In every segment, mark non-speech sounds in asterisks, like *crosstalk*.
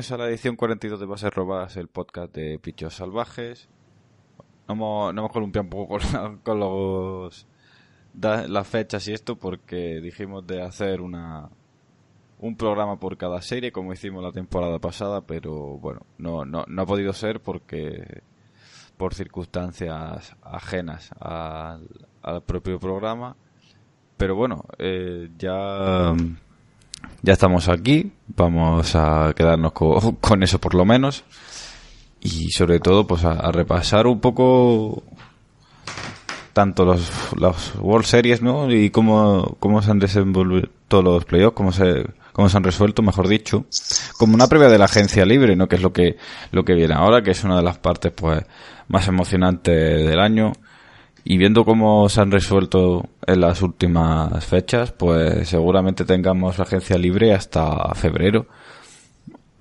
Bienvenidos a la edición 42 de Bases Robadas, el podcast de Pichos Salvajes. No hemos, columpiado un poco con, los, las fechas y esto porque dijimos de hacer una un programa por cada serie como hicimos la temporada pasada, pero bueno, no, no, no ha podido ser porque por circunstancias ajenas al, al propio programa. Pero bueno, eh, ya ya estamos aquí, vamos a quedarnos *laughs* con, eso por lo menos y sobre todo pues a, repasar un poco tanto los, los World Series ¿no? y cómo, cómo se han todos los playoffs, cómo se, cómo se han resuelto, mejor dicho, como una previa de la agencia libre, ¿no? que es lo que, lo que viene ahora, que es una de las partes pues más emocionantes del año y viendo cómo se han resuelto en las últimas fechas, pues seguramente tengamos la agencia libre hasta febrero.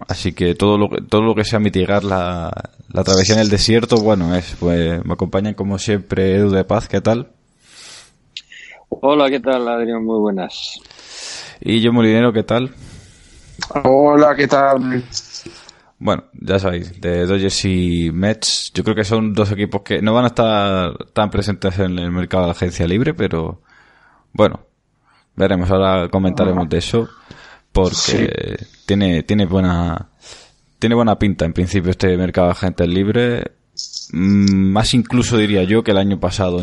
Así que todo lo, todo lo que sea mitigar la, la travesía en el desierto, bueno, es, pues me acompañan como siempre Edu de Paz, ¿qué tal? Hola, ¿qué tal, Adrián? Muy buenas. Y yo, Molinero, ¿qué tal? Hola, ¿qué tal? Bueno, ya sabéis, de Dodgers y Mets, yo creo que son dos equipos que no van a estar tan presentes en el mercado de la agencia libre, pero bueno, veremos, ahora comentaremos de eso, porque tiene, tiene buena, tiene buena pinta en principio este mercado de agentes libre, mm, más incluso diría yo que el año pasado,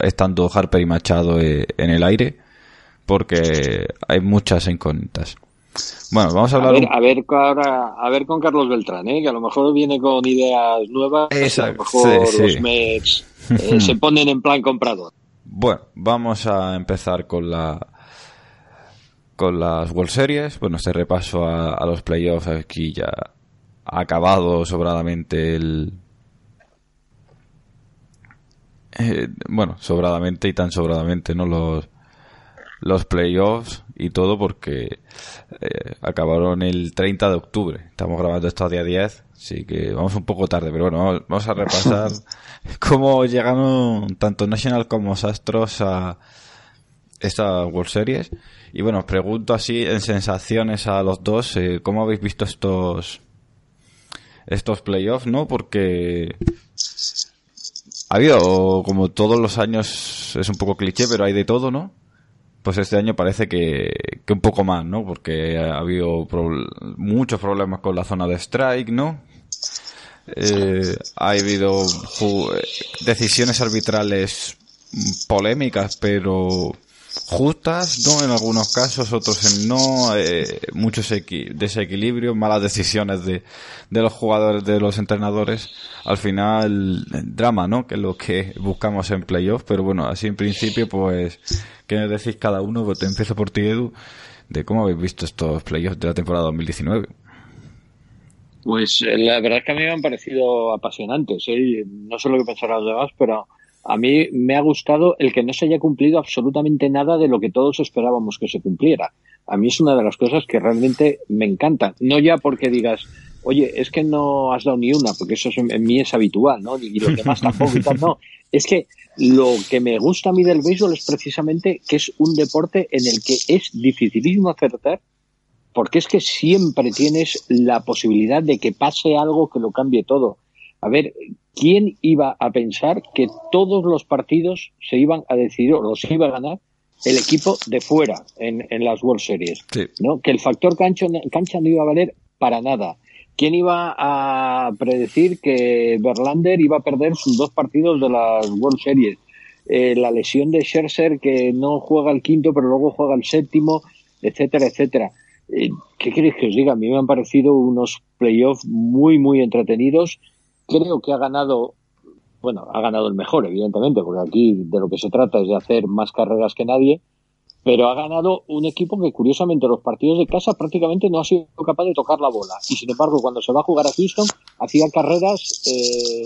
estando Harper y Machado eh, en el aire, porque hay muchas incógnitas. Bueno, vamos a hablar. A ver, a ver, con Carlos Beltrán, ¿eh? que a lo mejor viene con ideas nuevas. Exacto. A lo mejor los Mets *laughs* eh, se ponen en plan comprador. Bueno, vamos a empezar con la con las World Series. Bueno, este repaso a, los playoffs aquí ya ha acabado sobradamente el. Eh, bueno, sobradamente y tan sobradamente, ¿no? Los, los playoffs y todo porque eh, acabaron el 30 de octubre. Estamos grabando esto a día 10, así que vamos un poco tarde, pero bueno, vamos, a repasar *laughs* cómo llegaron tanto National como Astros a esta World Series. Y bueno, os pregunto así en sensaciones a los dos, eh, ¿cómo habéis visto estos estos playoffs, no? Porque ha habido, como todos los años, es un poco cliché, pero hay de todo, ¿no? Pues este año parece que, que un poco más, ¿no? Porque ha habido muchos problemas con la zona de strike, ¿no? Eh, ha habido decisiones arbitrales polémicas, pero justas, ¿no? En algunos casos, otros en no, eh, muchos desequilibrios, malas decisiones de, de los jugadores, de los entrenadores. Al final, drama, ¿no? Que es lo que buscamos en playoff, pero bueno, así en principio, pues, ¿qué decís cada uno? Pues te empiezo por ti, Edu, de cómo habéis visto estos playoffs de la temporada 2019. Pues eh, la verdad es que a mí me han parecido apasionantes, ¿eh? no sé lo que pensarán los demás, pero a mí me ha gustado el que no se haya cumplido absolutamente nada de lo que todos esperábamos que se cumpliera. A mí es una de las cosas que realmente me encanta. No ya porque digas, oye, es que no has dado ni una, porque eso en mí es habitual, ¿no? Y los demás tampoco y tal, no. Es que lo que me gusta a mí del béisbol es precisamente que es un deporte en el que es dificilísimo acertar, porque es que siempre tienes la posibilidad de que pase algo que lo cambie todo. A ver, ¿quién iba a pensar que todos los partidos se iban a decidir o los iba a ganar el equipo de fuera en, las World Series? ¿no? Que el factor cancha, cancha no iba a valer para nada. ¿Quién iba a predecir que Verlander iba a perder sus dos partidos de las World Series? Eh, la lesión de Scherzer que no juega el quinto pero luego juega el séptimo, etcétera, etcétera. Eh, ¿Qué queréis que os diga? A mí me han parecido unos playoffs muy, muy entretenidos creo que ha ganado, bueno, ha ganado el mejor, evidentemente, porque aquí de lo que se trata es de hacer más carreras que nadie, pero ha ganado un equipo que curiosamente los partidos de casa prácticamente no ha sido capaz de tocar la bola. Y sin embargo, cuando se va a jugar a Houston, hacía carreras, eh,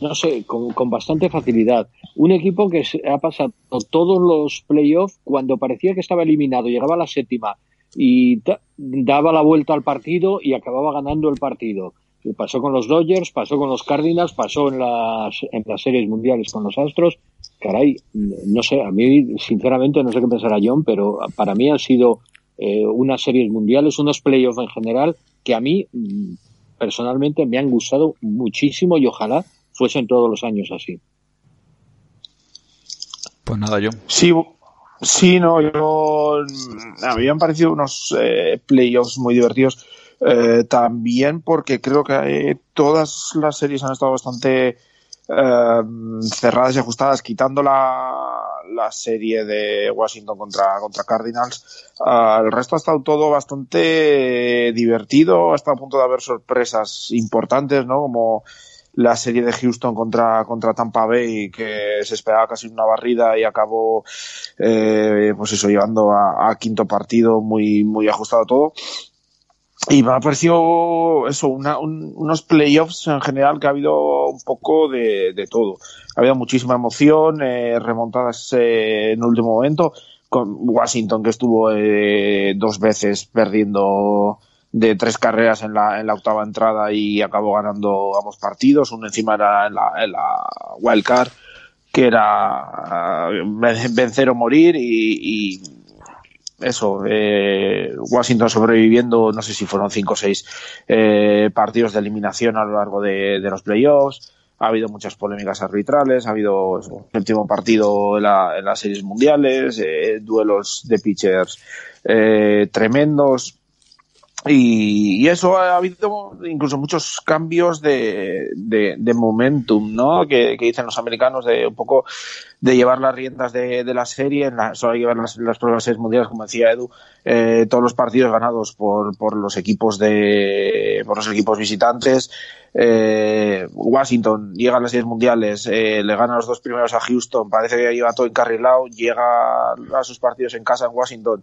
no sé, con, con, bastante facilidad. Un equipo que ha pasado todos los playoffs cuando parecía que estaba eliminado, llegaba a la séptima y daba la vuelta al partido y acababa ganando el partido pasó con los Dodgers, pasó con los Cardinals, pasó en las, en las series mundiales con los Astros. Caray, no sé, a mí sinceramente no sé qué pensará John, pero para mí han sido eh, unas series mundiales, unos playoffs en general que a mí mm, personalmente me han gustado muchísimo y ojalá fuesen todos los años así. Pues nada, yo. Sí, sí, no, yo. A mí me han parecido unos eh, playoffs muy divertidos. Eh, también porque creo que eh, todas las series han estado bastante cerradas y ajustadas, quitando la, la serie de Washington contra, contra Cardinals. el resto ha estado todo bastante divertido, hasta a punto de haber sorpresas importantes, ¿no? Como la serie de Houston contra, contra Tampa Bay, que se esperaba casi una barrida y acabó, eh, pues eso, llevando a, quinto partido muy, muy ajustado todo. Y me ha parecido eso, una, unos playoffs en general que ha habido un poco de, de todo. Ha habido muchísima emoción, eh, remontadas eh, en último momento, con Washington que estuvo eh, dos veces perdiendo de tres carreras en la, en la octava entrada y acabó ganando ambos partidos. Uno encima era en la, en la wild que era eh, vencer o morir y eso, eh, Washington sobreviviendo, no sé si fueron cinco o seis eh, partidos de eliminación a lo largo de, los playoffs. Ha habido muchas polémicas arbitrales, ha habido eso, el último partido en, la, en las series mundiales, eh, duelos de pitchers eh, tremendos. Y, y, eso ha habido incluso muchos cambios de, de, de momentum, ¿no? Que, dicen los americanos de un poco de llevar las riendas de, la serie, en la, solo llevar las, las pruebas series mundiales, como decía Edu, eh, todos los partidos ganados por, por los equipos de, por los equipos visitantes. Eh, Washington llega a las series mundiales, eh, le gana los dos primeros a Houston, parece que lleva todo encarrilado, llega a sus partidos en casa en Washington,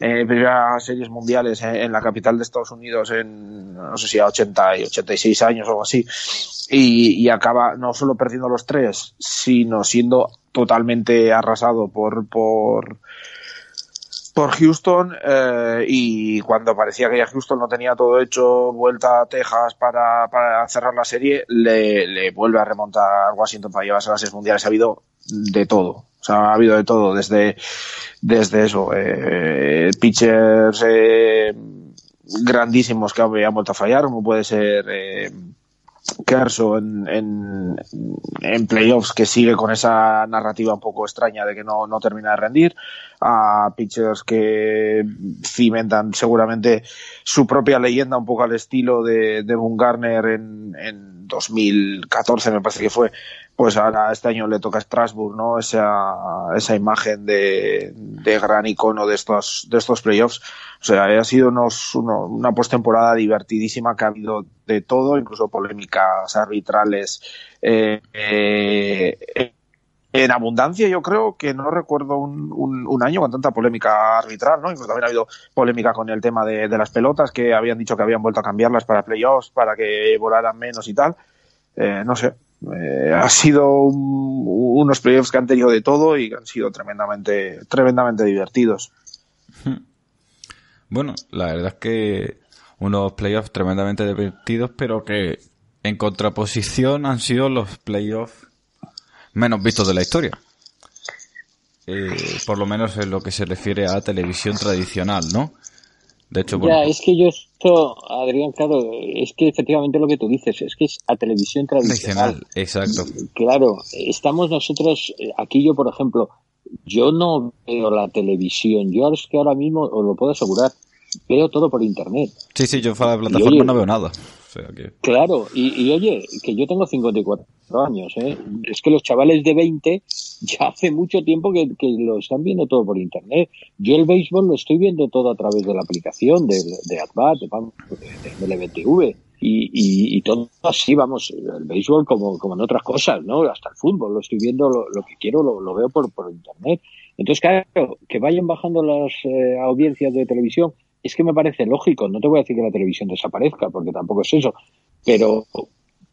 eh, primeras series mundiales en, en, la capital de Estados Unidos en, no sé si a 80 y 86 años o algo así, y, y, acaba no solo perdiendo los tres, sino siendo totalmente arrasado por, por, por Houston eh, y cuando parecía que ya Houston no tenía todo hecho, vuelta a Texas para, para cerrar la serie, le, le vuelve a remontar Washington para llevarse a las series mundiales. Ha habido de todo. O sea, ha habido de todo, desde, desde eso, eh, pitchers eh, grandísimos que habían vuelto a fallar, como puede ser eh, Kerso en, en, en, playoffs, que sigue con esa narrativa un poco extraña de que no, no termina de rendir, a pitchers que cimentan seguramente su propia leyenda un poco al estilo de, de Boone Garner en, en 2014, me parece que fue, pues ahora este año le toca a Strasbourg, ¿no? Esa, esa imagen de, de gran icono de estos, de estos playoffs. O sea, ha sido unos, uno, una postemporada divertidísima que ha habido de todo, incluso polémicas arbitrales, eh, eh, en abundancia, yo creo que no recuerdo un, año con tanta polémica arbitral, ¿no? Incluso también ha habido polémica con el tema de, de las pelotas, que habían dicho que habían vuelto a cambiarlas para playoffs, para que volaran menos y tal. Eh, no sé, eh, ha sido un, unos playoffs que han tenido de todo y que han sido tremendamente, tremendamente divertidos. *laughs* Bueno, la verdad es que unos playoffs tremendamente divertidos, pero que en contraposición han sido los playoffs menos vistos de la historia. Eh, por lo menos en lo que se refiere a televisión tradicional, ¿no? De hecho, bueno, ya, es que yo esto, Adrián, claro, es que efectivamente lo que tú dices, es que es a televisión tradicional. Exacto. Claro, estamos nosotros, aquí yo, por ejemplo, yo no veo la televisión, yo es que ahora mismo, os lo puedo asegurar, veo todo por internet. Sí, sí, yo fuera de plataforma oye, no veo nada. Claro, y, oye, que yo tengo 54 años, ¿eh? Es que los chavales de 20 ya hace mucho tiempo que, que, lo están viendo todo por internet. Yo el béisbol lo estoy viendo todo a través de la aplicación de, de AdBat, de, de LBTV. Y, y, todo así, vamos, el béisbol como, como en otras cosas, ¿no? Hasta el fútbol, lo estoy viendo, lo, lo que quiero lo, lo, veo por, por internet. Entonces, claro, que vayan bajando las eh, audiencias de televisión, es que me parece lógico. No te voy a decir que la televisión desaparezca, porque tampoco es eso. Pero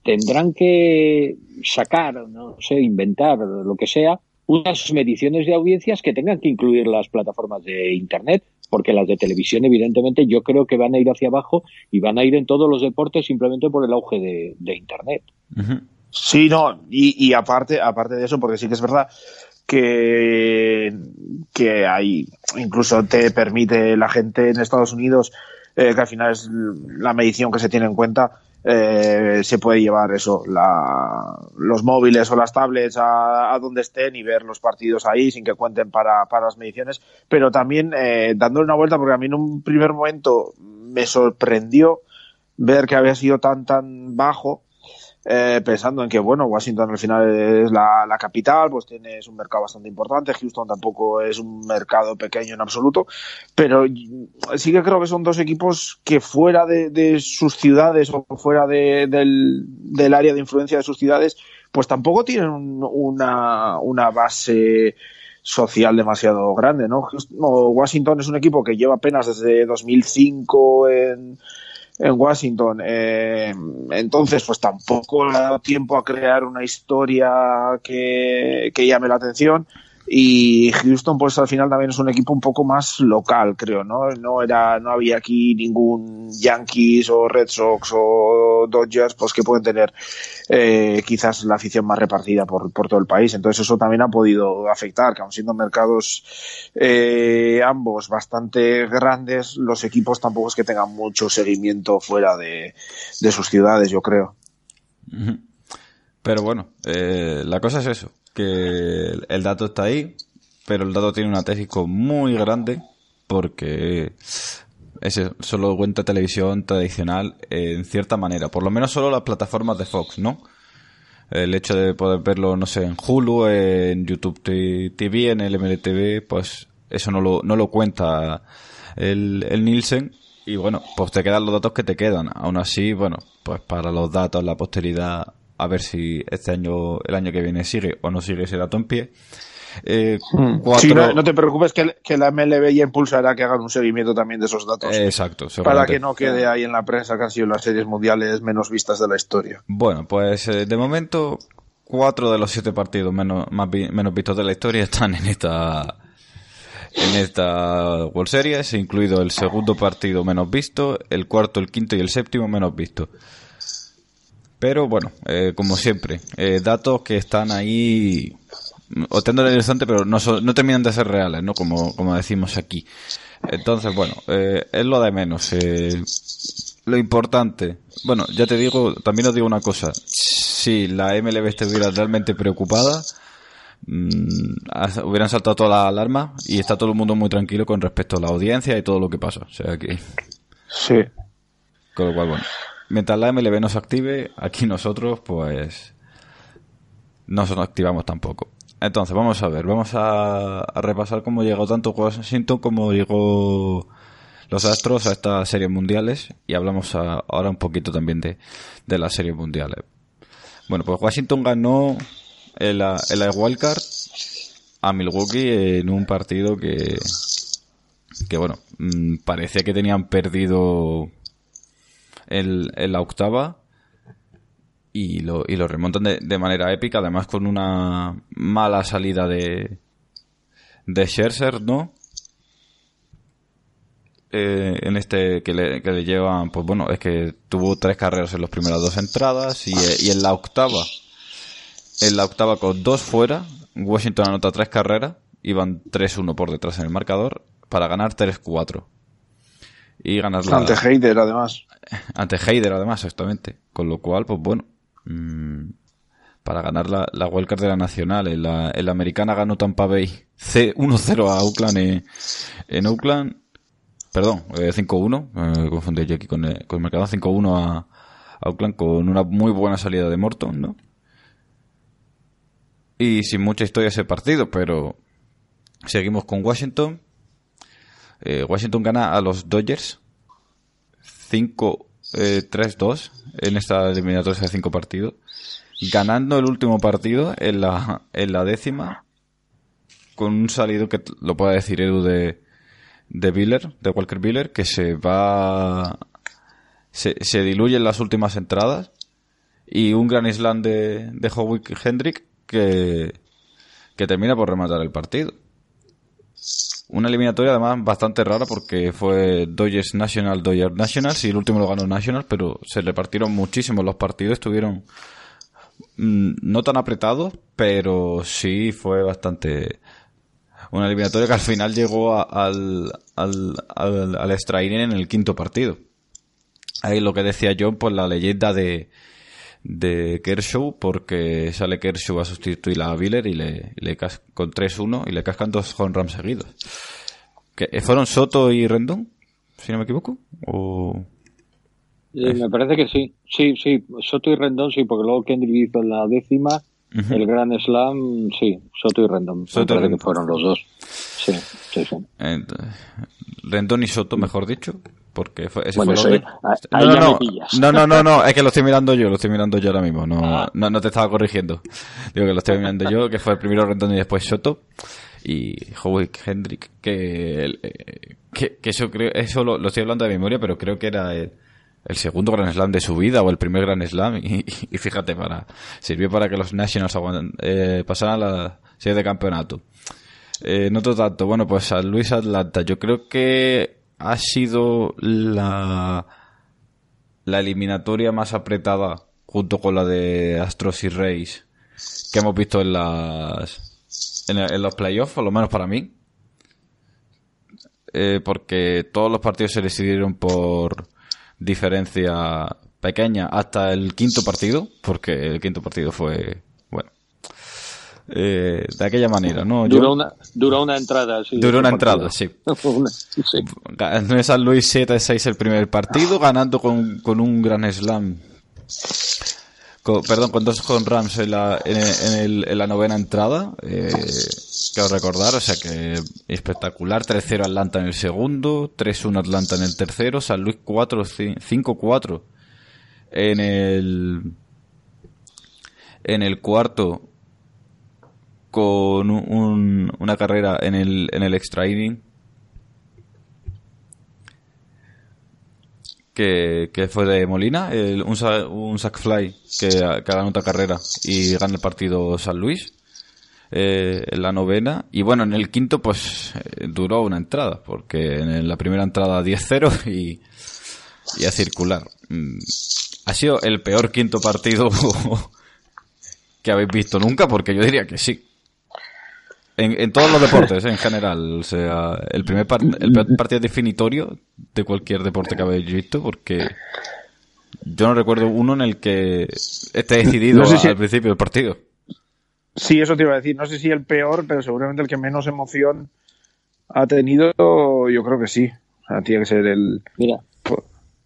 tendrán que sacar, no sé, inventar lo que sea, unas mediciones de audiencias que tengan que incluir las plataformas de Internet, porque las de televisión, evidentemente, yo creo que van a ir hacia abajo y van a ir en todos los deportes simplemente por el auge de, de Internet. Uh -huh. Sí, no, y, y aparte, aparte de eso, porque sí que es verdad que, que hay, incluso te permite la gente en Estados Unidos que al final es la medición que se tiene en cuenta, eh, se puede llevar eso, la, los móviles o las tablets a, donde estén y ver los partidos ahí sin que cuenten para, para las mediciones, pero también eh, dándole una vuelta porque a mí en un primer momento me sorprendió ver que había sido tan tan bajo eh, pensando en que, bueno, Washington al final es la, la, capital, pues tienes un mercado bastante importante, Houston tampoco es un mercado pequeño en absoluto, pero sí que creo que son dos equipos que fuera de, de sus ciudades o fuera de, del, del, área de influencia de sus ciudades, pues tampoco tienen una, una base social demasiado grande, ¿no? Washington es un equipo que lleva apenas desde 2005 en en Washington. Eh, entonces, pues tampoco le ha dado tiempo a crear una historia que, que llame la atención y Houston pues al final también es un equipo un poco más local creo no no era no había aquí ningún Yankees o Red Sox o Dodgers pues que pueden tener eh, quizás la afición más repartida por, por todo el país. Entonces eso también ha podido afectar que aun siendo mercados eh, ambos bastante grandes los equipos tampoco es que tengan mucho seguimiento fuera de, de sus ciudades yo creo. Pero bueno eh, la cosa es eso que el dato está ahí, pero el dato tiene una tesis muy grande porque ese solo cuenta televisión tradicional en cierta manera, por lo menos solo las plataformas de Fox, ¿no? El hecho de poder verlo, no sé, en Hulu, en YouTube TV, en el MLTV, pues eso no lo, no lo cuenta el, el Nielsen. Y bueno, pues te quedan los datos que te quedan. Aún así, bueno, pues para los datos, la posteridad, a ver si este año, el año que viene sigue o no sigue ese dato en pie. Eh, hmm. no, te preocupes que, la MLB ya impulsará que hagan un seguimiento también de esos datos. exacto. Para que no quede ahí en la prensa que han sido las series mundiales menos vistas de la historia. Bueno, pues eh, de momento cuatro de los siete partidos menos, más menos vistos de la historia están en esta en esta World Series, incluido el segundo partido menos visto, el cuarto, el quinto y el séptimo menos visto. Pero bueno, eh, como siempre, eh, datos que están ahí obteniendo el horizonte, pero no, no terminan de ser reales, ¿no? Como, como decimos aquí. Entonces, bueno, eh, es lo de menos. lo importante, bueno, ya te digo, también os digo una cosa. Si la MLB estuviera realmente preocupada, mm, hubieran saltado toda la alarma y está todo el mundo muy tranquilo con respecto a la audiencia y todo lo que pasa. O sea que. Sí. Con lo cual, bueno mientras la MLB no active, aquí nosotros pues no nos activamos tampoco. Entonces, vamos a ver, vamos a, repasar cómo llegó tanto Washington como llegó los Astros a estas series mundiales y hablamos ahora un poquito también de, de las series mundiales. Bueno, pues Washington ganó el, el Wildcard a Milwaukee en un partido que, que bueno, mm, parecía que tenían perdido en, la octava y lo, y lo remontan de, manera épica, además con una mala salida de, de Scherzer, ¿no? Eh, en este que le, que le llevan, pues bueno, es que tuvo tres carreras en las primeras dos entradas y, y en la octava, en la octava con dos fuera, Washington anota tres carreras, iban 3-1 por detrás en el marcador para ganar 3-4 y ganar la... Ante Heider, además. *laughs* Ante Heider, además, exactamente. Con lo cual, pues bueno, mm, para ganar la, la wildcard de la Nacional. En la, en la americana ganó Tampa Bay 1-0 a Oakland en, en Oakland. Perdón, 5-1. Eh, confundí yo aquí con el, con el mercado. 5-1 a, a Oakland con una muy buena salida de Morton, ¿no? Y sin mucha historia ese partido, pero seguimos con Washington. Eh, Washington gana a los Dodgers 5-3-2 eh, en esta eliminatoria de 5 partidos. Ganando el último partido en la, en la décima con un salido que lo puede decir Edu de, de Biller, de Walker Biller, que se va. Se, se, diluye en las últimas entradas. Y un gran slam de, Howick Hendrick que, que termina por rematar el partido. Una eliminatoria además bastante rara porque fue Dodgers National, Dodgers National, y el último lo ganó National, pero se repartieron muchísimo los partidos, estuvieron mm, no tan apretados, pero sí fue bastante una eliminatoria que al final llegó al, al, al, al extra inning en el quinto partido. Ahí lo que decía John, pues la leyenda de, de Kershaw, porque sale Kershaw a sustituir a Biller y le, le cas- con 3-1 y le cascan dos home runs seguidos. ¿Que, eh, ¿Fueron Soto y Rendón? Si no me equivoco. ¿O... Eh, me parece que sí. Sí, sí. Soto y Rendón sí, porque luego Kendrick hizo la décima. El Gran Slam, sí. Soto y Rendón. Me Soto y parece Rendón. que fueron los dos. Sí, sí, sí. Rendón y Soto, mejor dicho, porque fue, ese Bueno, fue eso, orden. ahí No, no, no, no, no, no, no, es que lo estoy mirando yo, lo estoy mirando yo ahora mismo, no, Ah. no, no te estaba corrigiendo. Digo que lo estoy mirando yo, que fue el primero Rendón y después Soto y Howie Hendrick, que, eh, que, que eso creo, eso lo, lo estoy hablando de memoria, pero creo que era el, el segundo Grand Slam de su vida o el primer Grand Slam *laughs* y, y fíjate para, sirvió para que los Nationals aguantan- eh, pasaran a la serie de campeonato. Eh, no tanto. Bueno, pues San Luis Atlanta. Yo creo que ha sido la, la eliminatoria más apretada junto con la de Astros y Reyes que hemos visto en las en, los playoffs, por lo menos para mí. Eh, porque todos los partidos se decidieron por diferencia pequeña hasta el quinto partido, porque el quinto partido fue, eh, de aquella manera, ¿no? Yo- Duró una, duró una entrada, sí. Duró una partido. entrada, sí. *laughs* Una- sí. Ganó San Luis 7-6 el primer partido, ganando con, con un gran slam. Con- perdón, con dos con Rams en la, en, en el- en la novena entrada. Eh, quiero recordar, o sea que espectacular. 3-0 Atlanta en el segundo, 3-1 Atlanta en el tercero, San Luis 4, 5-4 en el, en el cuarto con un- una carrera en el, en el extra inning que, que fue de Molina, un, un sack fly que, que ganó otra carrera y gana el partido San Luis eh, en la novena. Y bueno en el quinto pues eh, duró una entrada porque en la primera entrada 10-0 *laughs* y, y a circular. Mm, ha sido el peor quinto partido *laughs* que habéis visto nunca porque yo diría que sí en, en todos los deportes, en general. O sea, el primer par- el partido definitorio de cualquier deporte que habéis visto, porque yo no recuerdo uno en el que esté decidido No sé si- al principio del partido. Sí, eso te iba a decir. No sé si el peor, pero seguramente el que menos emoción ha tenido, yo creo que sí. O sea, tiene que ser el. Mira, por-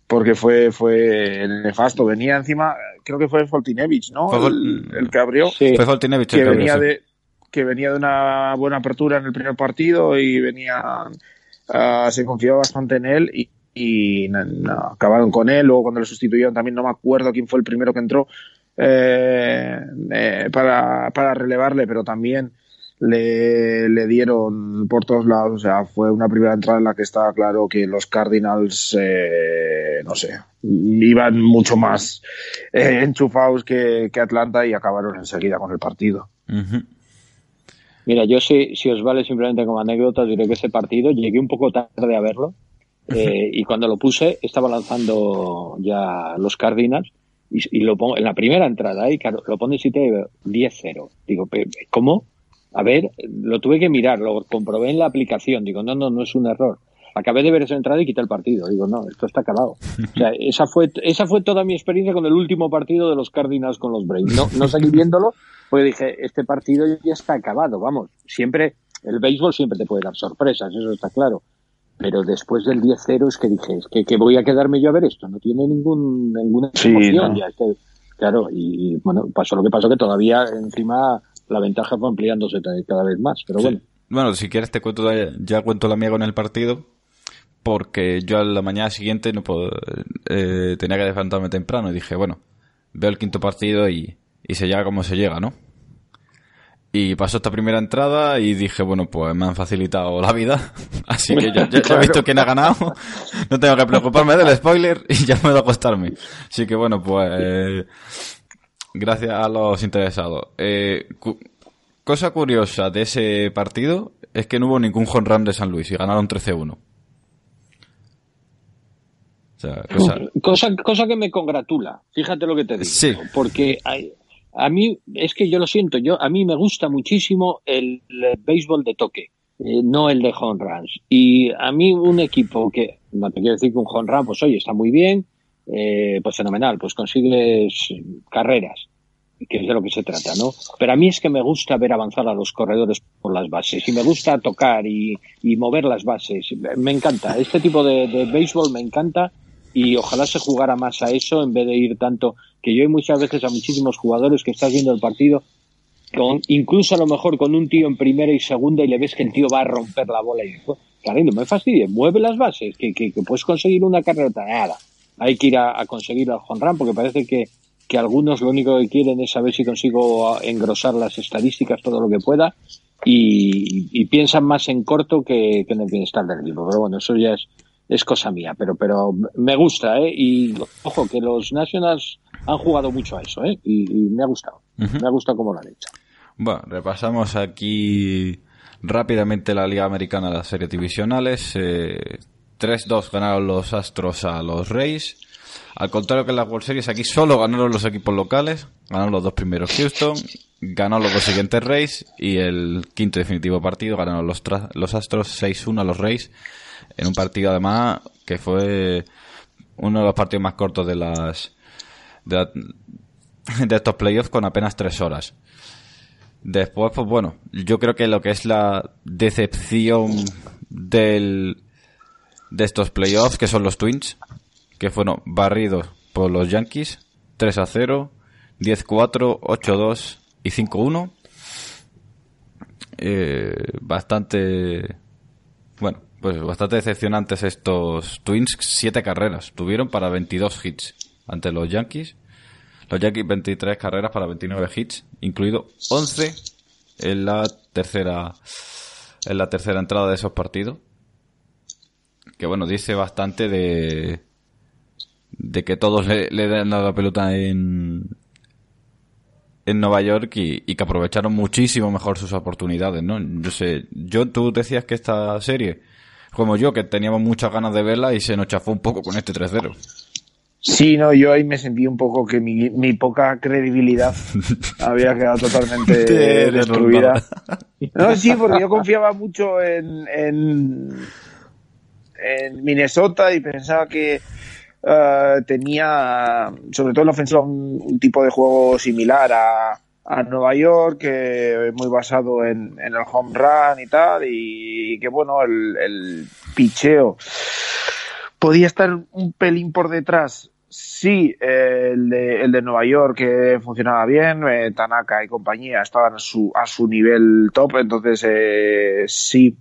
Porque fue, fue el nefasto. Venía encima, creo que fue Foltinevich, ¿no? Fue El, el que abrió. sí. Fue Foltinevich el que que abrió, venía sí. de que venía de una buena apertura en el primer partido y venía ah, se confiaba bastante en él y, acabaron con él. Luego cuando lo sustituyeron también no me acuerdo quién fue el primero que entró eh, eh, para, para relevarle pero también le, le dieron por todos lados. O sea fue una primera entrada en la que estaba claro que los Cardinals eh, no sé iban mucho más eh, enchufados que, que Atlanta y acabaron enseguida con el partido. Ujú. Mira, yo si, si os vale simplemente como anécdota, diré que ese partido llegué un poco tarde a verlo *laughs* eh, y cuando lo puse estaba lanzando ya los Cardinals y, y lo pongo en la primera entrada y claro, lo pone y te veo 10-0. Digo, "Pe- pe- ¿cómo? A ver, lo tuve que mirar, lo comprobé en la aplicación. Digo, no, no, no es un error. Acabé de ver esa entrada y quité el partido. Digo, no, esto está acabado. O sea, esa fue, esa fue toda mi experiencia con el último partido de los Cardinals con los Braves. No, no seguí viéndolo porque dije, este partido ya está acabado, vamos. Siempre, el béisbol siempre te puede dar sorpresas, eso está claro. Pero después del 10-0 es que dije, es que, que voy a quedarme yo a ver esto, no tiene ningún, ninguna Sí, emoción no. ya. este- claro, y bueno, pasó lo que pasó, que todavía encima la ventaja fue ampliándose cada vez más, pero bueno. Sí. Bueno, si quieres te cuento ya, ya cuento la mía con el partido, porque yo a la mañana siguiente no puedo, eh, tenía que levantarme temprano y dije, bueno, veo el quinto partido y, y se llega como se llega, ¿no? Y pasó esta primera entrada y dije, bueno, pues me han facilitado la vida, *laughs* así que ya, ya- ya he visto quién ha ganado, no tengo que preocuparme del spoiler y ya puedo acostarme. Así que bueno, pues eh, gracias a los interesados. Eh, cu- cosa curiosa de ese partido es que no hubo ningún home run de San Luis y ganaron 13-1. O sea, cosa... Cosa, cosa que me congratula, fíjate lo que te digo. Sí. Porque hay- a mí, es que yo lo siento, yo a mí me gusta muchísimo el, béisbol de toque. eh, no el de home runs. Y a mí un equipo que, no te quiero decir que un home run, pues oye, está muy bien, eh, pues fenomenal, pues consigues carreras, que es de lo que se trata, ¿no? Pero a mí es que me gusta ver avanzar a los corredores por las bases y me gusta tocar y, mover las bases. Me encanta. Este tipo de, de béisbol me encanta y ojalá se jugara más a eso en vez de ir tanto que yo hay muchas veces a muchísimos jugadores que estás viendo el partido con, incluso a lo mejor con un tío en primera y segunda y le ves que el tío va a romper la bola y dices, cariño, me fastidies, mueve las bases, que, que, puedes conseguir una carrera nada. Hay que ir a, conseguir al run porque parece que, que algunos lo único que quieren es saber si consigo engrosar las estadísticas todo lo que pueda y, y piensan más en corto que, que en el bienestar del equipo. Pero bueno, eso ya es, es cosa mía, pero, pero me gusta, ¿eh? Y ojo, que los Nationals han jugado mucho a eso, ¿eh? Y, me ha gustado. Me ha gustado cómo lo han hecho. Bueno, repasamos aquí rápidamente la Liga Americana, las series divisionales. Eh, 3-2 ganaron los Astros a los Rays. Al contrario que en las World Series, aquí solo ganaron los equipos locales. Ganaron los dos primeros Houston, ganó los dos siguientes Rays y el quinto definitivo partido ganaron los, los Astros 6-1 a los Rays en un partido además que fue uno de los partidos más cortos de las *laughs* de, estos playoffs con apenas tres horas. Después, pues bueno, yo creo que lo que es la decepción del de estos playoffs, que son los Twins, que fueron barridos por los Yankees, 3 a 0, 10-4, 8-2 y 5-1. Eh, bastante, bueno, pues bastante decepcionantes estos Twins. Siete carreras tuvieron para 22 hits ante los Yankees. Los Yankees 23 carreras para 29 hits, incluido 11 en la tercera en la tercera entrada de esos partidos. Que bueno, dice bastante de de que todos le, le dan la pelota en en Nueva York y, y, que aprovecharon muchísimo mejor sus oportunidades, ¿no? Yo sé, yo tú decías que esta serie como yo, que teníamos muchas ganas de verla y se nos chafó un poco con este 3-0. Sí, no, yo ahí me sentí un poco que mi, mi poca credibilidad *laughs* había quedado totalmente destruida. No, sí, porque yo confiaba mucho en, en, en Minnesota y pensaba que uh, tenía, sobre todo en la ofensiva, un tipo de juego similar a, a Nueva York, que muy basado en, el home run y tal, y que bueno, el, el picheo podía estar un pelín por detrás. Sí, el de, el de Nueva York que funcionaba bien, eh, Tanaka y compañía estaban a su, a su nivel top, entonces eh, sí,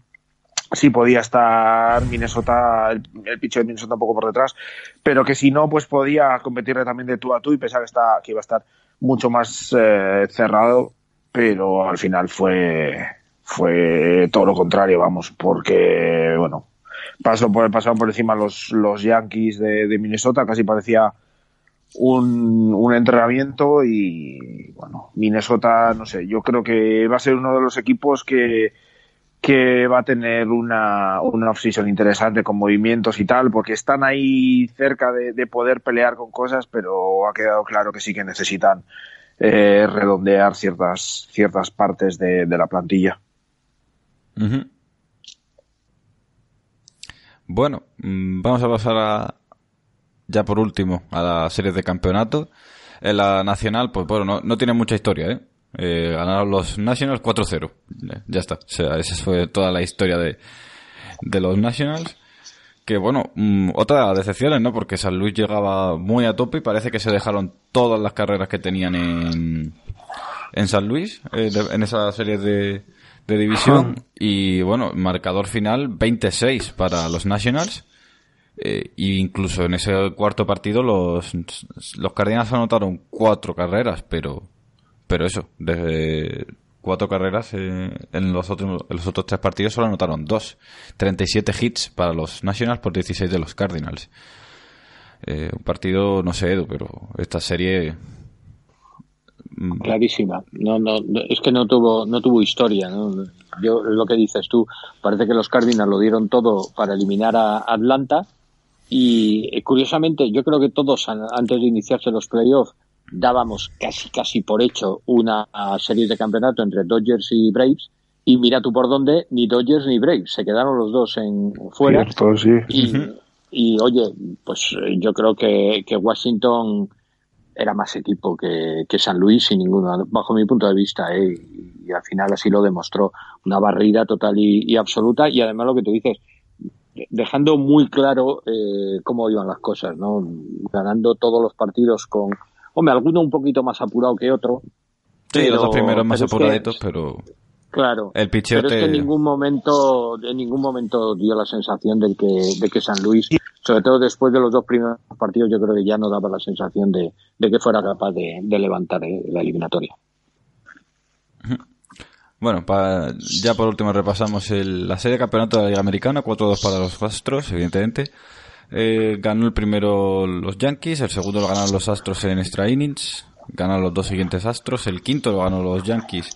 sí podía estar Minnesota, el, el picheo de Minnesota un poco por detrás, pero que si no, pues podía competirle también de tú a tú y pensar que, está, que iba a estar mucho más eh, cerrado, pero al final fue, fue todo lo contrario, vamos, porque, bueno, pasó por, pasaron por encima los, los Yankees de, de Minnesota, casi parecía un, un, entrenamiento y, bueno, Minnesota, no sé, yo creo que va a ser uno de los equipos que, que va a tener una, una off-season interesante con movimientos y tal, porque están ahí cerca de, poder pelear con cosas, pero ha quedado claro que sí que necesitan eh, redondear ciertas, ciertas partes de, la plantilla. Bueno, mm, vamos a pasar a, ya por último a la serie de campeonato. En la nacional, pues bueno, no, no tiene mucha historia, ¿eh? Eh, ganaron los Nationals 4-0. Ya está. O sea, esa fue toda la historia de, de los Nationals. Que bueno, mm, otra decepciones, ¿no? Porque San Luis llegaba muy a tope y parece que se dejaron todas las carreras que tenían en, en San Luis, eh, en esa serie de, de división. Y bueno, marcador final 26 para los Nationals. Eh, e incluso en ese cuarto partido los, los Cardinals anotaron cuatro carreras, pero pero eso, desde cuatro carreras eh, en, los otros, en los otros tres partidos solo anotaron dos. 37 hits para los Nationals por 16 de los Cardinals. Eh, un partido, no sé, Edu, pero esta serie... Mm, Clarísima. No, no, es que no tuvo, no tuvo historia. Yo, lo que dices tú, parece que los Cardinals lo dieron todo para eliminar a Atlanta. Y eh, curiosamente, yo creo que todos, antes de iniciarse los playoffs, dábamos casi casi por hecho una serie de campeonato entre Dodgers y Braves y mira tú por dónde, ni Dodgers ni Braves, se quedaron los dos en fuera. y, y, oye, pues eh, yo creo que, que Washington era más equipo que, que, San Luis, sin ninguna, bajo mi punto de vista, ¿eh? y, al final así lo demostró. Una barrida total y, absoluta, y además lo que tú dices, dejando muy claro eh, cómo iban las cosas, ¿no? Ganando todos los partidos con, hombre, alguno un poquito más apurado que otro. Sí, los dos primeros más apuraditos, pero Claro. El pero es que en ningún momento, en ningún momento dio la sensación de que, de que San Luis, sobre todo después de los dos primeros partidos, yo creo que ya no daba la sensación de, que fuera capaz de, levantar eh, la eliminatoria. Bueno, ya por último repasamos la serie de campeonato de la Liga Americana, 4-2 para los Astros, evidentemente. Eh, ganó el primero los Yankees, el segundo lo ganaron los Astros en extra innings, ganaron los dos siguientes Astros, el quinto lo ganó los Yankees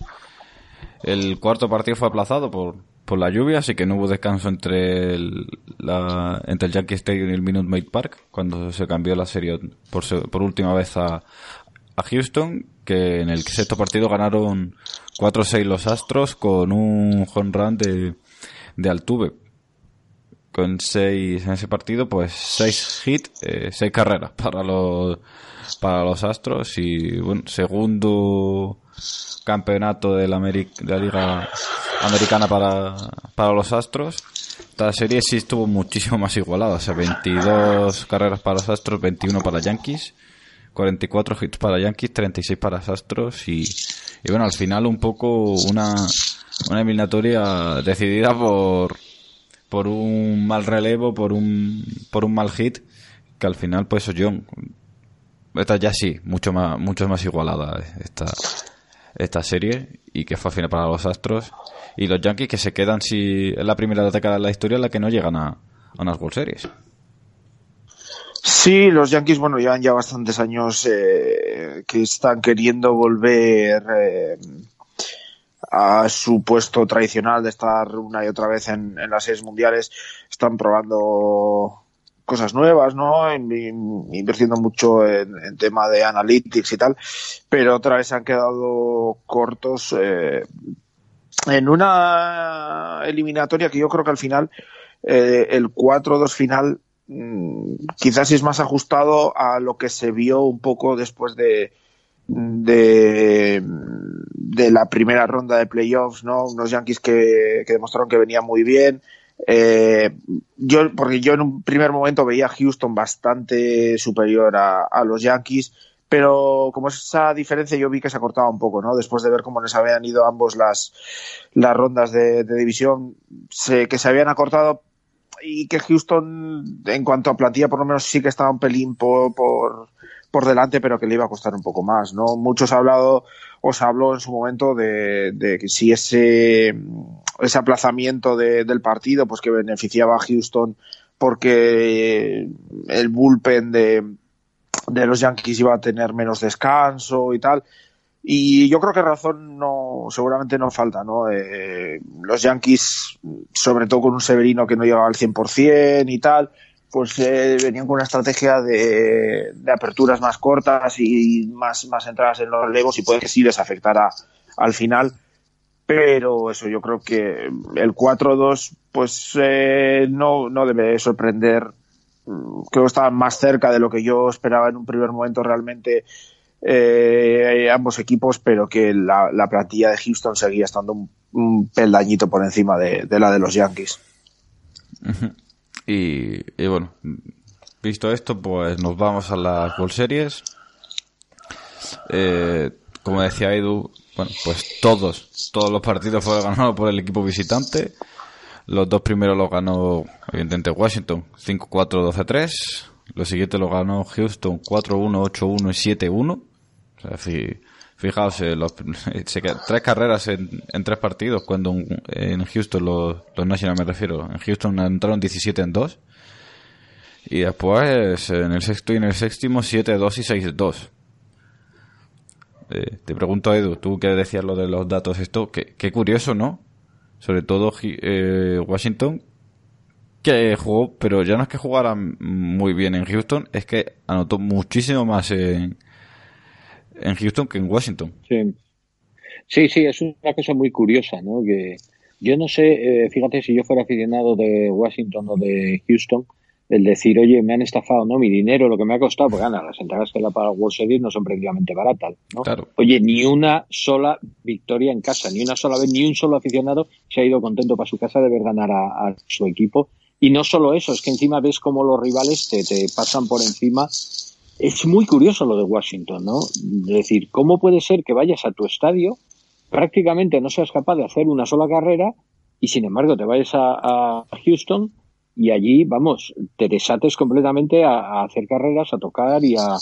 el cuarto partido fue aplazado por, por la lluvia, así que no hubo descanso entre el, la, entre el Yankee Stadium y el Minute Maid Park cuando se cambió la serie por, por última vez a, a Houston, que en el sexto partido ganaron 4-6 los Astros con un home run de, de Altuve. Con 6 en ese partido, pues 6 hits, 6 eh, carreras para los, para los Astros y bueno, segundo campeonato de la, Liga Americana para, para los Astros. Esta serie sí estuvo muchísimo más igualada. O sea, 22 carreras para los Astros, 21 para Yankees, 44 hits para Yankees, 36 para los Astros. Y, y bueno, al final un poco una, una eliminatoria decidida por, por un mal relevo, por un, por un mal hit. Que al final, pues, John. Esta ya sí, mucho más, mucho más igualada esta, esta serie y que fue al final para los Astros. Y los Yankees que se quedan si es la primera década de la historia la que no llegan a, a unas World Series. Sí, los Yankees, bueno, llevan ya bastantes años eh, que están queriendo volver eh, a su puesto tradicional de estar una y otra vez en, las series mundiales. Están probando cosas nuevas, ¿no? Invirtiendo mucho en, tema de analytics y tal, pero otra vez se han quedado cortos eh, en una eliminatoria que yo creo que al final eh, el 4-2 final mm, quizás es más ajustado a lo que se vio un poco después de, de, de la primera ronda de playoffs, ¿no? Unos Yankees que, que demostraron que venían muy bien, eh, yo, porque yo en un primer momento veía a Houston bastante superior a, los Yankees, pero como esa diferencia yo vi que se acortaba un poco, ¿no? Después de ver cómo les habían ido ambos las, las rondas de, división, sé que se habían acortado y que Houston, en cuanto a plantilla, por lo menos sí que estaba un pelín por, por, por delante, pero que le iba a costar un poco más, ¿no? Muchos ha hablado, os habló en su momento de, de que si ese ese aplazamiento del partido, pues que beneficiaba a Houston porque el bullpen de, de los Yankees iba a tener menos descanso y tal. Y yo creo que razón no, seguramente no falta, ¿no? Eh, los Yankees, sobre todo con un Severino que no llegaba al 100% y tal, pues eh, venían con una estrategia de, de, aperturas más cortas y más, más entradas en los relevos y puede que sí les afectara al final. Pero eso yo creo que el 4-2 pues eh, no, no debe sorprender. Creo que estaban más cerca de lo que yo esperaba en un primer momento realmente eh, ambos equipos pero que la, plantilla de Houston seguía estando un, peldañito por encima de, la de los Yankees y, bueno visto esto pues nos vamos a las World Series eh, como decía Edu bueno, pues todos, todos los partidos fueron ganados por el equipo visitante. Los dos primeros los ganó, evidentemente, Washington, 5-4-12-3. Los siguientes los ganó Houston, 4-1, 8-1 y 7-1. O sea, fijaos, eh, los, *laughs* tres carreras en, tres partidos, cuando en Houston, los, los Nationals me refiero, en Houston entraron 17 en 2. Y después, en el sexto y en el séptimo, 7-2 y 6-2. Eh, te pregunto, Edu, tú que decías lo de los datos, esto, qué, curioso, ¿no? Sobre todo eh, Washington, que jugó, pero ya no es que jugara muy bien en Houston, es que anotó muchísimo más en, en Houston que en Washington. Sí. Sí, sí, es una cosa muy curiosa, ¿no? Que yo no sé, eh, fíjate, si yo fuera aficionado de Washington o de Houston, el decir, oye, me han estafado, ¿no? Mi dinero, lo que me ha costado, pues gana, las entradas que la para World Series no son prácticamente baratas, ¿no? Oye, ni una sola victoria en casa, ni una sola vez, ni un solo aficionado se ha ido contento para su casa de ver ganar a, su equipo. Y no solo eso, es que encima ves cómo los rivales te, te pasan por encima. Es muy curioso lo de Washington, ¿no? Es decir, ¿cómo puede ser que vayas a tu estadio, prácticamente no seas capaz de hacer una sola carrera y sin embargo te vayas a, Houston y allí, vamos, te desates completamente a, hacer carreras, a tocar y a,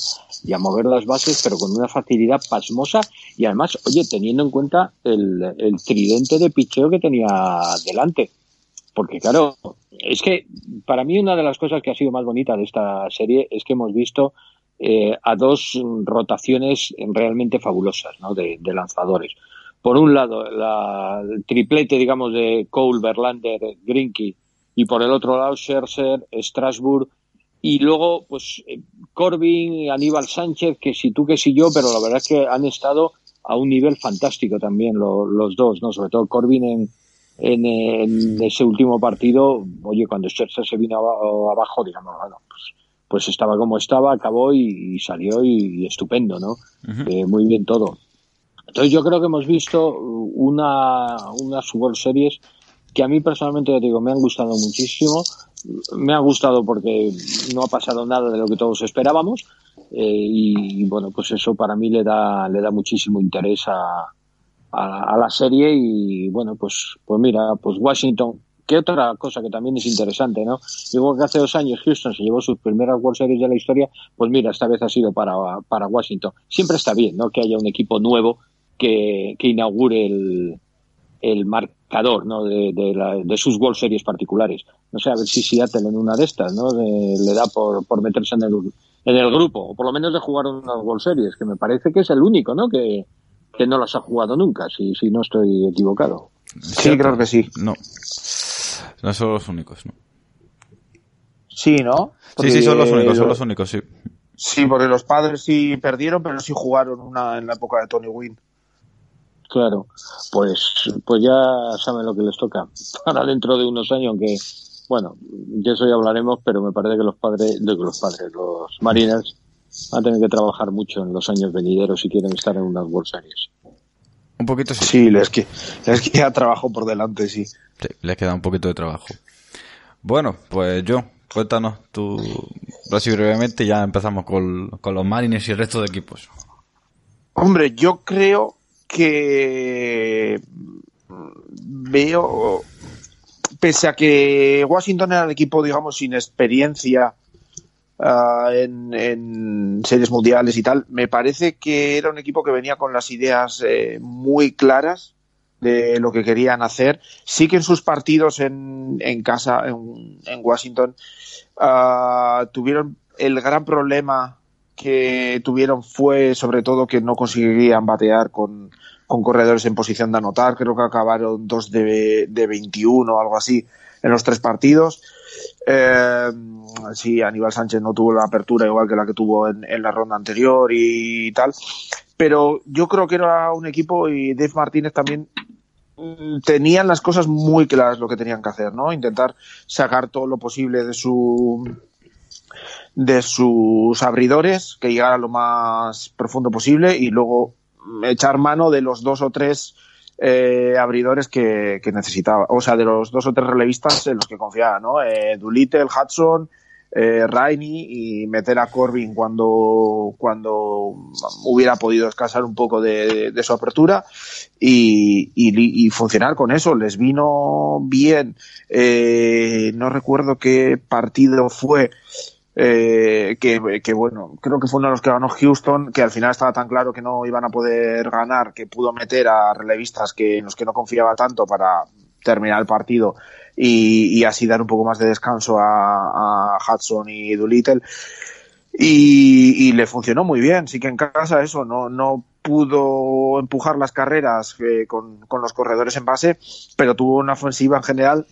y a, mover las bases, pero con una facilidad pasmosa y además, oye, teniendo en cuenta el, el tridente de picheo que tenía delante. Porque claro, es que para mí una de las cosas que ha sido más bonita de esta serie es que hemos visto eh, a dos rotaciones realmente fabulosas ¿no? de, lanzadores. Por un lado, la, el triplete, digamos, de Cole, Verlander, Grinky, y por el otro lado Scherzer, Strasbourg y luego pues eh, Corbin, Aníbal Sánchez, que si tú que si yo, pero la verdad es que han estado a un nivel fantástico también los dos, ¿no? Sobre todo Corbin en, en, ese último partido, oye, cuando Scherzer se vino abajo, digamos, bueno, pues, pues estaba como estaba, acabó y, salió y, estupendo, ¿no? Eh, muy bien todo. Entonces yo creo que hemos visto una, unas World Series que a mí personalmente, te digo, me han gustado muchísimo. Me ha gustado porque no ha pasado nada de lo que todos esperábamos. Eh, y, bueno, pues eso para mí le da, le da muchísimo interés a, a, la serie. Y bueno, pues, pues mira, pues Washington, que otra cosa que también es interesante, ¿no? Igual que hace dos años Houston se llevó sus primeras World Series de la historia, pues mira, esta vez ha sido para, para Washington. Siempre está bien, ¿no? Que haya un equipo nuevo que, que inaugure el, el marcador ¿no? de, de, sus World Series particulares. No sé, a ver si Seattle en una de estas ¿no? le da por, por meterse en el, en el grupo, o por lo menos de jugar unas World Series, que me parece que es el único ¿no? que, que no las ha jugado nunca, si, si no estoy equivocado. Sí, creo que sí. No. No son los únicos, ¿no? Sí, ¿no? sí, sí, son los únicos, son los únicos, sí. Sí, porque los padres sí perdieron, pero sí jugaron una en la época de Tony Wynn. Claro, pues, pues ya saben lo que les toca *laughs* para dentro de unos años, aunque, bueno, de eso ya hablaremos, pero me parece que los padres, de los padres, los Mariners van a tener que trabajar mucho en los años venideros si quieren estar en unas World Series. Un poquito sí. Sí, les, que, les queda trabajo por delante, sí. Sí, les queda un poquito de trabajo. Bueno, pues yo, cuéntanos tú, así brevemente, ya empezamos con, con los Mariners y el resto de equipos. Hombre, yo creo que veo, pese a que Washington era el equipo, digamos, sin experiencia ah, en, series mundiales y tal, me parece que era un equipo que venía con las ideas eh, muy claras de lo que querían hacer. Sí que en sus partidos en, en casa, en, Washington, ah, tuvieron el gran problema que tuvieron fue sobre todo que no conseguían batear con, con corredores en posición de anotar. Creo que acabaron dos de, de 21 o algo así en los tres partidos. Eh, sí, Aníbal Sánchez no tuvo la apertura igual que la que tuvo en, la ronda anterior y, tal. Pero yo creo que era un equipo y Dave Martínez también mm, tenían las cosas muy claras lo que tenían que hacer, ¿no? Intentar sacar todo lo posible de su de sus abridores, que llegara lo más profundo posible y luego echar mano de los dos o tres eh, abridores que, necesitaba, o sea, de los dos o tres relevistas en los que confiaba, ¿no? Eh, Doolittle, Hudson, eh, y meter a Corbin cuando, cuando hubiera podido descansar un poco de, su apertura y, y, funcionar con eso. Les vino bien, eh, no recuerdo qué partido fue, eh, que, bueno, creo que fue uno de los que ganó Houston, que al final estaba tan claro que no iban a poder ganar, que pudo meter a relevistas que, en los que no confiaba tanto para terminar el partido y, así dar un poco más de descanso a, Hudson y Doolittle. Y, le funcionó muy bien. Sí que en casa eso no, no pudo empujar las carreras eh, con, con los corredores en base, pero tuvo una ofensiva en general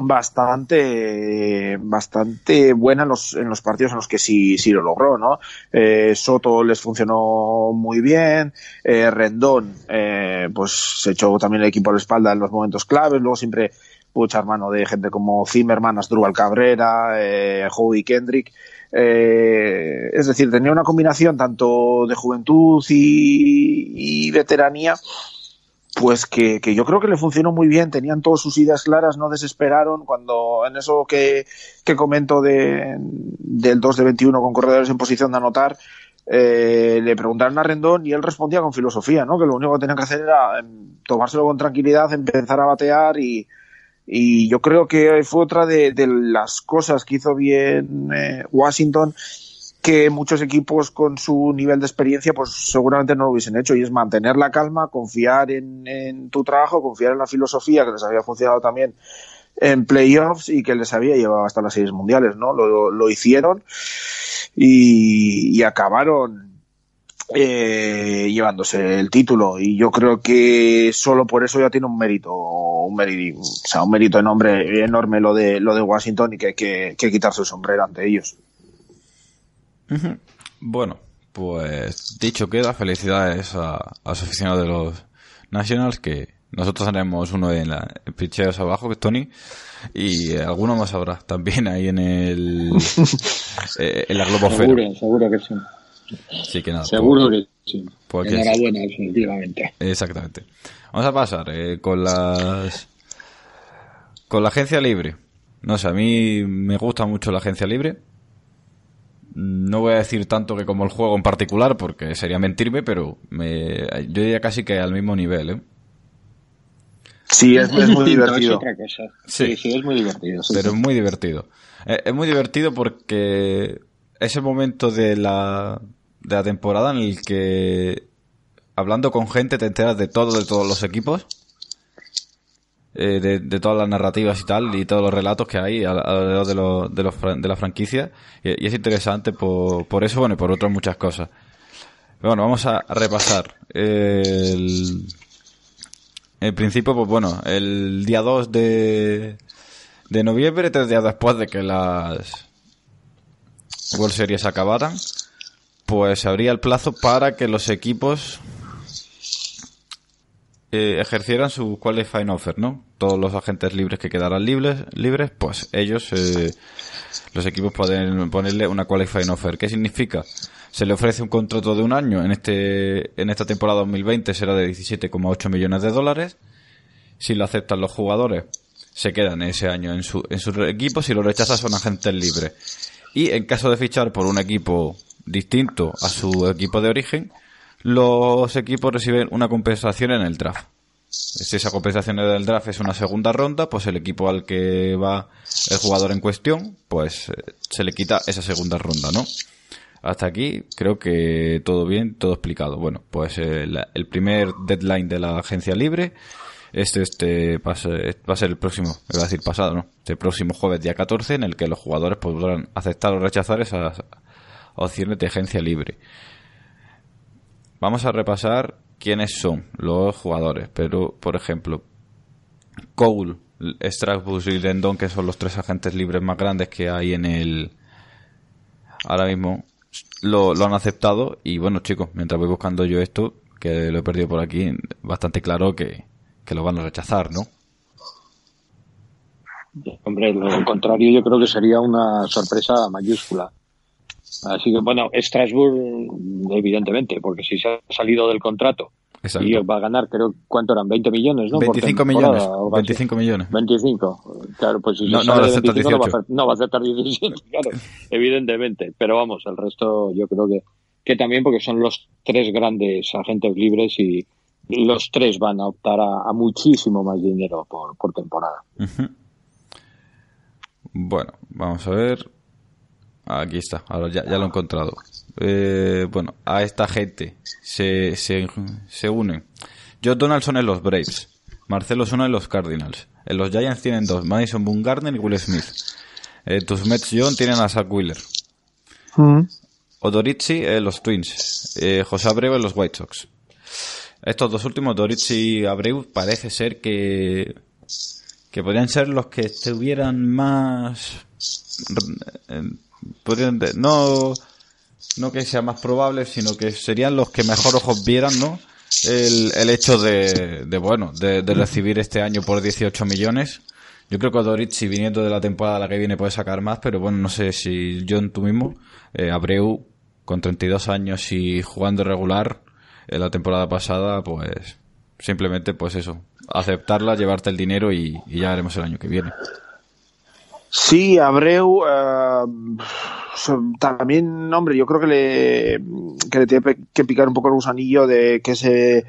bastante bastante buena en los, en los partidos en los que sí, sí lo logró, ¿no? Eh, Soto les funcionó muy bien, eh, Rendón eh, pues se echó también el equipo a la espalda en los momentos claves, luego siempre pudo echar mano de gente como Zimmerman, Asdrúbal Cabrera, eh, Howie Kendrick, es decir, tenía una combinación tanto de juventud y veteranía pues que, que, yo creo que le funcionó muy bien, tenían todas sus ideas claras, no desesperaron cuando en eso que, que comento de, del 2 de 21 con corredores en posición de anotar, eh, le preguntaron a Rendón y él respondía con filosofía, ¿no? Que lo único que tenían que hacer era em, tomárselo con tranquilidad, empezar a batear y, y yo creo que fue otra de, de las cosas que hizo bien eh, Washington que muchos equipos con su nivel de experiencia pues seguramente no lo hubiesen hecho. Y es mantener la calma, confiar en, tu trabajo, confiar en la filosofía que les había funcionado también en playoffs y que les había llevado hasta las series mundiales, ¿no? Lo, hicieron y, y acabaron eh, llevándose el título. Y yo creo que solo por eso ya tiene un mérito un mérito o sea un mérito enorme, enorme lo de lo de Washington y que hay que, que quitarse el sombrero ante ellos bueno, pues dicho queda, felicidades a, a los aficionados de los Nationals que nosotros tenemos uno en la en picheos abajo, que es Tony, y alguno más habrá también ahí en el *laughs* eh, en la Globofera. Seguro, seguro que sí. Sí, que nada. Seguro pues, que sí. pues Enhorabuena, definitivamente. Exactamente. Vamos a pasar eh, con las con la agencia libre. No sé, a mí me gusta mucho la agencia libre. No voy a decir tanto que como el juego en particular, porque sería mentirme, pero me, yo diría casi que al mismo nivel, ¿eh? Sí, es, es muy divertido. Es otra cosa. Sí, sí, es muy divertido. Sí, pero sí. es muy divertido. Es, es muy divertido porque es el momento de la, de la temporada en el que hablando con gente te enteras de todo, de todos los equipos. Eh, de, de, todas las narrativas y tal, y todos los relatos que hay alrededor de, lo, de, los, de la franquicia. Y, es interesante por, por eso, bueno, y por otras muchas cosas. Bueno, vamos a, a repasar. El, el principio, pues bueno, el día 2 de, de noviembre, tres días después de que las World Series acabaran, pues se abría el plazo para que los equipos eh, ejercieran su qualifying offer, ¿no? Todos los agentes libres que quedaran libres, libres pues ellos, eh, los equipos pueden ponerle una qualifying offer. ¿Qué significa? Se le ofrece un contrato de un año, en este, en esta temporada 2020 será de 17,8 millones de dólares. Si lo aceptan los jugadores, se quedan ese año en su, en su equipo, si lo rechazan son agentes libres. Y en caso de fichar por un equipo distinto a su equipo de origen, los equipos reciben una compensación en el draft. Si esa compensación del draft es una segunda ronda, pues el equipo al que va el jugador en cuestión, pues se le quita esa segunda ronda, ¿no? Hasta aquí creo que todo bien, todo explicado. Bueno, pues el, el primer deadline de la agencia libre este, este va a, ser, el próximo, iba a decir pasado, ¿no? Este próximo jueves día 14 en el que los jugadores podrán aceptar o rechazar esas opciones de agencia libre. Vamos a repasar quiénes son los jugadores, pero por ejemplo, Cole, Strasbourg y Lendon, que son los tres agentes libres más grandes que hay en el ahora mismo, lo, lo han aceptado y bueno chicos, mientras voy buscando yo esto, que lo he perdido por aquí, bastante claro que, que lo van a rechazar, ¿no? Hombre, lo contrario yo creo que sería una sorpresa mayúscula. Así que, bueno, Strasbourg, evidentemente, porque si se ha salido del contrato Exacto. y va a ganar, creo, ¿cuánto eran? 20 millones, ¿no? 25 millones. 25 millones. 25. Claro, pues si no, no, 25, no, va a no va a aceptar 17, claro, evidentemente. Pero vamos, el resto yo creo que, que también porque son los tres grandes agentes libres y los tres van a optar a, a muchísimo más dinero por, por temporada. Uh -huh. Bueno, vamos a ver. Aquí está, ahora ya, ya lo he encontrado. Eh, bueno, a esta gente se, se, se unen. Josh Donaldson en los Braves. Marcelo Zuna en los Cardinals. En los Giants tienen dos, Madison Bumgarner y Will Smith. Eh, tus Mets John tienen a Zach Wheeler. Mm. Odorizzi en los Twins. Eh, José Abreu en los White Sox. Estos dos últimos, Dorizzi y Abreu, parece ser que que podrían ser los que estuvieran más podrían no no que sea más probable sino que serían los que mejor ojos vieran no el, el hecho de, de bueno de, recibir este año por 18 millones. Yo creo que Doritzi viniendo de la temporada la que viene puede sacar más pero bueno no sé si John tú mismo eh, Abreu con 32 años y jugando regular en la temporada pasada pues simplemente pues eso aceptarla llevarte el dinero y, y ya haremos el año que viene Sí, Abreu eh, también, hombre, yo creo que le, que le tiene que picar un poco el gusanillo de que se,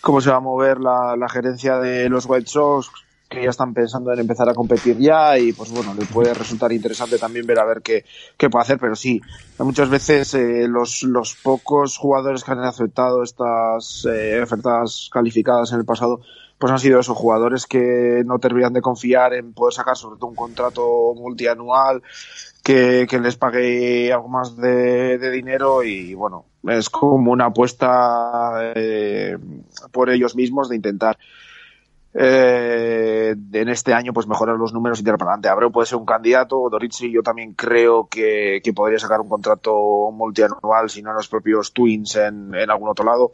cómo se va a mover la, la gerencia de los White Sox, que ya están pensando en empezar a competir ya y pues bueno, le puede resultar interesante también ver a ver qué, qué puede hacer, pero sí, muchas veces eh, los, los pocos jugadores que han aceptado estas eh, ofertas calificadas en el pasado pues han sido esos jugadores que no terminan de confiar en poder sacar sobre todo un contrato multianual que, que les pague algo más de, dinero y bueno, es como una apuesta eh, por ellos mismos de intentar eh, en este año pues mejorar los números y tirar para adelante. Abreu puede ser un candidato, Doritzi yo también creo que, podría sacar un contrato multianual, si no los propios Twins en, en algún otro lado.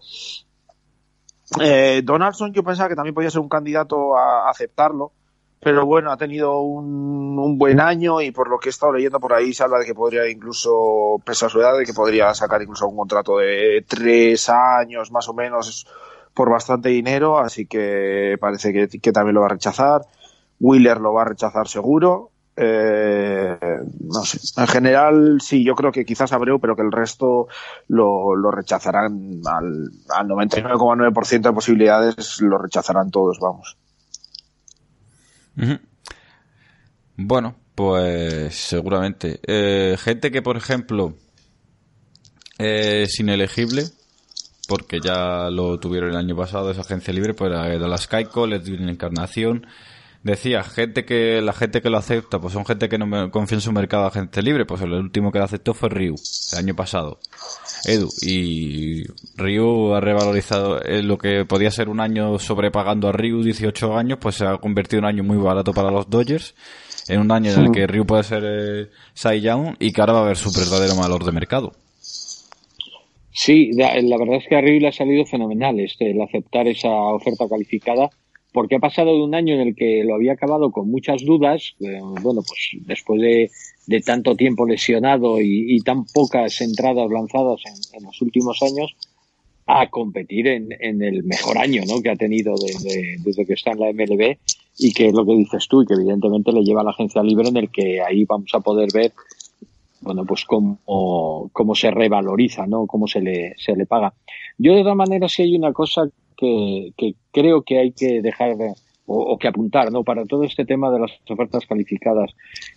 Eh, Donaldson yo pensaba que también podía ser un candidato a aceptarlo, pero bueno, ha tenido un, buen año y por lo que he estado leyendo por ahí se habla de que podría incluso, pese a su edad, de que podría sacar incluso un contrato de tres años más o menos por bastante dinero, así que parece que, que también lo va a rechazar. Wheeler lo va a rechazar seguro. Eh, no sé. En general, sí, yo creo que quizás Abreu, pero que el resto lo, lo rechazarán al, al 99,9% de posibilidades, lo rechazarán todos, vamos. Bueno, pues seguramente. Eh, gente que, por ejemplo, es inelegible, porque ya lo tuvieron el año pasado, esa agencia libre, pues de la Skycall, Edwin Encarnación, decía, gente que, la gente que lo acepta, pues son gente que no me confía en su mercado a gente libre, pues el último que lo aceptó fue Ryu, el año pasado. Edu, y Ryu ha revalorizado eh, lo que podía ser un año sobrepagando a Ryu 18 años, pues se ha convertido en un año muy barato para los Dodgers, en un año en el que Ryu puede ser eh, Cy Young y que ahora va a haber su verdadero valor de mercado. Sí, la, la verdad es que a Ryu le ha salido fenomenal este, el aceptar esa oferta calificada porque ha pasado de un año en el que lo había acabado con muchas dudas, eh, bueno, pues después de, tanto tiempo lesionado y, tan pocas entradas lanzadas en, en, los últimos años, a competir en, el mejor año ¿no? que ha tenido de, de, desde que está en la MLB y que es lo que dices tú y que evidentemente le lleva a la agencia libre en el que ahí vamos a poder ver bueno, pues cómo, cómo se revaloriza, ¿no? Cómo se le, se le paga. Yo de todas maneras sí hay una cosa que, que creo que hay que dejar de, o, o, que apuntar ¿no? para todo este tema de las ofertas calificadas.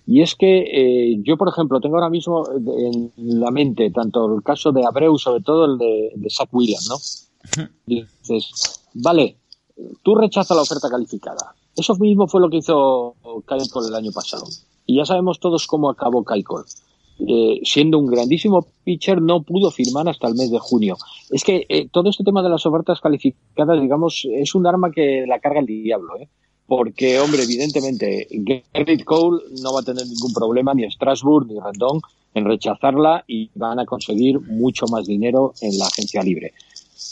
Y es que eh, yo, por ejemplo, tengo ahora mismo en la mente tanto el caso de Abreu, sobre todo el de, de Zach Williams, ¿no? *laughs* Dices, vale, tú rechazas la oferta calificada. Eso mismo fue lo que hizo Kyle Cole el año pasado. Y ya sabemos todos cómo acabó Kyle Cole eh, siendo un grandísimo pitcher, no pudo firmar hasta el mes de junio. Es que eh, todo este tema de las ofertas calificadas, digamos, es un arma que la carga el diablo, ¿eh? Porque, hombre, evidentemente, Garrett Cole no va a tener ningún problema, ni Strasbourg ni Rendón, en rechazarla y van a conseguir mucho más dinero en la agencia libre.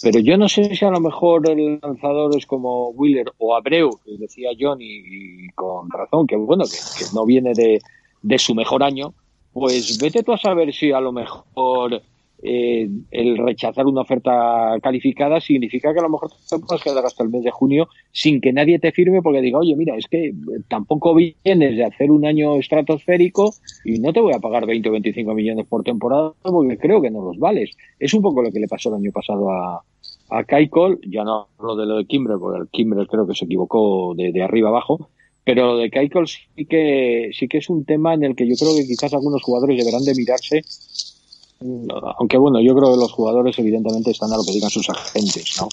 Pero yo no sé si a lo mejor el lanzador es como Wheeler o Abreu, que decía John, y, con razón, que bueno, que, no viene de su mejor año, pues vete tú a saber si a lo mejor eh, el rechazar una oferta calificada significa que a lo mejor te puedes quedar hasta el mes de junio sin que nadie te firme porque diga, oye, mira, es que tampoco vienes de hacer un año estratosférico y no te voy a pagar 20 o 25 millones por temporada porque creo que no los vales. Es un poco lo que le pasó el año pasado a, a Cole, ya no hablo de lo de Kimbrel, porque el Kimbrel creo que se equivocó de, de arriba abajo, pero lo de Keiko sí que, sí que es un tema en el que yo creo que quizás algunos jugadores deberán de mirarse, aunque bueno, yo creo que los jugadores evidentemente están a lo que digan sus agentes, ¿no?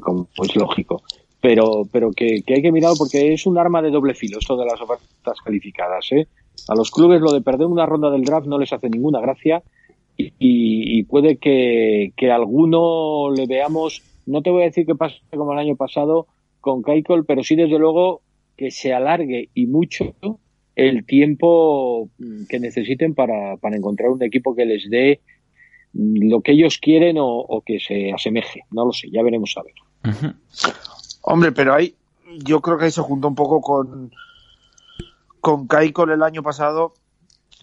Como es lógico. Pero, pero que, hay que mirar porque es un arma de doble filo esto de las ofertas calificadas, ¿eh? A los clubes lo de perder una ronda del draft no les hace ninguna gracia y, y puede que, que alguno le veamos, no te voy a decir que pase como el año pasado con Keiko, pero sí desde luego que se alargue y mucho el tiempo que necesiten para, para encontrar un equipo que les dé lo que ellos quieren o, que se asemeje. No lo sé, ya veremos a ver. Hombre, pero ahí yo creo que ahí se juntó un poco con con Kaikol el año pasado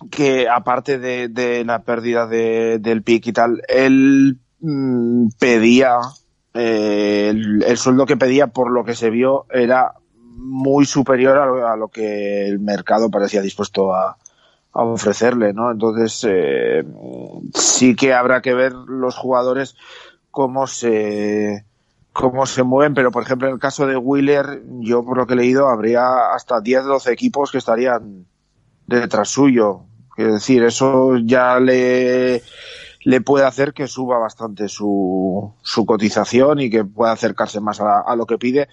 que aparte de, la pérdida de, del pick y tal, él mm, pedía eh, el, sueldo que pedía por lo que se vio era muy superior a lo, que el mercado parecía dispuesto a, ofrecerle, ¿no? Entonces, eh, sí que habrá que ver los jugadores cómo se cómo se mueven, pero por ejemplo en el caso de Wheeler, yo por lo que he leído, habría hasta 10 12 equipos que estarían detrás suyo. Es decir, eso ya le, le puede hacer que suba bastante su, su cotización y que pueda acercarse más a, a lo que pide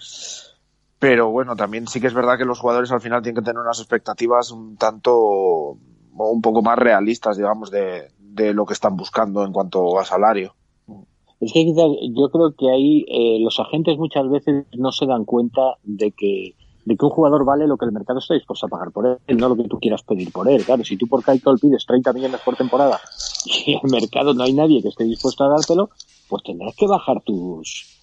pero bueno, también sí que es verdad que los jugadores al final tienen que tener unas expectativas un tanto un poco más realistas, digamos, de, lo que están buscando en cuanto a salario. Es que yo creo que ahí eh, los agentes muchas veces no se dan cuenta de que de que un jugador vale lo que el mercado está dispuesto a pagar por él, no lo que tú quieras pedir por él. Claro, si tú por Kyle pides 30 millones por temporada *laughs* y el mercado no hay nadie que esté dispuesto a dártelo, pues tendrás que bajar tus,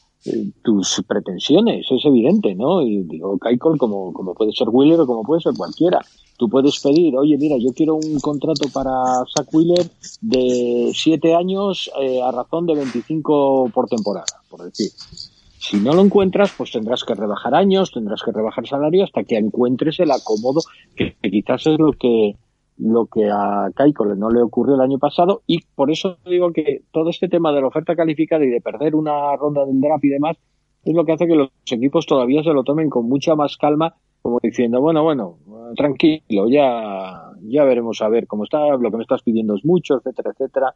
tus pretensiones, es evidente, ¿no? Y digo, Kaikol como, como puede ser Wheeler o como puede ser cualquiera. Tú puedes pedir, oye, mira, yo quiero un contrato para Zach Wheeler de siete años eh, a razón de 25 por temporada, por decir. Si no lo encuentras, pues tendrás que rebajar años, tendrás que rebajar salario hasta que encuentres el acomodo, que quizás es lo que lo que a Kaikole no le ocurrió el año pasado y por eso digo que todo este tema de la oferta calificada y de perder una ronda del draft y demás es lo que hace que los equipos todavía se lo tomen con mucha más calma como diciendo bueno bueno tranquilo ya ya veremos a ver cómo está lo que me estás pidiendo es mucho etcétera etcétera.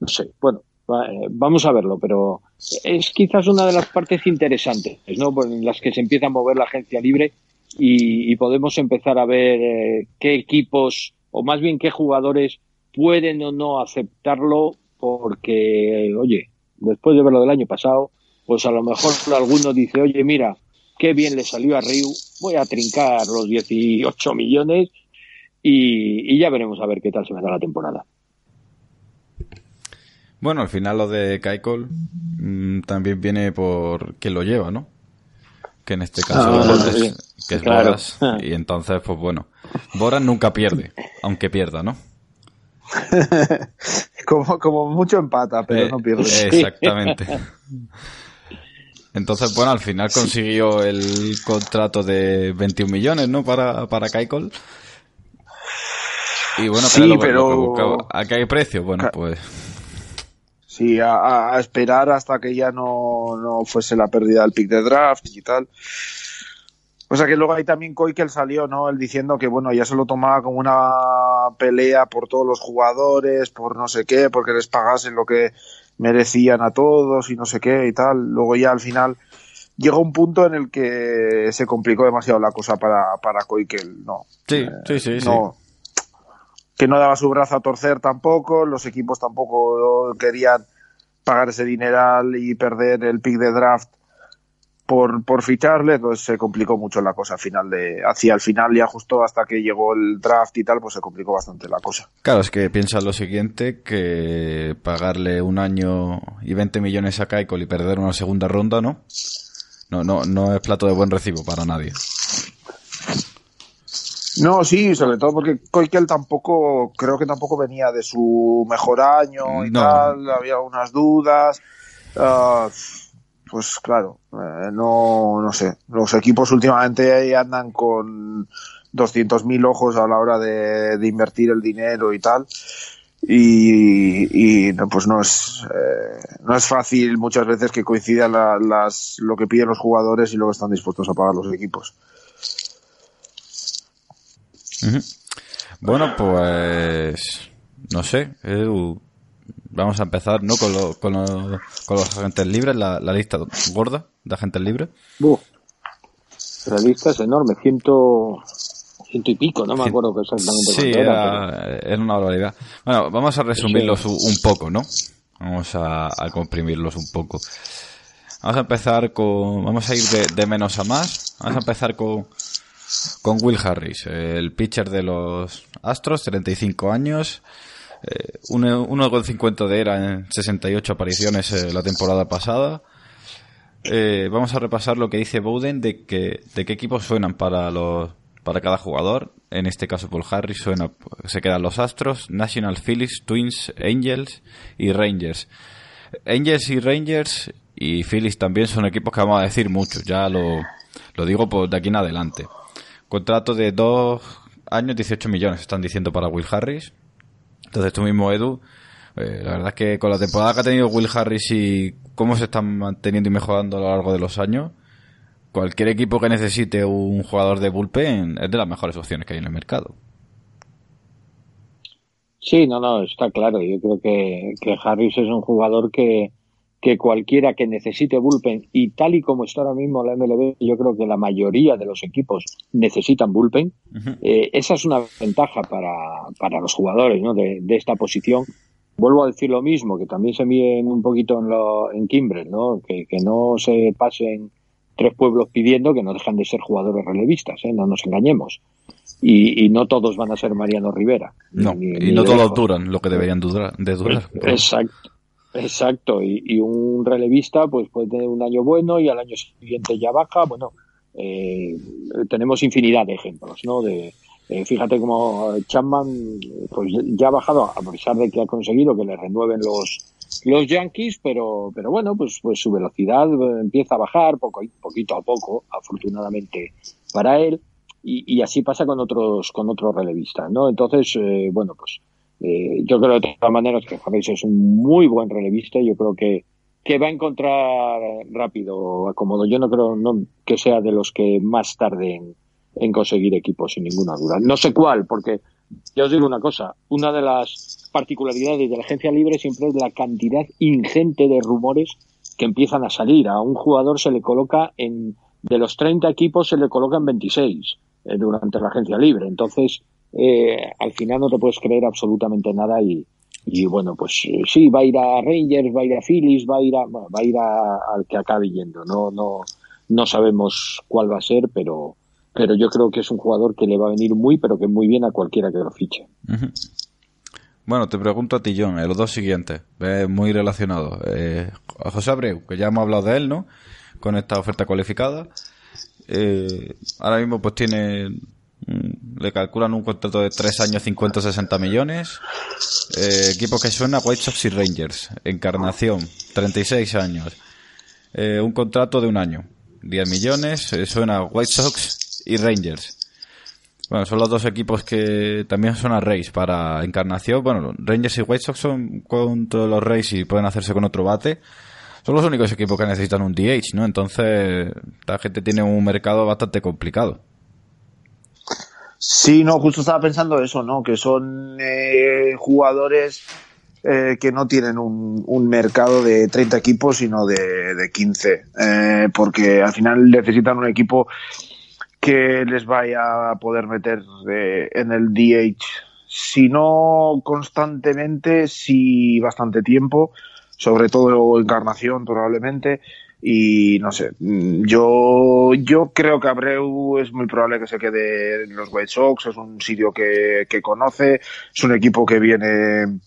No sé bueno eh, vamos a verlo pero es quizás una de las partes interesantes no en las que se empieza a mover la agencia libre y, podemos empezar a ver eh, qué equipos o más bien qué jugadores pueden o no aceptarlo porque, oye, después de verlo del año pasado, pues a lo mejor alguno dice, oye, mira, qué bien le salió a Ryu, voy a trincar los 18 millones y, y ya veremos a ver qué tal se me da la temporada. Bueno, al final lo de Kaikol mm, también viene por que lo lleva, ¿no? Que en este caso ah, es, que es Boras. Y entonces, pues bueno, Boras nunca pierde, aunque pierda, ¿no? *laughs* como, como mucho empata, pero eh, no pierde. Exactamente. Entonces, bueno, al final consiguió el contrato de 21 millones, ¿no? Para, para Kaikol. Y bueno, sí, pero... ¿A qué precio? Bueno, pues... Sí, a, a, esperar hasta que ya no, no fuese la pérdida del pick de draft y tal. O sea que luego hay también Koikel salió, ¿no? Él diciendo que, bueno, ya se lo tomaba como una pelea por todos los jugadores, por no sé qué, porque les pagasen lo que merecían a todos y no sé qué y tal. Luego ya al final llegó un punto en el que se complicó demasiado la cosa para, para Koikel, ¿no? Sí, sí, sí, no, Que no daba su brazo a torcer tampoco, los equipos tampoco querían pagar ese dineral y perder el pick de draft por, por ficharle, entonces se complicó mucho la cosa al final de, hacia el final ya justo hasta que llegó el draft y tal, pues se complicó bastante la cosa. Claro, es que piensa lo siguiente, que pagarle un año y 20 millones a Kaikol y perder una segunda ronda, ¿no? No, no, no es plato de buen recibo para nadie. No, sí, sobre todo porque Koikel tampoco, creo que tampoco venía de su mejor año y tal, había unas dudas. Uh, pues claro, eh, no, no sé. Los equipos últimamente andan con 200.000 ojos a la hora de, invertir el dinero y tal. Y, y pues no es, eh, no es fácil muchas veces que coincidan las, lo que piden los jugadores y lo que están dispuestos a pagar los equipos. Bueno, pues no sé, Edu, vamos a empezar ¿no? con, con, con los agentes libres, la, lista gorda de agentes libres. La lista es enorme, ciento, ciento y pico, no me acuerdo exactamente sí, era, era, una barbaridad. Bueno, vamos a resumirlos un poco, ¿no? Vamos a, comprimirlos un poco. Vamos a empezar con. Vamos a ir de, de, menos a más. Vamos a empezar con, con Will Harris, el pitcher de los Astros, 35 años, eh, 1,50 de era en 68 apariciones eh, la temporada pasada. Eh, vamos a repasar lo que dice Bowden de que de qué equipos suenan para los para cada jugador. En este caso, Paul Harris suena, se quedan los Astros, National Phillies, Twins, Angels y Rangers. Angels y Rangers y Phillies también son equipos que vamos a decir mucho, ya lo, lo digo por de aquí en adelante. Contrato de dos años, 18 millones, están diciendo para Will Harris. Entonces tú mismo, Edu, eh, la verdad es que con la temporada que ha tenido Will Harris y cómo se están manteniendo y mejorando a lo largo de los años, cualquier equipo que necesite un jugador de bullpen es de las mejores opciones que hay en el mercado. Sí, no, no, está claro. Yo creo que, que Harris es un jugador que, que cualquiera que necesite bullpen y tal y como está ahora mismo la MLB, yo creo que la mayoría de los equipos necesitan bullpen. eh, esa es una ventaja para, para los jugadores ¿no? de, de, esta posición. Vuelvo a decir lo mismo, que también se miden un poquito en, lo, en Kimbrel, ¿no? Que, que no se pasen tres pueblos pidiendo que no dejan de ser jugadores relevistas, ¿eh? no nos engañemos. Y, y, no todos van a ser Mariano Rivera. No, ni, y no todos duran lo que deberían durar. De durar Exacto. Exacto, y, y, un relevista pues puede tener un año bueno y al año siguiente ya baja. Bueno, eh, tenemos infinidad de ejemplos, ¿no? De, eh, fíjate como Chapman pues ya ha bajado a pesar de que ha conseguido que le renueven los los Yankees, pero pero bueno, pues pues su velocidad empieza a bajar poco poquito a poco, afortunadamente para él. Y, y así pasa con otros con otros relevistas, ¿no? Entonces, eh, bueno, pues eh, yo creo de todas maneras que Harris es un muy buen relevista. Yo creo que, que va a encontrar rápido acomodo. Yo no creo que sea de los que más tarden en conseguir equipos, sin ninguna duda. No sé cuál, porque yo os digo una cosa. Una de las particularidades de la agencia libre siempre es la cantidad ingente de rumores que empiezan a salir. A un jugador se le coloca en, de los 30 equipos se le colocan 26 eh, durante la agencia libre. Entonces, eh, al final no te puedes creer absolutamente nada y, y bueno, pues eh, sí, va a ir a Rangers, va a ir a Phillies, va a ir a, va a ir a, al que acabe yendo. No, no, no sabemos cuál va a ser, pero, pero yo creo que es un jugador que le va a venir muy, pero que muy bien a cualquiera que lo fiche. Bueno, te pregunto a ti, John, los dos siguientes, muy relacionados. Eh, José Abreu, que ya hemos hablado de él, ¿no? Con esta oferta cualificada. Eh, ahora mismo pues tiene le calculan un contrato de 3 años 50 60 millones. Eh, equipo que suena White Sox y Rangers. Encarnación 36 años. Eh, un contrato de un año 10 millones. Eh, suena White Sox y Rangers. Bueno son los dos equipos que también son a Rays para Encarnación. Bueno Rangers y White Sox son contra los Rays y pueden hacerse con otro bate. Son los únicos equipos que necesitan un DH ¿no? entonces la gente tiene un mercado bastante complicado Sí, no, justo estaba pensando eso, ¿no? Que son eh, jugadores eh, que no tienen un, mercado de 30 equipos, sino de, de 15. Eh, porque al final necesitan un equipo que les vaya a poder meter eh, en el DH. Si no constantemente, sí bastante tiempo. Sobre todo encarnación, probablemente y no sé, yo, yo creo que Abreu es muy probable que se quede en los White Sox, es un sitio que, que conoce, es un equipo que viene,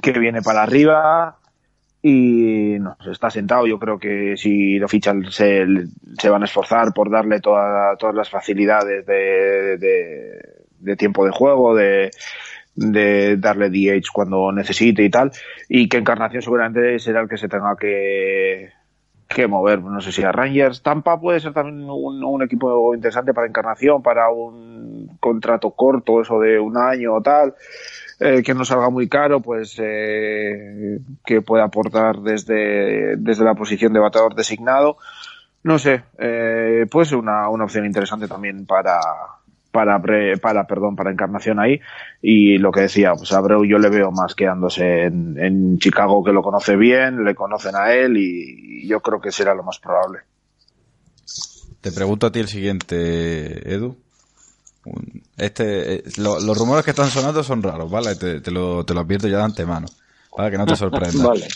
que viene para arriba y no, está sentado. Yo creo que si lo fichan se, se van a esforzar por darle toda, todas las facilidades de, de, de tiempo de juego, de, de darle DH cuando necesite y tal, y que Encarnación seguramente será el que se tenga que, que mover, no sé si a Rangers. Tampa puede ser también un, equipo interesante para Encarnación, para un contrato corto, eso de un año o tal, eh, que no salga muy caro, pues eh, que pueda aportar desde, desde la posición de bateador designado. No sé, eh, puede ser una, una opción interesante también para, para, para, perdón, para Encarnación ahí. Y lo que decía, pues Abreu yo le veo más quedándose en, en Chicago, que lo conoce bien, le conocen a él y, y yo creo que será lo más probable. Te pregunto a ti el siguiente, Edu. Este, lo, los rumores que están sonando son raros, ¿vale? Te, te, lo, te lo advierto ya de antemano, para que no te *laughs* sorprenda. vale.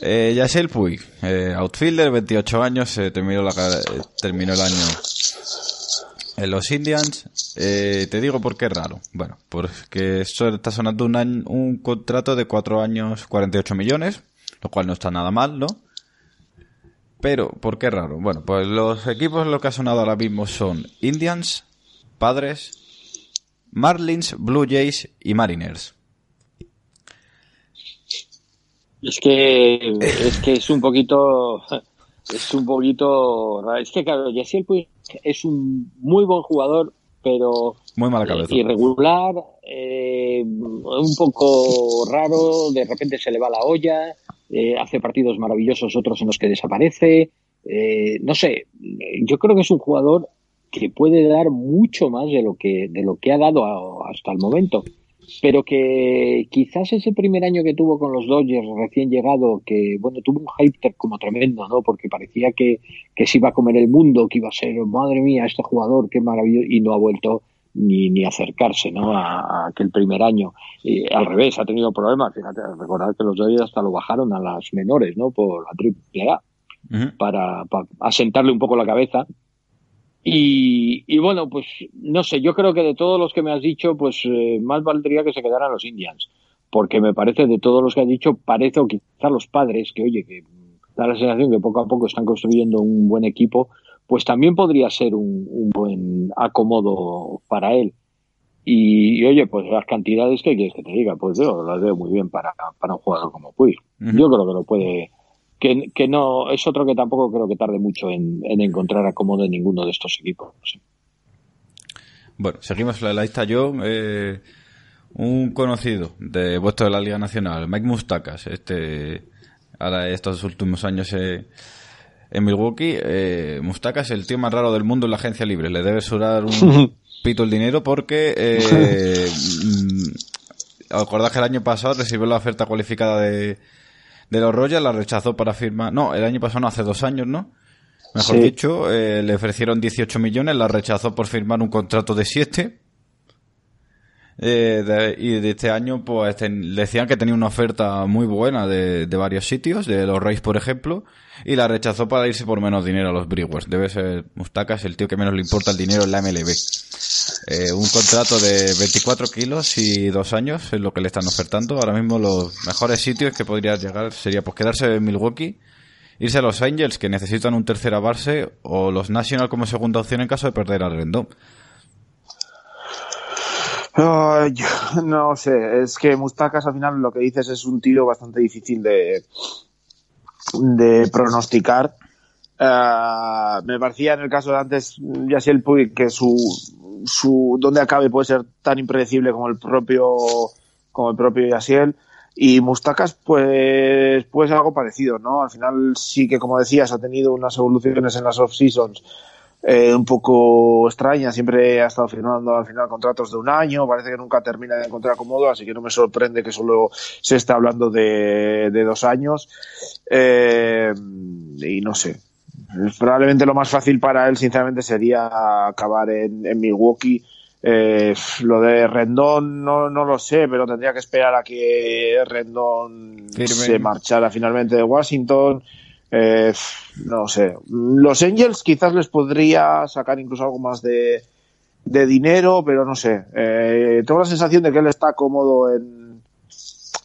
Eh, Puig, eh, outfielder, 28 años, eh, terminó, la, terminó el año En los Indians, eh, te digo por qué es raro. Bueno, porque esto está sonando un, un contrato de 4 años, 48 millones, lo cual no está nada mal, ¿no? Pero, ¿por qué raro? Bueno, pues los equipos lo que ha sonado ahora mismo son Indians, Padres, Marlins, Blue Jays y Mariners. Es que es que es un poquito *laughs* es un poquito es que claro Yasiel Puig es un muy buen jugador pero muy mala cabeza. irregular eh, un poco raro de repente se le va la olla eh, hace partidos maravillosos otros en los que desaparece eh, no sé yo creo que es un jugador que puede dar mucho más de lo que de lo que ha dado hasta el momento pero que quizás ese primer año que tuvo con los Dodgers recién llegado, que bueno, tuvo un hype como tremendo, ¿no? Porque parecía que, que se iba a comer el mundo, que iba a ser, madre mía, este jugador, qué maravilloso, y no ha vuelto ni, ni acercarse, ¿no? A, aquel primer año. Y, al revés, ha tenido problemas, fíjate, recordad que los Dodgers hasta lo bajaron a las menores, ¿no? Por la triple A. para, para asentarle un poco la cabeza y, y, bueno, pues no sé, yo creo que de todos los que me has dicho, pues eh, más valdría que se quedaran los Indians, porque me parece de todos los que has dicho, parece o quizá los padres, que oye, que da la sensación que poco a poco están construyendo un buen equipo, pues también podría ser un, un buen acomodo para él. Y, oye, pues las cantidades que quieres que te diga, pues yo las veo muy bien para, para un jugador como Puig. Yo creo que lo puede, que, no es otro que tampoco creo que tarde mucho en, encontrar acomodo en ninguno de estos equipos. Bueno, seguimos la lista. Yo, eh, un conocido de vuestro de la Liga Nacional, Mike Mustakas, este, ahora estos últimos años eh, en Milwaukee, eh, Mustakas es el tío más raro del mundo en la agencia libre. Le debe surar un *laughs* pito el dinero porque, eh, *laughs* mm, acordás que el año pasado recibió la oferta cualificada de de los Royals, la rechazó para firmar. No, el año pasado, no, hace dos años, ¿no? Mejor dicho, eh, le ofrecieron 18 millones, la rechazó por firmar un contrato de 7. Eh, y de este año, pues decían que tenía una oferta muy buena de, de, varios sitios, de los Rays, por ejemplo, y la rechazó para irse por menos dinero a los Brewers. Debe ser Mustakas el tío que menos le importa el dinero en la MLB. Eh, un contrato de 24 kilos y dos años es lo que le están ofertando. Ahora mismo los mejores sitios que podría llegar sería pues quedarse en Milwaukee, irse a los Angels que necesitan un tercera base o los National como segunda opción en caso de perder al Rendón. no sé, es que Mustakas al final lo que dices es un tiro bastante difícil de, de pronosticar. Eh, me parecía en el caso de antes Yasiel Puig que su, su donde acabe puede ser tan impredecible como el propio como el propio Yasiel. Y Mustakas pues pues algo parecido no al final sí que como decías ha tenido unas evoluciones en las off seasons eh, un poco extraña, siempre ha estado firmando al final contratos de un año, parece que nunca termina de encontrar acomodo, así que no me sorprende que solo se esté hablando de, de dos años. Eh, y no sé, probablemente lo más fácil para él, sinceramente, sería acabar en, en Milwaukee. Eh, lo de Rendón no, no lo sé, pero tendría que esperar a que Rendón se marchara finalmente de Washington. Eh, no sé. Los Angels quizás les podría sacar incluso algo más de, de dinero, pero no sé. Eh, tengo la sensación de que él está cómodo en,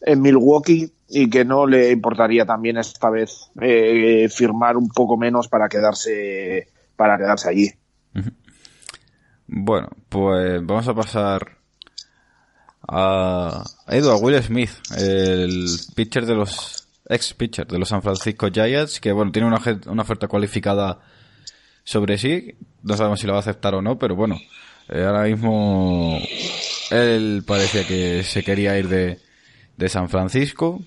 en Milwaukee y que no le importaría también esta vez eh, firmar un poco menos para quedarse para quedarse allí. Bueno, pues vamos a pasar a Edward Will Smith, el pitcher de los ex pitcher de los San Francisco Giants, que bueno, tiene una, una oferta cualificada sobre sí. No sabemos si la va a aceptar o no, pero bueno, eh, ahora mismo él parecía que se quería ir de, de San Francisco.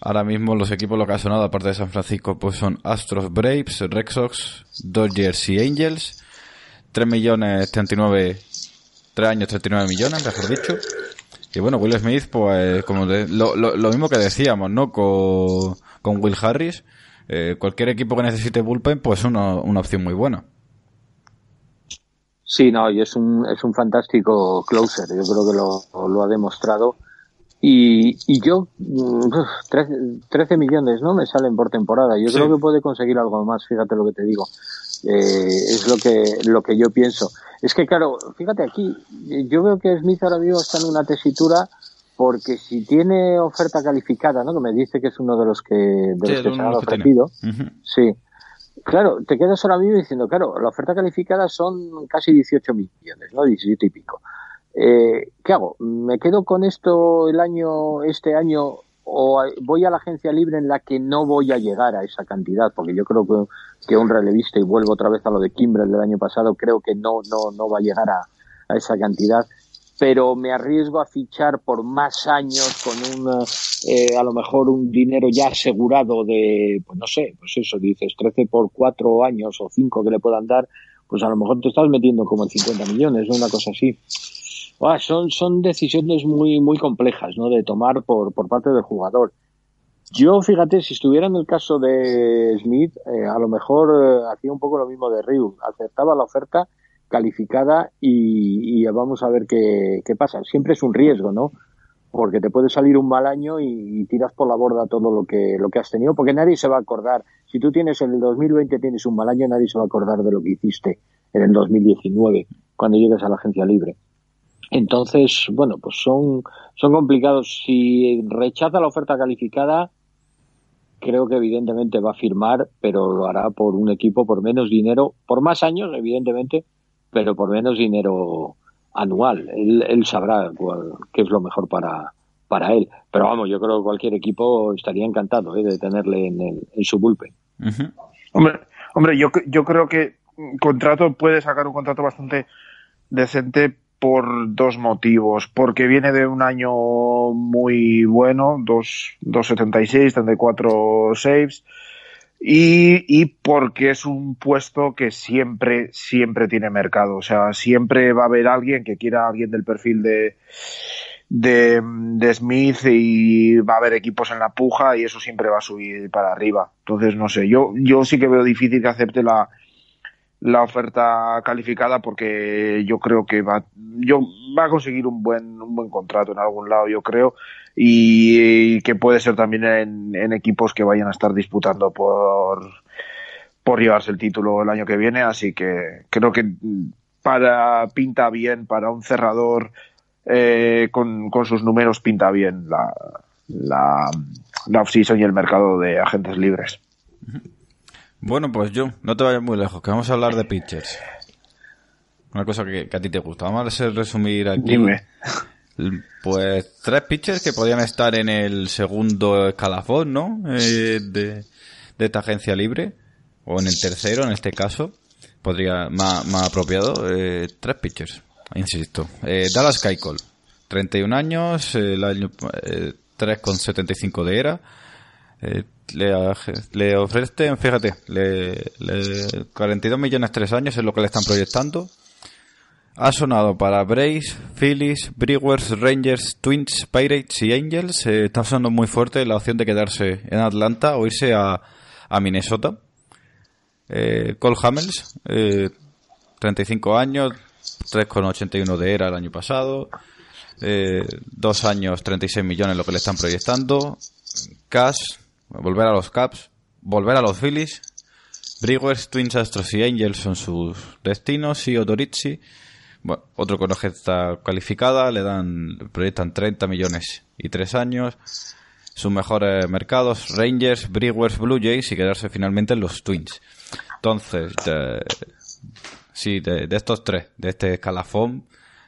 Ahora mismo los equipos lo que ha sonado, aparte de San Francisco, pues son Astros, Braves, Red Sox, Dodgers y Angels. 3 millones 39, 3 años 39 millones, mejor dicho. Y bueno, Will Smith, pues como lo, lo, mismo que decíamos, ¿no? Con, con Will Harris, eh, cualquier equipo que necesite bullpen, pues es una, una opción muy buena. Sí, no, y es un, es un fantástico closer, yo creo que lo, lo ha demostrado. Y, y yo, 13, mm, millones, ¿no? Me salen por temporada. Yo creo que puede conseguir algo más, fíjate lo que te digo. es lo que, lo que yo pienso. Es que, claro, fíjate aquí, yo veo que Smith ahora mismo está en una tesitura porque si tiene oferta calificada, ¿no? Que me dice que es uno de los que, de los que se ha ofrecido. Sí. Claro, te quedas ahora mismo diciendo, claro, la oferta calificada son casi 18 millones, ¿no? 17 y pico. Eh, ¿Qué hago? ¿Me quedo con esto el año, este año, o voy a la agencia libre en la que no voy a llegar a esa cantidad? Porque yo creo que, un relevista, y vuelvo otra vez a lo de Kimbrel del año pasado, creo que no, no, no va a llegar a, esa cantidad pero me arriesgo a fichar por más años con un, eh, a lo mejor un dinero ya asegurado de, pues no sé, pues eso, dices 13 por 4 años o 5 que le puedan dar, pues a lo mejor te estás metiendo como en 50 millones, una cosa así. Son, son decisiones muy, muy complejas, ¿no? De tomar por, por parte del jugador. Yo, fíjate, si estuviera en el caso de Smith, eh, a lo mejor eh, hacía un poco lo mismo de Ryu. Aceptaba la oferta calificada y, vamos a ver qué, qué, pasa. Siempre es un riesgo, ¿no? Porque te puede salir un mal año y, tiras por la borda todo lo que, lo que has tenido, porque nadie se va a acordar. Si tú tienes en el 2020 tienes un mal año, nadie se va a acordar de lo que hiciste en el 2019, cuando llegues a la agencia libre. Entonces, bueno, pues son, son complicados. Si rechaza la oferta calificada, creo que evidentemente va a firmar, pero lo hará por un equipo por menos dinero, por más años, evidentemente, pero por menos dinero anual. Él, él sabrá qué es lo mejor para, para él. Pero vamos, yo creo que cualquier equipo estaría encantado ¿eh? de tenerle en, en su bullpen. Hombre, hombre yo, yo creo que contrato puede sacar un contrato bastante decente por dos motivos. Porque viene de un año muy bueno, 2.76, 34 saves y, y porque es un puesto que siempre, siempre tiene mercado. O sea, siempre va a haber alguien que quiera alguien del perfil de, de, de, Smith y va a haber equipos en la puja y eso siempre va a subir para arriba. Entonces, no sé, yo, yo sí que veo difícil que acepte la, la oferta calificada porque yo creo que va, yo, va a conseguir un buen, un buen contrato en algún lado, yo creo y, que puede ser también en, equipos que vayan a estar disputando por, por llevarse el título el año que viene, así que creo que para pinta bien, para un cerrador eh, con, sus números pinta bien la, la, la off-season y el mercado de agentes libres. Bueno, pues yo, no te vayas muy lejos, que vamos a hablar de pitchers. Una cosa que, a ti te gusta. Vamos a resumir aquí. Dime. Pues tres pitchers que podían estar en el segundo escalafón, ¿no? Eh, de, esta agencia libre. O en el tercero, en este caso. Podría, más, más apropiado. Eh, tres pitchers, insisto. Eh, Dallas Keuchel, 31 años, el año, eh, 3,75 de era. Le, le ofrecen, fíjate, le, le, 42 millones tres años es lo que le están proyectando. Ha sonado para Braves, Phillies, Brewers, Rangers, Twins, Pirates y Angels. Eh, está sonando muy fuerte la opción de quedarse en Atlanta o irse a, a Minnesota. Eh, Cole Hamels, eh, 35 años, 3,81 de era el año pasado. Eh, dos años, 36 millones lo que le están proyectando. Cash, volver a los Caps, volver a los Phillies. Brewers, Twins, Astros y Angels son sus destinos. Y Odorizzi bueno, otro con está calificada, le dan, proyectan 30 millones y 3 años. Sus mejores mercados, Rangers, Brewers, Blue Jays y quedarse finalmente en los Twins. Entonces, sí, de, estos tres, de este escalafón,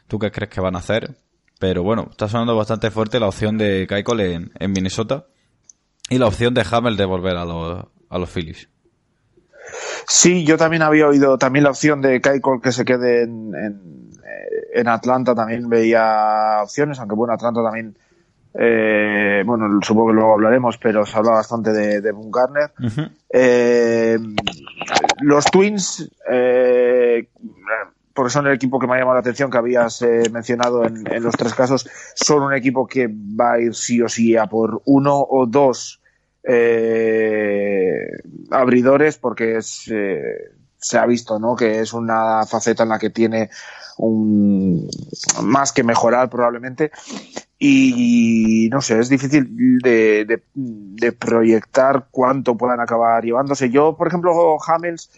¿tú qué crees que van a hacer? Pero bueno, está sonando bastante fuerte la opción de Keiko en, en Minnesota y la opción de Hamel de volver a los, a los Phillies. Sí, yo también había oído también la opción de Keiko que se quede en, en, Atlanta, también veía opciones, aunque bueno, Atlanta también, eh, bueno, supongo que luego hablaremos, pero se habla bastante de, de Boone Garner. eh, los Twins, eh, porque son el equipo que me ha llamado la atención, que habías eh, mencionado en, los tres casos, son un equipo que va a ir sí o sí a por uno o dos eh, abridores porque es, eh, se ha visto ¿no? que es una faceta en la que tiene un, más que mejorar probablemente y no sé, es difícil de, proyectar cuánto puedan acabar llevándose. Yo, por ejemplo, Hamels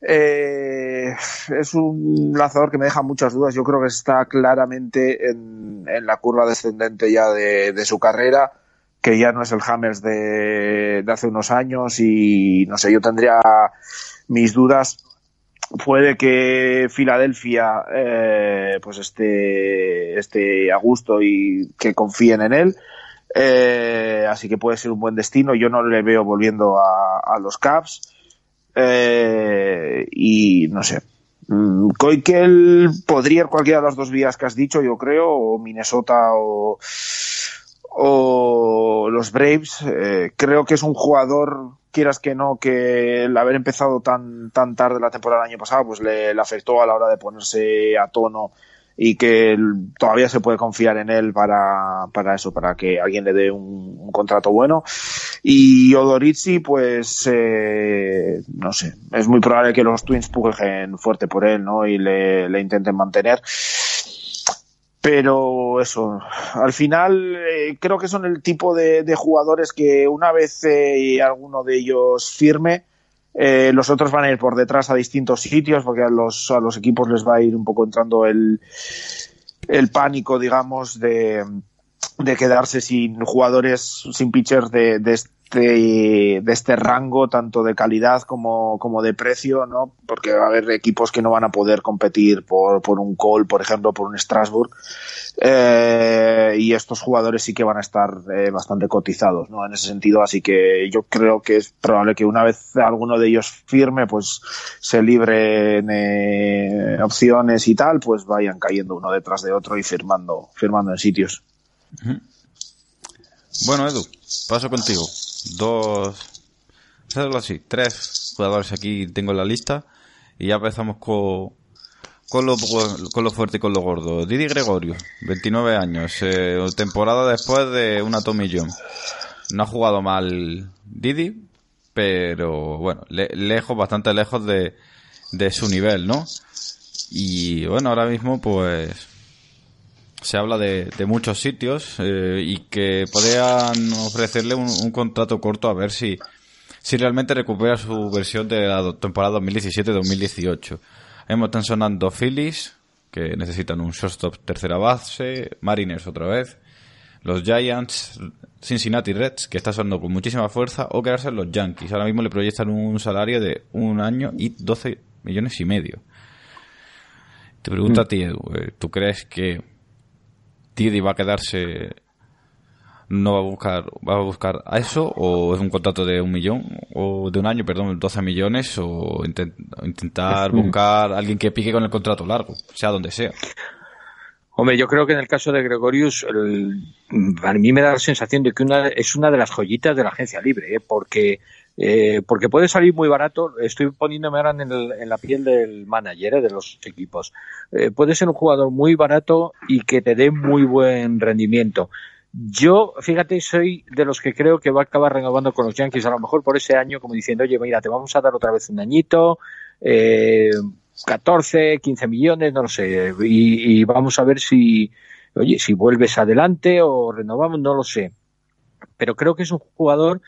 Eh, es un lanzador que me deja muchas dudas. Yo creo que está claramente en, la curva descendente ya de, su carrera, que ya no es el Hammers de, hace unos años y no sé, yo tendría mis dudas puede que Filadelfia eh, pues esté, esté a gusto y que confíen en él. Eh, así que puede ser un buen destino. Yo no le veo volviendo a, a los Caps. Eh, y no sé. Mm, Koikel podría ir cualquiera de las dos vías que has dicho, yo creo, o Minnesota o, o los Braves. Eh, creo que es un jugador quieras que no, que el haber empezado tan, tan tarde la temporada del año pasado, pues le, afectó a la hora de ponerse a tono y que todavía se puede confiar en él para, para eso, para que alguien le dé un, contrato bueno. Y Odorizzi, pues, eh, no sé, es muy probable que los Twins pujen fuerte por él, ¿no? Y le, le intenten mantener pero eso, al final eh, creo que son el tipo de, jugadores que una vez eh, alguno de ellos firme, eh, los otros van a ir por detrás a distintos sitios porque a los, a los equipos les va a ir un poco entrando el, el pánico, digamos, de, de quedarse sin jugadores, sin pitchers de, de, este, de este rango, tanto de calidad como, como de precio, ¿no? Porque va a haber equipos que no van a poder competir por, por un Cole, por ejemplo, por un Strasbourg. Eh, y estos jugadores sí que van a estar eh, bastante cotizados, ¿no? En ese sentido, así que yo creo que es probable que una vez alguno de ellos firme, pues se libren eh, opciones y tal, pues vayan cayendo uno detrás de otro y firmando, firmando en sitios. Bueno, Edu, paso contigo. Dos, hacerlo así, tres jugadores aquí tengo en la lista y ya empezamos con, con lo, con lo fuerte y con lo gordo. Didi Gregorio, 29 años, eh, temporada después de una Tommy John. No ha jugado mal Didi, pero bueno, lejos, bastante lejos de, de su nivel, ¿no? Y bueno, ahora mismo pues se habla de, muchos sitios eh, y que podrían ofrecerle un, contrato corto a ver si, si realmente recupera su versión de la temporada 2017-2018. Hemos están sonando Phillies, que necesitan un shortstop tercera base, Mariners otra vez, los Giants, Cincinnati Reds, que está sonando con muchísima fuerza, o quedarse los Yankees. Ahora mismo le proyectan un salario de un año y 12 millones y medio. Te pregunto a ti, Edu, eh, ¿tú crees que Didi va a quedarse no va a buscar va a buscar a eso o es un contrato de un millón o de un año perdón 12 millones o intentar buscar a alguien que pique con el contrato largo sea donde sea Hombre, yo creo que en el caso de Gregorius, a mí me da la sensación de que una, es una de las joyitas de la agencia libre, ¿eh? porque eh, porque puede salir muy barato. Estoy poniéndome ahora en, la piel del manager eh, de los equipos. Eh, puede ser un jugador muy barato y que te dé muy buen rendimiento. Yo, fíjate, soy de los que creo que va a acabar renovando con los Yankees, a lo mejor por ese año, como diciendo, oye, mira, te vamos a dar otra vez un añito, eh, 14, 15 millones, no lo sé, y, y vamos a ver si, oye, si vuelves adelante o renovamos, no lo sé. Pero creo que es un jugador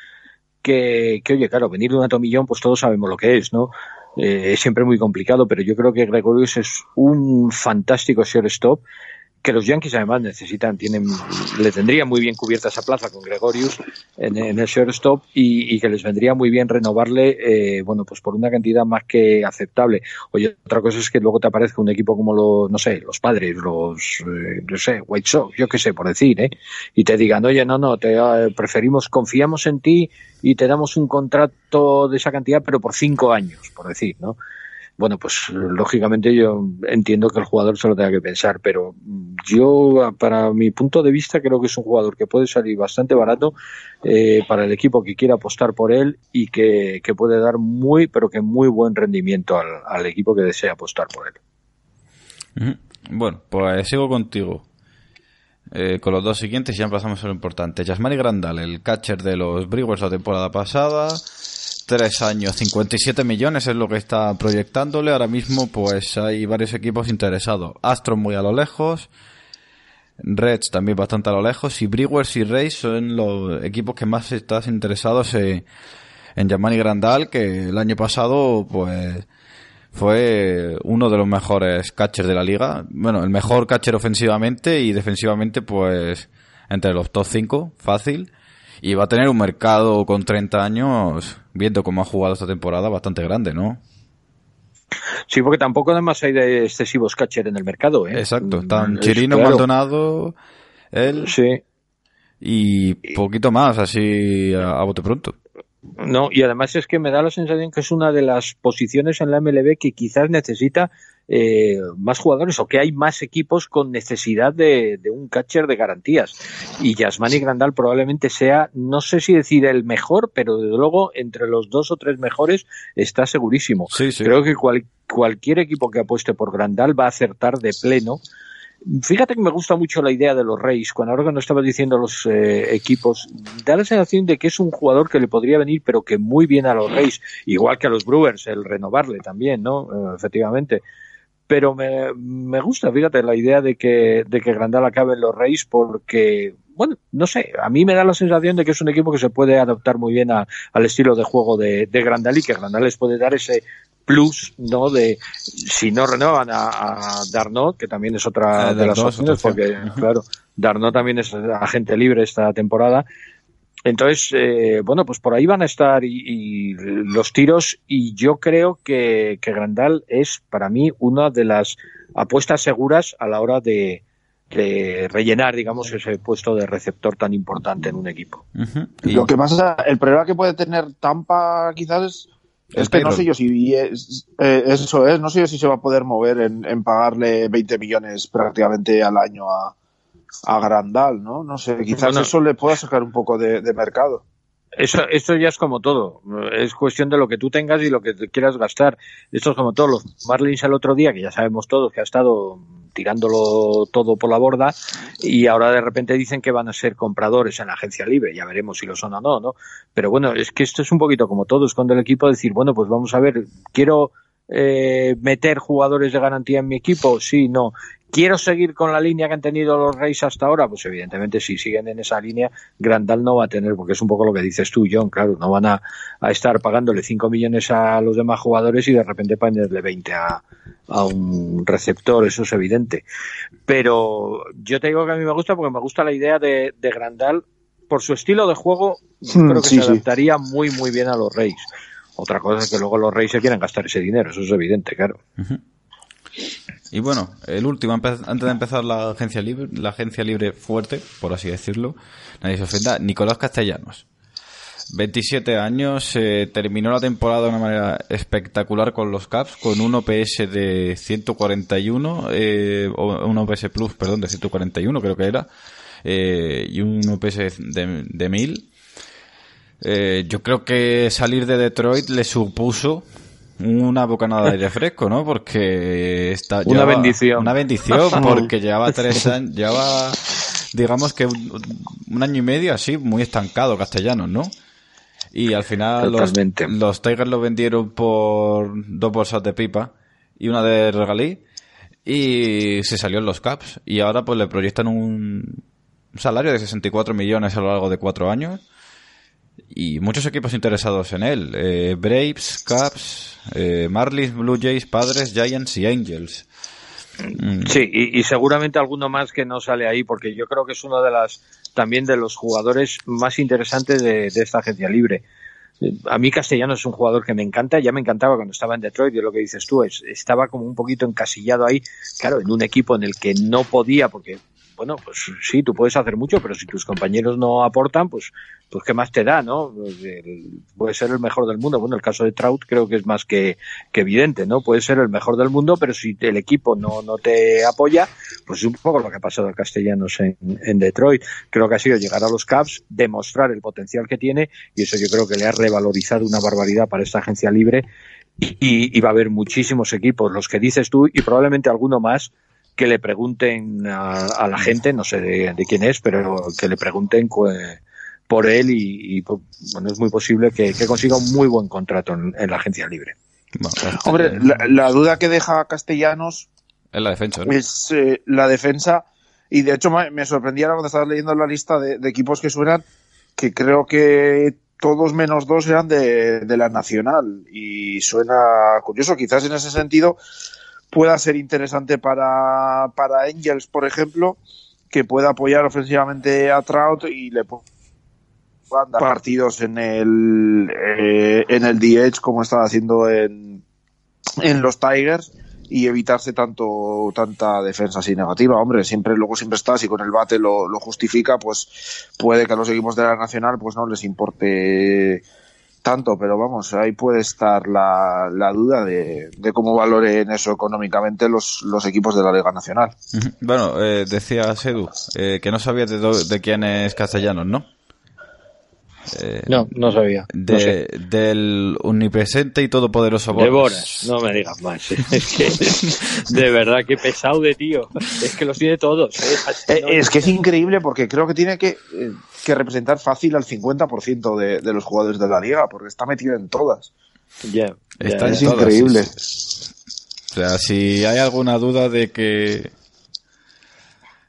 que, que, oye, claro, venir de un atomillón, pues todos sabemos lo que es, ¿no? Eh, es siempre muy complicado, pero yo creo que Gregorius es un fantástico shortstop que los Yankees además necesitan, tienen, le tendría muy bien cubierta esa plaza con Gregorius en, el shortstop y, y, que les vendría muy bien renovarle, eh, bueno, pues por una cantidad más que aceptable. Oye, otra cosa es que luego te aparezca un equipo como los, no sé, los padres, los, eh, no sé, White Sox, yo qué sé, por decir, ¿eh? Y te digan, oye, no, no, te eh, preferimos, confiamos en ti y te damos un contrato de esa cantidad, pero por cinco años, por decir, ¿no? Bueno, pues lógicamente yo entiendo que el jugador se lo tenga que pensar, pero yo, para mi punto de vista, creo que es un jugador que puede salir bastante barato eh, para el equipo que quiera apostar por él y que, puede dar muy, pero que muy buen rendimiento al, equipo que desea apostar por él. Bueno, pues sigo contigo. Eh, con los dos siguientes ya pasamos a lo importante. Yasmani Grandal, el catcher de los Brewers la temporada pasada tres años, 57 millones es lo que está proyectándole. Ahora mismo, pues hay varios equipos interesados. Astros muy a lo lejos, Reds también bastante a lo lejos, y Brewers y Rays son los equipos que más estás interesados en, en Yamani Grandal, que el año pasado, pues fue uno de los mejores catchers de la liga. Bueno, el mejor catcher ofensivamente y defensivamente, pues entre los top 5, fácil. Y va a tener un mercado con 30 años, viendo cómo ha jugado esta temporada, bastante grande, ¿no? Sí, porque tampoco además hay de excesivos catcher en el mercado. ¿eh? Exacto, están mm, Chirino, Maldonado, él. Sí. Y poquito más, así a bote pronto. No, y además es que me da la sensación que es una de las posiciones en la MLB que quizás necesita eh, más jugadores o que hay más equipos con necesidad de, un catcher de garantías. Y Yasmani Grandal probablemente sea, no sé si decir el mejor, pero desde luego entre los dos o tres mejores está segurísimo. Creo que cualquier equipo que apueste por Grandal va a acertar de pleno Fíjate que me gusta mucho la idea de los Reyes. Cuando ahora cuando estabas diciendo los eh, equipos, da la sensación de que es un jugador que le podría venir, pero que muy bien a los Reyes, igual que a los Brewers, el renovarle también, ¿no? Eh, efectivamente. Pero me, me, gusta, fíjate, la idea de que, de que Grandal acabe en los Reyes porque, bueno, no sé, a mí me da la sensación de que es un equipo que se puede adaptar muy bien al estilo de juego de, de Grandal y que Grandal les puede dar ese plus, ¿no? De si no renuevan a, Darnot, que también es otra de las opciones, porque, claro, Darnot también es agente libre esta temporada. Entonces, eh, bueno, pues por ahí van a estar y, los tiros. Y yo creo que, que, Grandal es para mí una de las apuestas seguras a la hora de, rellenar, digamos, ese puesto de receptor tan importante en un equipo. Lo que pasa, el problema que puede tener Tampa quizás es es que no sé yo si es, eh, eso es, no sé yo si se va a poder mover en, pagarle 20 millones prácticamente al año a, a Grandal, ¿no? No sé, quizás eso le pueda sacar un poco de, de mercado. Eso, esto ya es como todo. Es cuestión de lo que tú tengas y lo que quieras gastar. Esto es como todo. Los Marlins el otro día, que ya sabemos todos que ha estado tirándolo todo por la borda y ahora de repente dicen que van a ser compradores en la agencia libre. Ya veremos si lo son o no, ¿no? Pero bueno, es que esto es un poquito como todo. Es cuando el equipo decir, bueno, pues vamos a ver, quiero eh, meter jugadores de garantía en mi equipo? Sí, no. ¿Quiero seguir con la línea que han tenido los Reyes hasta ahora? Pues evidentemente si siguen en esa línea, Grandal no va a tener, porque es un poco lo que dices tú, John, claro, no van a, estar pagándole 5 millones a los demás jugadores y de repente ponerle 20 a, a un receptor, eso es evidente. Pero yo te digo que a mí me gusta porque me gusta la idea de, Grandal, por su estilo de juego, hmm, creo que se adaptaría muy, muy bien a los Reyes. Otra cosa es que luego los Reyes se quieren gastar ese dinero, eso es evidente, claro. Y bueno, el último, antes de empezar la agencia libre, la agencia libre fuerte, por así decirlo, nadie se ofenda, Nicolás Castellanos. 27 años, eh, terminó la temporada de una manera espectacular con los Caps, con un OPS de 141, eh, o un OPS Plus, perdón, de 141 creo que era, eh, y un OPS de, de 1000. Eh, yo creo que salir de Detroit le supuso una bocanada de aire fresco, ¿no? Porque está una bendición. Una bendición *laughs* porque llevaba tres años, llevaba digamos que un, año y medio así muy estancado castellanos, ¿no? Y al final los, los, Tigers lo vendieron por dos bolsas de pipa y una de regalí y se salió en los Caps y ahora pues le proyectan un salario de 64 millones a lo largo de cuatro años y muchos equipos interesados en él. Eh, Braves, Caps, eh, Marlins, Blue Jays, Padres, Giants y Angels. Mm. Sí, y, seguramente alguno más que no sale ahí, porque yo creo que es uno de las también de los jugadores más interesantes de, esta agencia libre. A mí Castellano es un jugador que me encanta, ya me encantaba cuando estaba en Detroit, y lo que dices tú, es, estaba como un poquito encasillado ahí, claro, en un equipo en el que no podía, porque bueno, pues sí, tú puedes hacer mucho, pero si tus compañeros no aportan, pues, pues qué más te da, ¿no? Puede ser el mejor del mundo. Bueno, el caso de Trout creo que es más que, evidente, ¿no? Puede ser el mejor del mundo, pero si el equipo no, no te apoya, pues es un poco lo que ha pasado a Castellanos en, en Detroit. Creo que ha sido llegar a los Cavs, demostrar el potencial que tiene, y eso yo creo que le ha revalorizado una barbaridad para esta agencia libre. Y, y va a haber muchísimos equipos, los que dices tú, y probablemente alguno más, que le pregunten a, la gente, no sé de, quién es, pero que le pregunten por él y, bueno, es muy posible que, consiga un muy buen contrato en, la agencia libre. Hombre, la, duda que deja Castellanos es la defensa. Es eh, la defensa y de hecho me, sorprendía cuando estabas leyendo la lista de, equipos que suenan que creo que todos menos dos eran de, de la Nacional y suena curioso. Quizás en ese sentido pueda ser interesante para, para Angels, por ejemplo, que pueda apoyar ofensivamente a Trout y le puedan dar partidos en el, eh, en el DH como estaba haciendo en, en los Tigers y evitarse tanto tanta defensa así negativa. Hombre, siempre luego siempre estás y con el bate lo, lo justifica, pues puede que a los equipos de la Nacional pues no les importe tanto, pero vamos, ahí puede estar la, la duda de, de, cómo valoren eso económicamente los, los equipos de la Liga Nacional. Bueno, eh, decía Sedu eh, que no sabía de, de quién es Castellanos, ¿no? Eh, no, no sabía. De, no sé. Del omnipresente y todopoderoso Boras. De Boras, no me digas más. Es que, de verdad, qué pesado de tío. Es que los tiene todos. ¿eh? Es que es increíble porque creo que tiene que, que representar fácil al 50% de, de, los jugadores de la liga, porque está metido en todas. Ya, yeah, yeah, es increíble. O sea, si hay alguna duda de que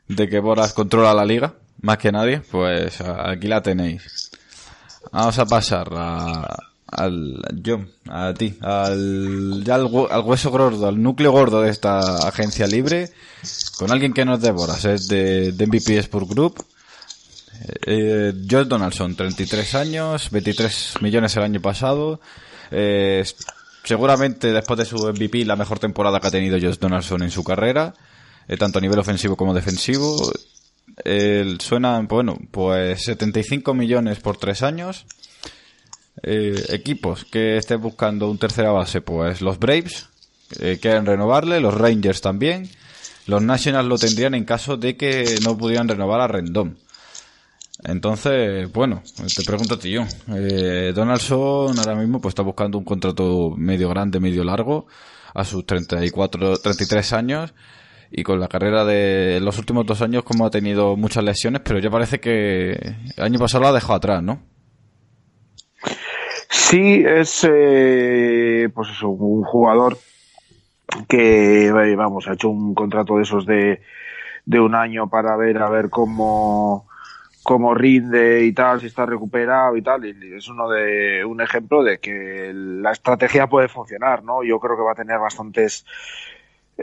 de que Boras controla la liga, más que nadie, pues aquí la tenéis. Vamos a pasar a, al John, a ti, al, ya al, al, hueso gordo, al núcleo gordo de esta agencia libre, con alguien que nos devora, es de, de MVP Sport Group. Eh, Josh Donaldson, 33 años, 23 millones el año pasado. Eh, seguramente después de su MVP la mejor temporada que ha tenido Josh Donaldson en su carrera, eh, tanto a nivel ofensivo como defensivo. Eh, suenan, bueno, pues 75 millones por tres años. Eh, equipos que estén buscando un tercera base, pues los Braves eh, quieren renovarle, los Rangers también. Los Nationals lo tendrían en caso de que no pudieran renovar a Rendón. Entonces, bueno, te pregunto a ti. Eh, Donaldson ahora mismo pues está buscando un contrato medio grande, medio largo, a sus 34, 33 años y con la carrera de los últimos dos años como ha tenido muchas lesiones, pero ya parece que el año pasado lo ha dejado atrás, ¿no? Sí, es eh, pues eso, un jugador que vamos, ha hecho un contrato de esos de, de un año para ver a ver cómo cómo rinde y tal, si está recuperado y tal, y es uno de un ejemplo de que la estrategia puede funcionar, ¿no? Yo creo que va a tener bastantes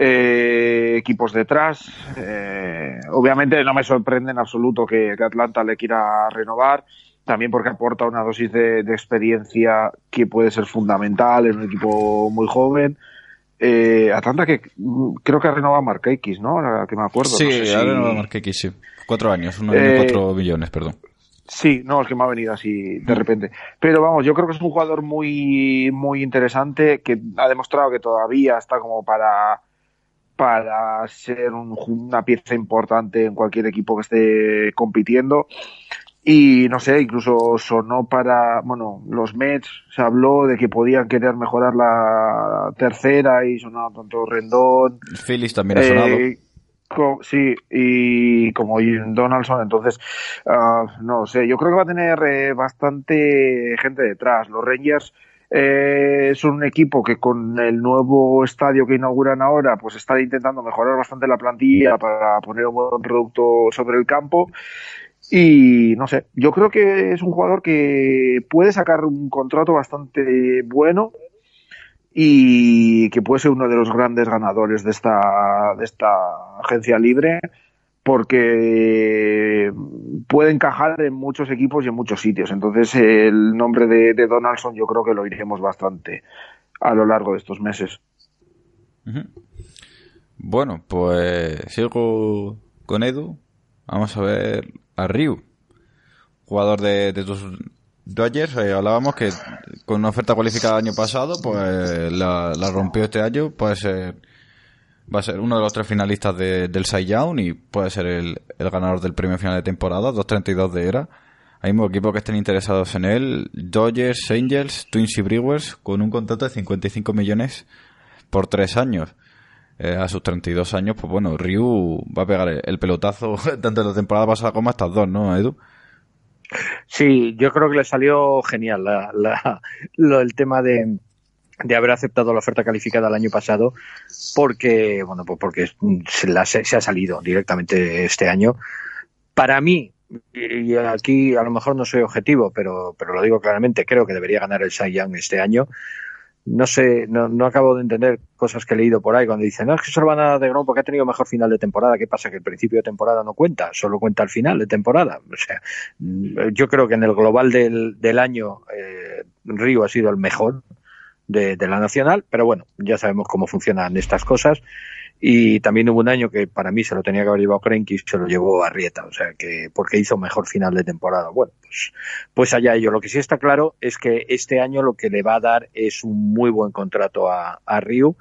eh, equipos detrás. Eh, obviamente no me sorprende en absoluto que, que, Atlanta le quiera renovar, también porque aporta una dosis de, de, experiencia que puede ser fundamental en un equipo muy joven. Eh, Atlanta que mm, creo que ha renovado a ¿no? Ahora que me acuerdo. Sí, no sé ha si... renovado a sí. Cuatro años, uno año, cuatro millones, perdón. Sí, no, es que me ha venido así de repente. Pero vamos, yo creo que es un jugador muy, muy interesante que ha demostrado que todavía está como para para ser un, una pieza importante en cualquier equipo que esté compitiendo. Y no sé, incluso sonó para, bueno, los Mets, se habló de que podían querer mejorar la tercera y sonaba tanto Rendón. Phillies también ha sonado. Eh, co sí, y como Donaldson, entonces, uh, no sé, yo creo que va a tener eh, bastante gente detrás. Los Rangers, eh, es un equipo que con el nuevo estadio que inauguran ahora, pues está intentando mejorar bastante la plantilla para poner un buen producto sobre el campo. Y no sé, yo creo que es un jugador que puede sacar un contrato bastante bueno y que puede ser uno de los grandes ganadores de esta, de esta agencia libre porque puede encajar en muchos equipos y en muchos sitios. Entonces, el nombre de, Donaldson yo creo que lo iremos bastante a lo largo de estos meses. Bueno, pues sigo con Edu. Vamos a ver a Ryu, jugador de, de Dodgers. Eh, hablábamos que con una oferta cualificada el año pasado, pues la, la rompió este año. Puede ser va a ser uno de los tres finalistas de, del Cy Young y puede ser el, ganador del premio final de temporada, 2.32 de era. Hay muchos equipos que estén interesados en él, Dodgers, Angels, Twins y Brewers, con un contrato de 55 millones por tres años. Eh, a sus 32 años, pues bueno, Ryu va a pegar el, el pelotazo *laughs* tanto en la temporada pasada como estas dos, ¿no, Edu? Sí, yo creo que le salió genial la, lo, el tema de, de haber aceptado la oferta calificada el año pasado porque bueno pues porque se, la, se, se, ha salido directamente este año para mí y aquí a lo mejor no soy objetivo, pero, pero lo digo claramente, creo que debería ganar el Cy Young este año. No sé, no, no acabo de entender cosas que he leído por ahí cuando dicen, no, es que solo van a de Grom porque ha tenido mejor final de temporada. ¿Qué pasa? Que el principio de temporada no cuenta, solo cuenta el final de temporada. O sea, yo creo que en el global del, del año, eh, Río ha sido el mejor de, la nacional, pero bueno, ya sabemos cómo funcionan estas cosas y también hubo un año que para mí se lo tenía que haber llevado Krenki y se lo llevó a Rieta, o sea que porque hizo mejor final de temporada. Bueno, pues, pues allá ello. Lo que sí está claro es que este año lo que le va a dar es un muy buen contrato a, a Ryu.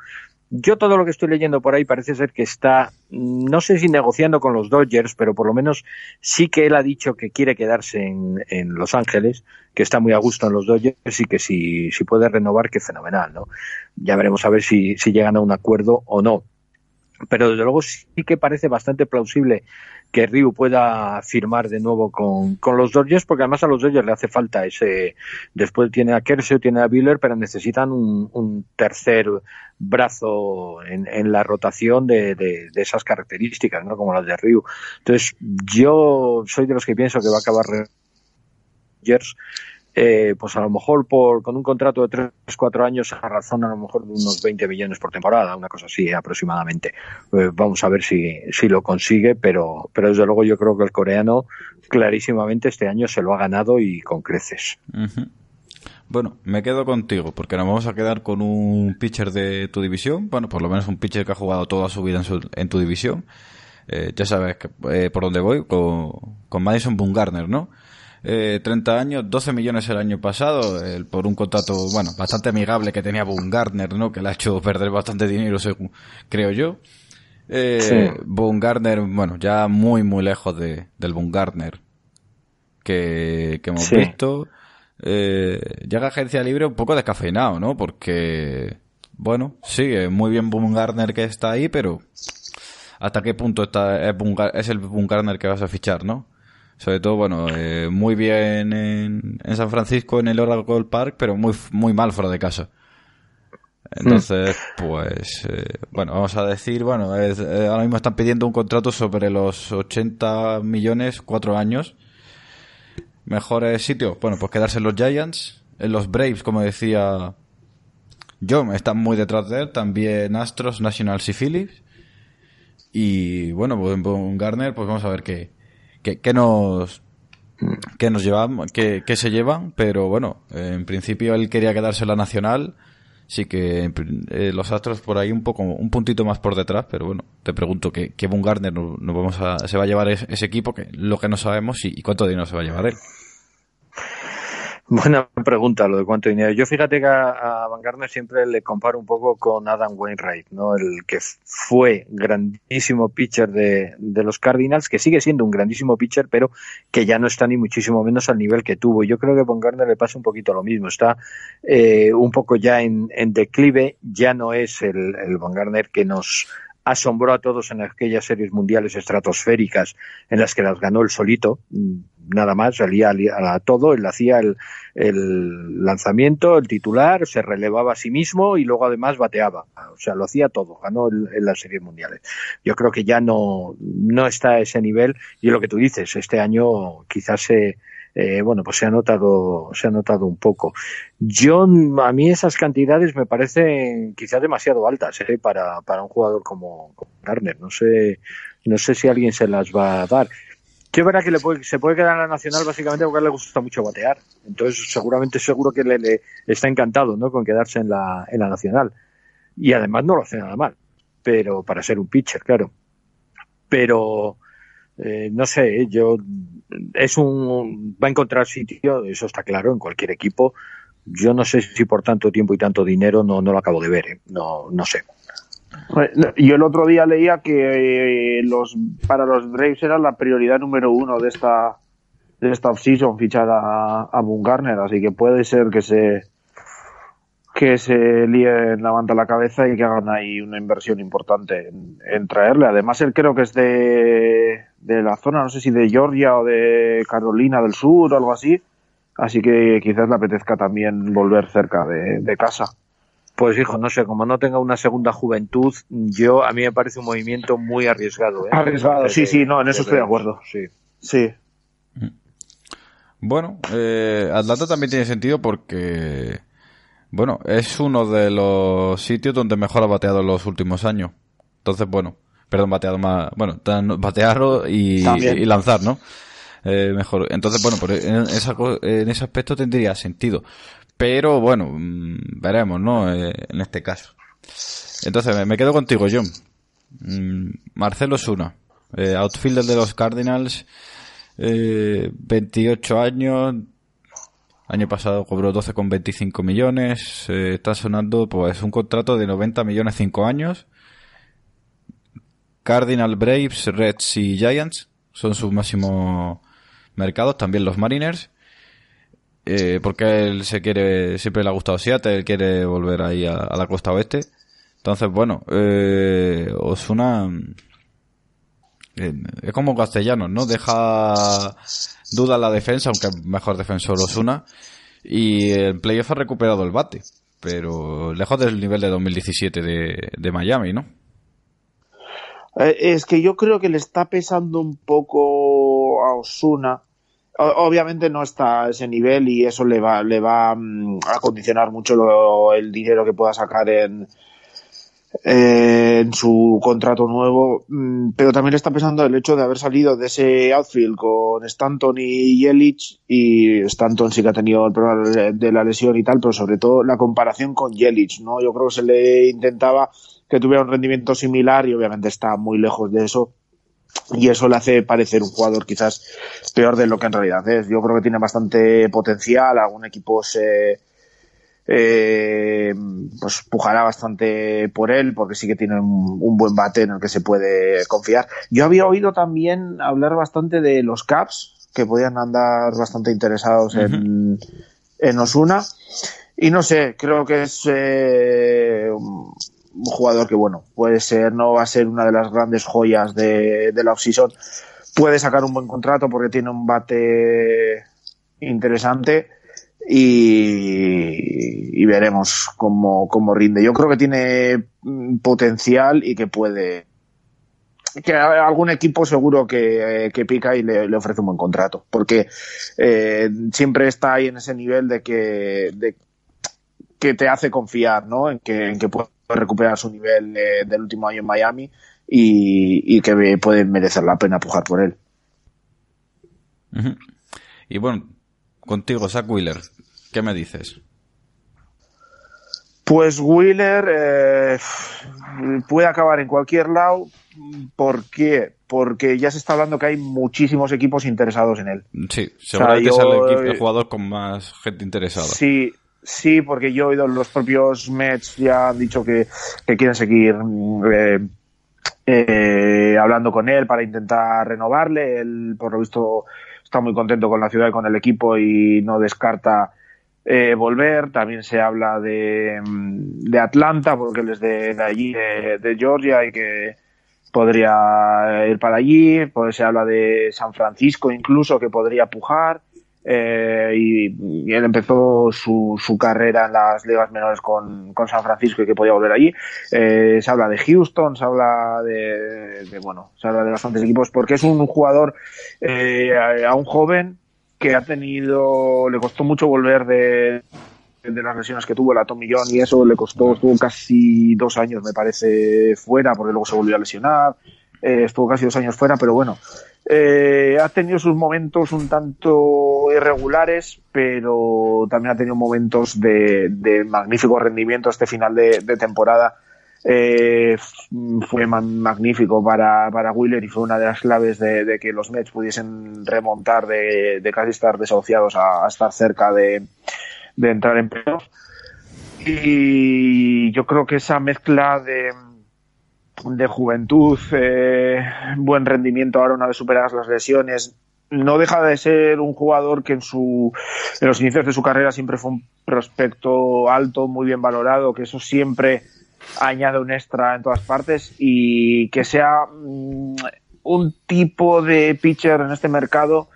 Yo todo lo que estoy leyendo por ahí parece ser que está, no sé si negociando con los Dodgers, pero por lo menos sí que él ha dicho que quiere quedarse en, en Los Ángeles, que está muy a gusto en los Dodgers y que si, si puede renovar, que fenomenal, ¿no? Ya veremos a ver si, si llegan a un acuerdo o no pero desde luego sí que parece bastante plausible que Ryu pueda firmar de nuevo con, con, los Dodgers, porque además a los Dodgers le hace falta ese. Después tiene a Kershaw, tiene a Biller, pero necesitan un, un tercer brazo en, en la rotación de, de, esas características, ¿no? Como las de Ryu. Entonces, yo soy de los que pienso que va a acabar Dodgers eh, pues a lo mejor por, con un contrato de 3-4 años a razón a lo mejor de unos 20 millones por temporada, una cosa así aproximadamente. Eh, vamos a ver si, si lo consigue, pero, pero desde luego yo creo que el coreano clarísimamente este año se lo ha ganado y con creces. Bueno, me quedo contigo, porque nos vamos a quedar con un pitcher de tu división, bueno, por lo menos un pitcher que ha jugado toda su vida en, su, en tu división. Eh, ya sabes que, eh, por dónde voy, con, con Madison Bumgarner, ¿no? Eh, 30 años, 12 millones el año pasado, eh, por un contrato, bueno, bastante amigable que tenía Gardner, ¿no? Que le ha hecho perder bastante dinero, según, creo yo. Eh, sí. Gardner, bueno, ya muy, muy lejos de, del Gardner que, que hemos sí. visto. Eh, llega a agencia libre un poco descafeinado, ¿no? Porque, bueno, sí, muy bien Gardner que está ahí, pero ¿hasta qué punto está, es, es el Gardner que vas a fichar, no? Sobre todo, bueno, eh, muy bien en, en, San Francisco en el Oracle Park, pero muy, muy mal fuera de casa. Entonces, mm. pues, eh, bueno, vamos a decir, bueno, es, eh, ahora mismo están pidiendo un contrato sobre los 80 millones, cuatro años. Mejores sitios, bueno, pues quedarse en los Giants, en los Braves, como decía John, están muy detrás de él, también Astros, Nationals y Phillips. Y bueno, pues en Garner, pues vamos a ver qué, que, nos que nos llevan, que, que, se llevan, pero bueno, en principio él quería quedarse en la nacional, sí que eh, los Astros por ahí un poco, un puntito más por detrás, pero bueno, te pregunto que, que Garner no, vamos a, se va a llevar ese, ese, equipo, que lo que no sabemos y, y cuánto dinero se va a llevar él. Buena pregunta lo de cuánto dinero. Yo fíjate que a, a Van Garner siempre le comparo un poco con Adam Wainwright, ¿no? El que fue grandísimo pitcher de, de, los Cardinals, que sigue siendo un grandísimo pitcher, pero que ya no está ni muchísimo menos al nivel que tuvo. Yo creo que a Van Garner le pasa un poquito lo mismo. Está eh, un poco ya en, en, declive, ya no es el, el Van Garner que nos asombró a todos en aquellas series mundiales estratosféricas en las que las ganó el solito, nada más, salía a, todo, él hacía el, el, lanzamiento, el titular, se relevaba a sí mismo y luego además bateaba, o sea, lo hacía todo, ganó el, en las series mundiales. Yo creo que ya no, no está a ese nivel y lo que tú dices, este año quizás se, eh, bueno, pues se ha notado, se ha notado un poco. Yo, a mí esas cantidades me parecen quizás demasiado altas, ¿eh? para, para un jugador como, Garner. No sé, no sé si alguien se las va a dar. Yo verá que le puede, se puede quedar en la nacional básicamente porque le gusta mucho batear. Entonces, seguramente seguro que le está encantado, ¿no? Con quedarse en la, en la nacional. Y además no lo hace nada mal. Pero para ser un pitcher, claro. Pero, eh, no sé, yo es un va a encontrar sitio, eso está claro en cualquier equipo. Yo no sé si por tanto tiempo y tanto dinero no, no lo acabo de ver, ¿eh? no, no sé. Yo el otro día leía que eh, los para los Braves era la prioridad número uno de esta de esta offseason fichar a, a Garner, así que puede ser que se que se líen la manta a la cabeza y que hagan ahí una inversión importante en, en, traerle. Además, él creo que es de, de la zona, no sé si de Georgia o de Carolina del Sur o algo así. Así que quizás le apetezca también volver cerca de, de casa. Pues hijo, no sé, como no tenga una segunda juventud, yo a mí me parece un movimiento muy arriesgado. ¿eh? Arriesgado, sí, sí, no, en eso estoy de acuerdo. Sí. Sí. Bueno, eh, Atlanta también tiene sentido porque, bueno, es uno de los sitios donde mejor ha bateado en los últimos años. Entonces, bueno, perdón, bateado más, bueno, *laughs* batearlo y, y lanzar, ¿no? Eh, mejor. Entonces, bueno, en, esa, en ese aspecto tendría sentido. Pero bueno, mm, veremos, ¿no? Eh, en este caso. Entonces, me, quedo contigo, John. Mm, Marcelo Suna, eh, outfielder de los Cardinals, eh, 28 años, año pasado cobró 12,25 millones, eh, está sonando pues un contrato de 90 millones 5 años. Cardinal Braves, Reds y Giants son sus máximos mercados, también los Mariners. Eh, porque él se quiere, siempre le ha gustado Seattle, él quiere volver ahí a, la costa oeste. Entonces, bueno, eh, Osuna eh, es como castellano, ¿no? Deja duda la defensa, aunque mejor defensor Osuna. Y el playoff ha recuperado el bate, pero lejos del nivel de 2017 de, de Miami, ¿no? Eh, es que yo creo que le está pesando un poco a Osuna obviamente no está a ese nivel y eso le va, le va mm, a condicionar mucho el dinero que pueda sacar en, en su contrato nuevo, mm, pero también le está pesando el hecho de haber salido de ese outfield con Stanton y Yelich y Stanton sí que ha tenido el problema de la lesión y tal, pero sobre todo la comparación con Yelich, ¿no? Yo creo que se le intentaba que tuviera un rendimiento similar y obviamente está muy lejos de eso y eso le hace parecer un jugador quizás peor de lo que en realidad es. Yo creo que tiene bastante potencial, algún equipo se eh, pues pujará bastante por él porque sí que tiene un, buen bate en el que se puede confiar. Yo había oído también hablar bastante de los Caps que podían andar bastante interesados en, en Osuna y no sé, creo que es eh, un jugador que, bueno, puede ser, no va a ser una de las grandes joyas de, de la offseason. Puede sacar un buen contrato porque tiene un bate interesante y, y veremos cómo, cómo rinde. Yo creo que tiene potencial y que puede, que algún equipo seguro que, que pica y le, ofrece un buen contrato, porque eh, siempre está ahí en ese nivel de que, de, que te hace confiar, ¿no? En que, en que puede recuperar su nivel eh, del último año en Miami y, que puede merecer la pena pujar por él. Y bueno, contigo, Zach Wheeler, ¿qué me dices? Pues Wheeler eh, puede acabar en cualquier lado. ¿Por qué? Porque ya se está hablando que hay muchísimos equipos interesados en él. Sí, seguramente es el, el, jugador con más gente interesada. Sí, Sí, porque yo he oído los propios Mets ya han dicho que, quieren seguir eh, eh, hablando con él para intentar renovarle. Él, por lo visto, está muy contento con la ciudad y con el equipo y no descarta eh, volver. También se habla de, de Atlanta, porque él es de, allí, de, Georgia, y que podría ir para allí. Pues se habla de San Francisco incluso, que podría pujar. Eh, y, él empezó su, su, carrera en las ligas menores con, con, San Francisco y que podía volver allí. Eh, se habla de Houston, se habla de, bueno, se habla de bastantes equipos porque es un jugador eh, a, un joven que ha tenido, le costó mucho volver de, de las lesiones que tuvo la Tommy John y eso le costó, estuvo casi dos años me parece fuera porque luego se volvió a lesionar, eh, estuvo casi dos años fuera, pero bueno, eh, ha tenido sus momentos un tanto irregulares, pero también ha tenido momentos de, de magnífico rendimiento este final de, temporada. Eh, fue magnífico para, para Wheeler y fue una de las claves de, que los Mets pudiesen remontar de, casi estar desahuciados a, estar cerca de, entrar en playoffs. Y yo creo que esa mezcla de, de juventud, eh, buen rendimiento ahora una vez superadas las lesiones. No deja de ser un jugador que en, su, en los inicios de su carrera siempre fue un prospecto alto, muy bien valorado, que eso siempre añade un extra en todas partes y que sea mm, un tipo de pitcher en este mercado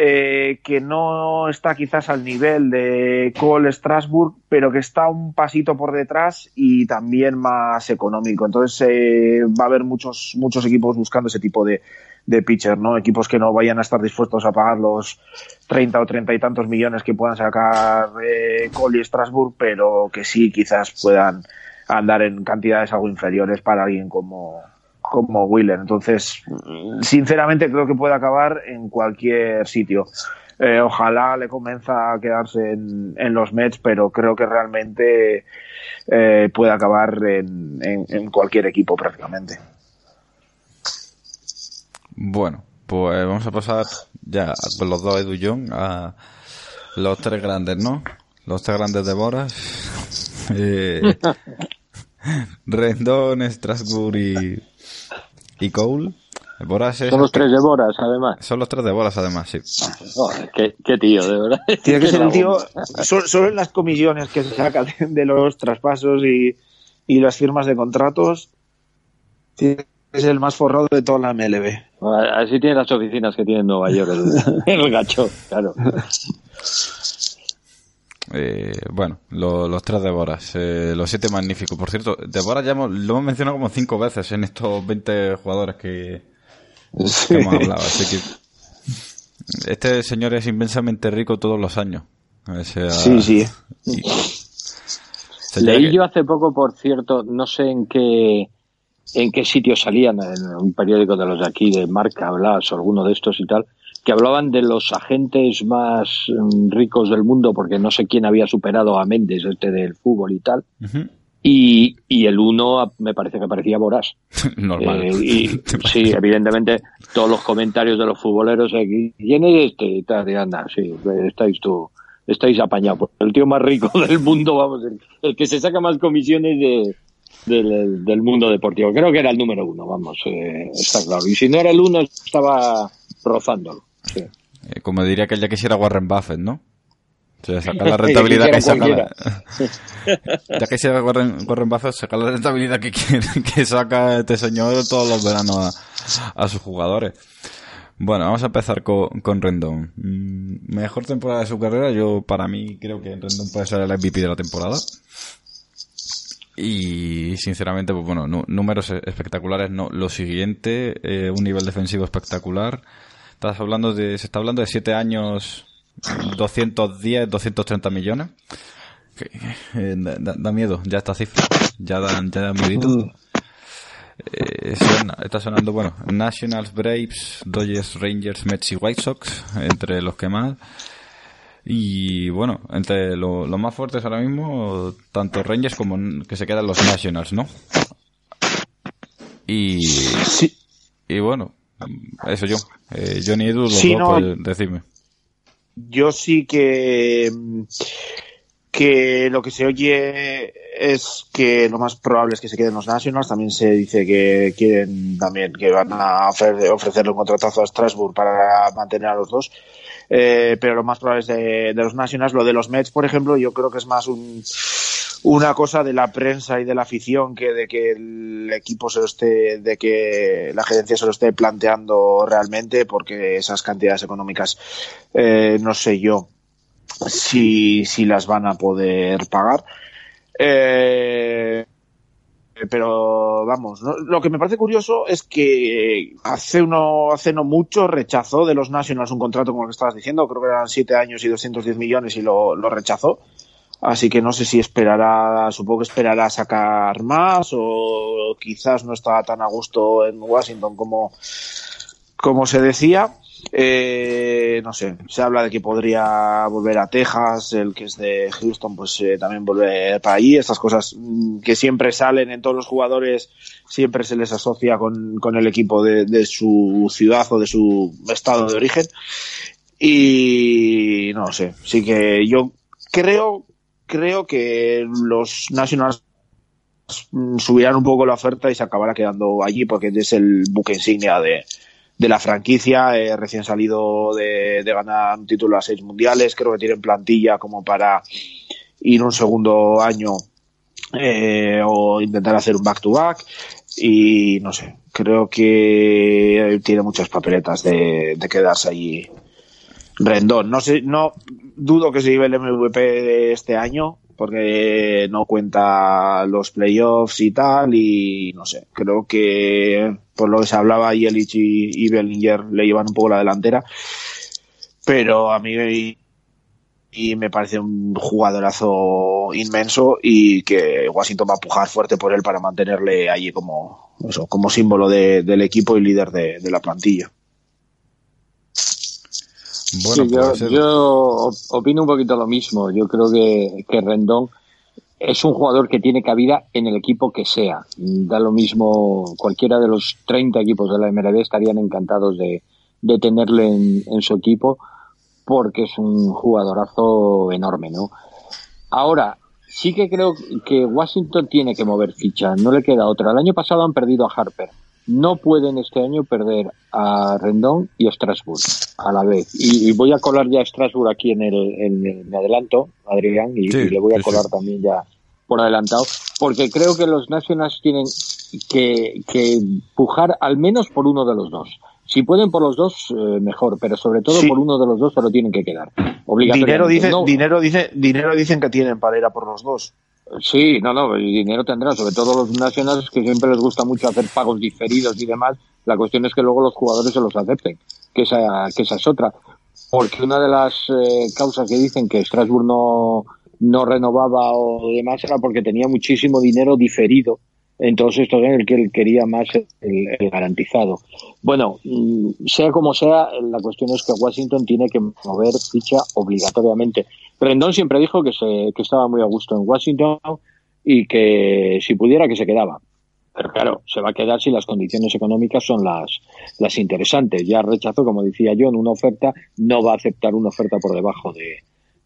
eh, que no está quizás al nivel de Cole Strasbourg, pero que está un pasito por detrás y también más económico. Entonces eh, va a haber muchos, muchos equipos buscando ese tipo de, de pitcher, ¿no? Equipos que no vayan a estar dispuestos a pagar los 30 o 30 y tantos millones que puedan sacar eh, Cole y Strasbourg, pero que sí quizás puedan andar en cantidades algo inferiores para alguien como, como Wheeler. Entonces, sinceramente creo que puede acabar en cualquier sitio. Eh, ojalá le convenza a quedarse en, en, los Mets, pero creo que realmente eh, puede acabar en, en, en, cualquier equipo prácticamente. Bueno, pues vamos a pasar ya con los dos Edu Young a los tres grandes, ¿no? Los tres grandes de Boras. *laughs* Eh, *laughs* Rendón, Strasbourg y, y Cole. Boras es son los tres de Boras, además. Son los tres de Boras, además, sí. Oh, qué, qué, tío, de verdad. *laughs* Tiene que ser el tío, solo en las comisiones que se sacan de los traspasos y, y las firmas de contratos, tiene que ser el más forrado de toda la MLB. Así tiene las oficinas que tiene en Nueva York, el, *laughs* el gacho, claro. *laughs* Eh, bueno, lo, los tres Devoras, eh, los siete magníficos. Por cierto, Devoras ya hemos, lo hemos mencionado como cinco veces en estos 20 jugadores que, sí. que hemos hablado. Así que este señor es inmensamente rico todos los años. O sea, sí, sí. Y, Leí que... yo hace poco, por cierto, no sé en qué en qué sitio salían, en un periódico de los de aquí, de Marca, Blas o alguno de estos y tal, que hablaban de los agentes más ricos del mundo, porque no sé quién había superado a Méndez, este del fútbol y tal. Uh -huh. y, y, el uno me parece que parecía Borás. *laughs* Normal. Eh, y, *laughs* sí, evidentemente, todos los comentarios de los futboleros aquí, ¿quién es este? Y tal, y anda, sí, estáis tú, estáis apañados. El tío más rico *laughs* del mundo, vamos, el, el que se saca más comisiones de, del, del, mundo deportivo. Creo que era el número uno, vamos, eh, está claro. Y si no era el uno, estaba rozándolo. Sí. Eh, como diría que ya quisiera Warren Buffett, ¿no? O sea, sacar *laughs* *laughs* la rentabilidad que saca. La... ya quisiera Warren, Warren Buffett sacar la rentabilidad que, que saca este señor todos los veranos a, a sus jugadores. Bueno, vamos a empezar con, con Rendón. Mm, mejor temporada de su carrera, yo para mí creo que Rendón puede ser el MVP de la temporada. Y sinceramente, pues bueno, números espectaculares, no. Lo siguiente, eh, un nivel defensivo espectacular. Estás hablando de, se está hablando de 7 años, 210, 230 millones. Eh, da, da, miedo, ya esta cifra. Ya dan, ya da miedito. Eh, suena, está sonando, bueno, Nationals, Braves, Dodgers, Rangers, Mets y White Sox, entre los que más. Y bueno, entre los lo más fuertes ahora mismo, tanto Rangers como que se quedan los Nationals, ¿no? Y, sí. y bueno, eso yo. Eh, Johnny Edu, los sí, dos, no, pues, decirme. Yo sí que que lo que se oye es que lo más probable es que se queden los Nationals. También se dice que quieren también que van a ofrecerle un contratazo a Strasbourg para mantener a los dos. Eh, pero lo más probable es de, de, los Nationals. Lo de los Mets, por ejemplo, yo creo que es más un, una cosa de la prensa y de la afición que de que el equipo se lo esté, de que la gerencia se lo esté planteando realmente, porque esas cantidades económicas, eh, no sé yo si, si las van a poder pagar. Eh, pero vamos, ¿no? lo que me parece curioso es que hace uno, hace no mucho rechazó de los Nationals un contrato como el que estabas diciendo, creo que eran siete años y 210 millones y lo, lo rechazó. Así que no sé si esperará, supongo que esperará sacar más o quizás no estaba tan a gusto en Washington como, como se decía. Eh, no sé, se habla de que podría volver a Texas, el que es de Houston, pues eh, también volver para allí. Estas cosas que siempre salen en todos los jugadores, siempre se les asocia con, con el equipo de, de, su ciudad o de su estado de origen. Y no sé, sí que yo creo, creo que los Nationals subirán un poco la oferta y se acabará quedando allí porque es el buque insignia de, de la franquicia, eh, recién salido de, ganar un título a seis mundiales, creo que tienen plantilla como para ir un segundo año eh, o intentar hacer un back-to-back -back, y no sé, creo que tiene muchas papeletas de, de quedarse allí. Rendón. No sé, no dudo que se lleve el MVP de este año porque no cuenta los playoffs y tal y no sé, creo que por lo que se hablaba, Yelich y, y Bellinger le llevan un poco la delantera. Pero a mí y me parece un jugadorazo inmenso y que Washington va a pujar fuerte por él para mantenerle allí como eso, como símbolo de, del equipo y líder de, de la plantilla. Bueno, yo, yo, opino un poquito lo mismo. Yo creo que, que Rendón es un jugador que tiene cabida en el equipo que sea. Da lo mismo, cualquiera de los 30 equipos de la MLB estarían encantados de, de tenerle en, en su equipo porque es un jugadorazo enorme, ¿no? Ahora, sí que creo que Washington tiene que mover ficha, no le queda otra. El año pasado han perdido a Harper. No pueden este año perder a Rendón y a Strasbourg a la vez. Y, voy a colar ya a Strasbourg aquí en el, en, adelanto, Adrián, y, le voy a colar también ya por adelantado, porque creo que los Nationals tienen que, que pujar al menos por uno de los dos. Si pueden por los dos, eh, mejor, pero sobre todo por uno de los dos se lo tienen que quedar. Dinero, dice, dinero, dice, dinero dicen que tienen para ir a por los dos. Sí, no, no, dinero tendrán, sobre todo los nacionales que siempre les gusta mucho hacer pagos diferidos y demás. La cuestión es que luego los jugadores se los acepten, que esa, que esa es otra. Porque una de las eh, causas que dicen que Strasbourg no, no renovaba o demás era porque tenía muchísimo dinero diferido entonces, esto es el que él quería más el, garantizado. Bueno, mm, sea como sea, la cuestión es que Washington tiene que mover ficha obligatoriamente. Rendón siempre dijo que, se, que estaba muy a gusto en Washington y que si pudiera que se quedaba. Pero claro, se va a quedar si las condiciones económicas son las, las interesantes. Ya rechazó, como decía yo, en una oferta, no va a aceptar una oferta por debajo de,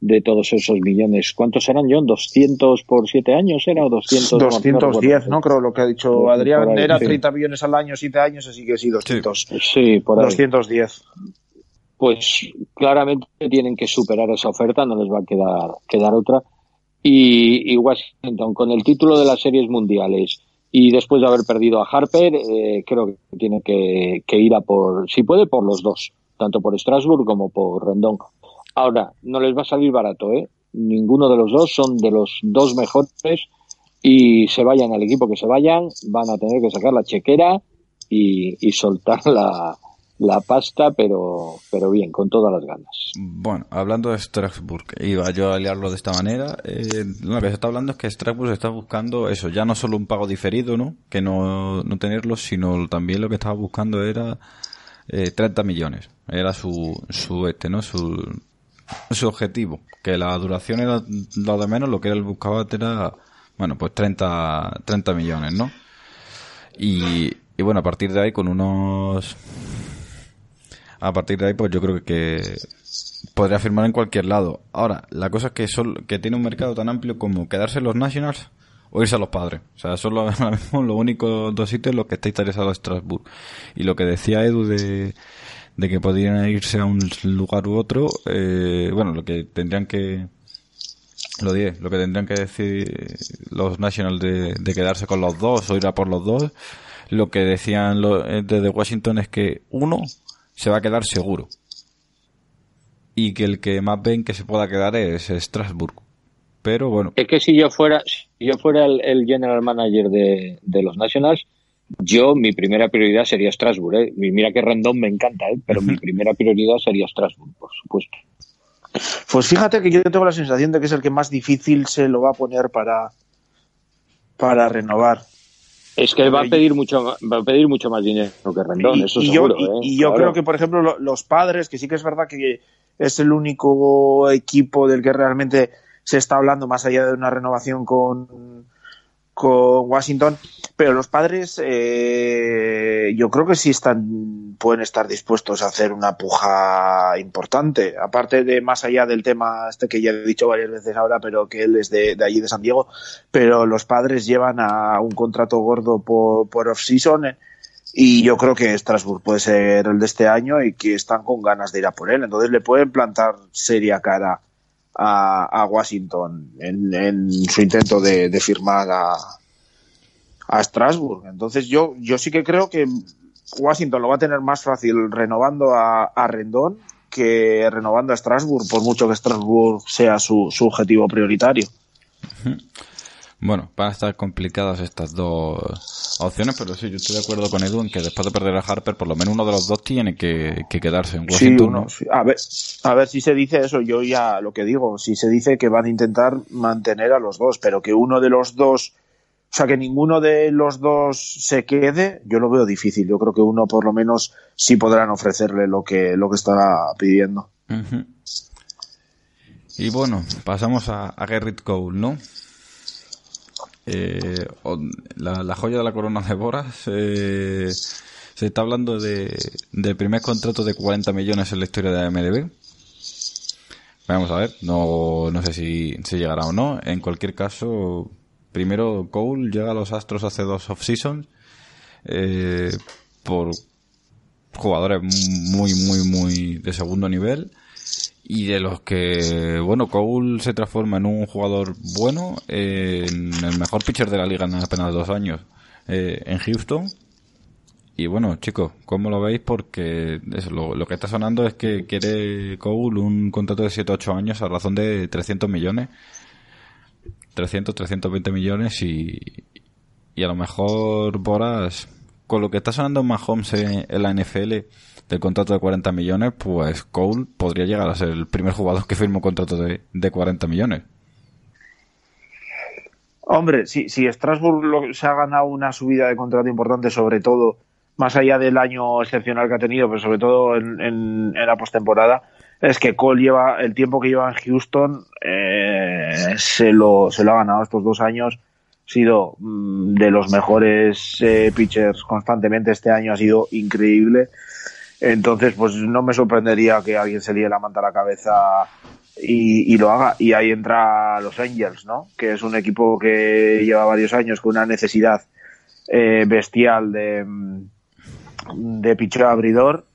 de todos esos millones. ¿Cuántos eran, John? ¿200 por 7 años era o 200? 210, no, Creo lo que ha dicho Adrián. era 30 millones al año, 7 años, así que sí, 200. Sí, por ahí. 210. Pues claramente tienen que superar esa oferta, no les va a quedar, quedar otra. Y, y Washington, con el título de las series mundiales y después de haber perdido a Harper, eh, creo que tiene que, ir a por, si puede, por los dos, tanto por Strasbourg como por Rendón Ahora, no les va a salir barato, ¿eh? Ninguno de los dos son de los dos mejores y se vayan al equipo que se vayan, van a tener que sacar la chequera y, soltar la, la pasta, pero, pero bien, con todas las ganas. Bueno, hablando de Strasbourg, iba yo a liarlo de esta manera. Eh, lo que se está hablando es que Strasbourg está buscando eso, ya no solo un pago diferido, ¿no? Que no, no tenerlo, sino también lo que estaba buscando era eh, 30 millones. Era su, su este, ¿no? Su, su objetivo, que la duración era lo de menos, lo que él buscaba era, bueno, pues 30, 30 millones, ¿no? Y, y bueno, a partir de ahí con unos... A partir de ahí, pues yo creo que podría firmar en cualquier lado. Ahora, la cosa es que, son, que tiene un mercado tan amplio como quedarse en los Nationals o irse a los padres. O sea, son los, los únicos dos sitios en los que está interesado Strasbourg. Y lo que decía Edu de, de que podrían irse a un lugar u otro, eh, bueno, lo que tendrían que lo diré, lo que tendrían que decir los Nationals de, quedarse con los dos o ir a por los dos, lo que decían eh, desde Washington es que uno se va a quedar seguro y que el que más ven que se pueda quedar es Strasbourg. Pero bueno. Es que si yo fuera, si yo fuera el, general manager de, de los Nationals, yo, mi primera prioridad sería Strasbourg. ¿eh? Mira que Rendón me encanta, ¿eh? pero mi primera prioridad sería Strasbourg, por supuesto. Pues fíjate que yo tengo la sensación de que es el que más difícil se lo va a poner para, para renovar. Es que va a pedir mucho, va a pedir mucho más dinero que Rendón, y, eso seguro. Yo, y, ¿eh? yo creo que, por ejemplo, los padres, que sí que es verdad que es el único equipo del que realmente se está hablando más allá de una renovación con, con Washington, pero los padres eh, yo creo que sí están pueden estar dispuestos a hacer una puja importante, aparte de más allá del tema este que ya he dicho varias veces ahora, pero que él es de, allí de San Diego, pero los padres llevan a un contrato gordo por, off-season eh, y yo creo que Strasbourg puede ser el de este año y que están con ganas de ir a por él, entonces le pueden plantar seria cara a, Washington en, su intento de, firmar a, a Strasbourg. Entonces yo, yo sí que creo que Washington lo va a tener más fácil renovando a, a Rendón que renovando a Strasbourg, por mucho que Strasbourg sea su, objetivo prioritario. Bueno, van a estar complicadas estas dos opciones, pero sí, yo estoy de acuerdo con Edu en que después de perder a Harper, por lo menos uno de los dos tiene que, quedarse en Washington. A, ver, a ver si se dice eso, yo ya lo que digo, si se dice que van a intentar mantener a los dos, pero que uno de los dos, o sea, que ninguno de los dos se quede, yo lo veo difícil. Yo creo que uno por lo menos sí podrán ofrecerle lo que, lo que está pidiendo. Y bueno, pasamos a, a Gerrit Cole, ¿no? Eh, la, joya de la corona de Boras. Eh, se está hablando de, del primer contrato de 40 millones en la historia de MLB. Vamos a ver, no, no sé si, si llegará o no. En cualquier caso, primero Cole llega a los Astros hace dos off-seasons eh, por jugadores muy, muy, muy de segundo nivel y de los que, bueno, Cole se transforma en un jugador bueno, en el mejor pitcher de la liga en apenas dos años eh, en Houston. Y bueno, chicos, ¿cómo lo veis? Porque lo, que está sonando es que quiere Cole un contrato de 7-8 años a razón de 300 millones. 300, 320 millones y, y a lo mejor Boras, con lo que está sonando en Mahomes en la NFL, del contrato de 40 millones, pues Cole podría llegar a ser el primer jugador que firme un contrato de, de 40 millones. Hombre, si, si Strasbourg se ha ganado una subida de contrato importante, sobre todo, más allá del año excepcional que ha tenido, pero sobre todo en, la postemporada, es que Cole lleva el tiempo que lleva en Houston, eh, se, lo, se lo ha ganado estos dos años. Ha sido mm, de los mejores eh, pitchers constantemente. Este año ha sido increíble. Entonces, pues no me sorprendería que alguien se líe la manta a la cabeza y, lo haga. Y ahí entra los Angels, ¿no? Que es un equipo que lleva varios años con una necesidad eh, bestial de, de picheo abridor.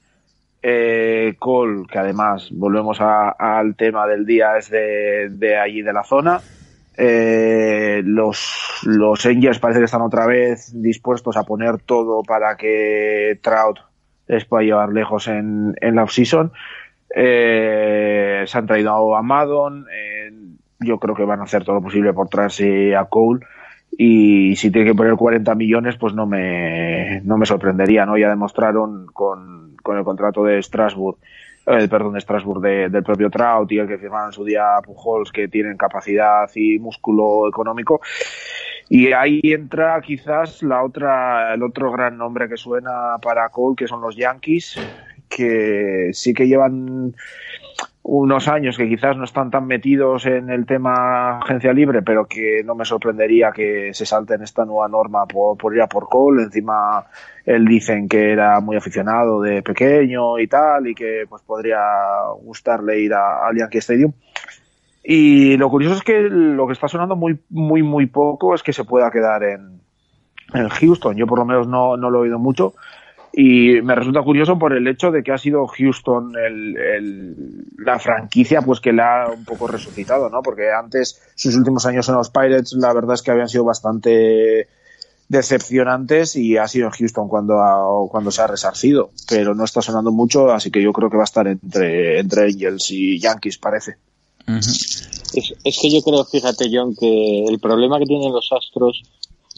Eh, Cole, que además volvemos al tema del día, es de, de allí de la zona. Eh, los, los Angels parece que están otra vez dispuestos a poner todo para que Trout les pueda llevar lejos en, en la off-season. Eh, se han traído a Madon. Eh, yo creo que van a hacer todo lo posible por traerse a Cole. Y si tiene que poner 40 millones, pues no me, no me sorprendería, ¿no? Ya demostraron con, con el contrato de Strasbourg, eh, perdón, de Strasbourg del propio Trout y el que firmaron su día Pujols, que tienen capacidad y músculo económico. Y ahí entra quizás la otra, el otro gran nombre que suena para Cole, que son los Yankees, que sí que llevan unos años que quizás no están tan metidos en el tema agencia libre, pero que no me sorprendería que se salten esta nueva norma por, ir a por Cole. Encima, él dicen que era muy aficionado de pequeño y tal, y que pues podría gustarle ir al Yankee Stadium. Y lo curioso es que lo que está sonando muy, muy, muy poco es que se pueda quedar en, en Houston. Yo por lo menos no, no lo he oído mucho. Y me resulta curioso por el hecho de que ha sido Houston el, el, la franquicia pues que la ha un poco resucitado, ¿no? Porque antes, sus últimos años en los Pirates, la verdad es que habían sido bastante decepcionantes y ha sido en Houston cuando, ha, cuando se ha resarcido. Pero no está sonando mucho, así que yo creo que va a estar entre, entre Angels y Yankees, parece es, es, que yo creo, fíjate, John, que el problema que tienen los Astros,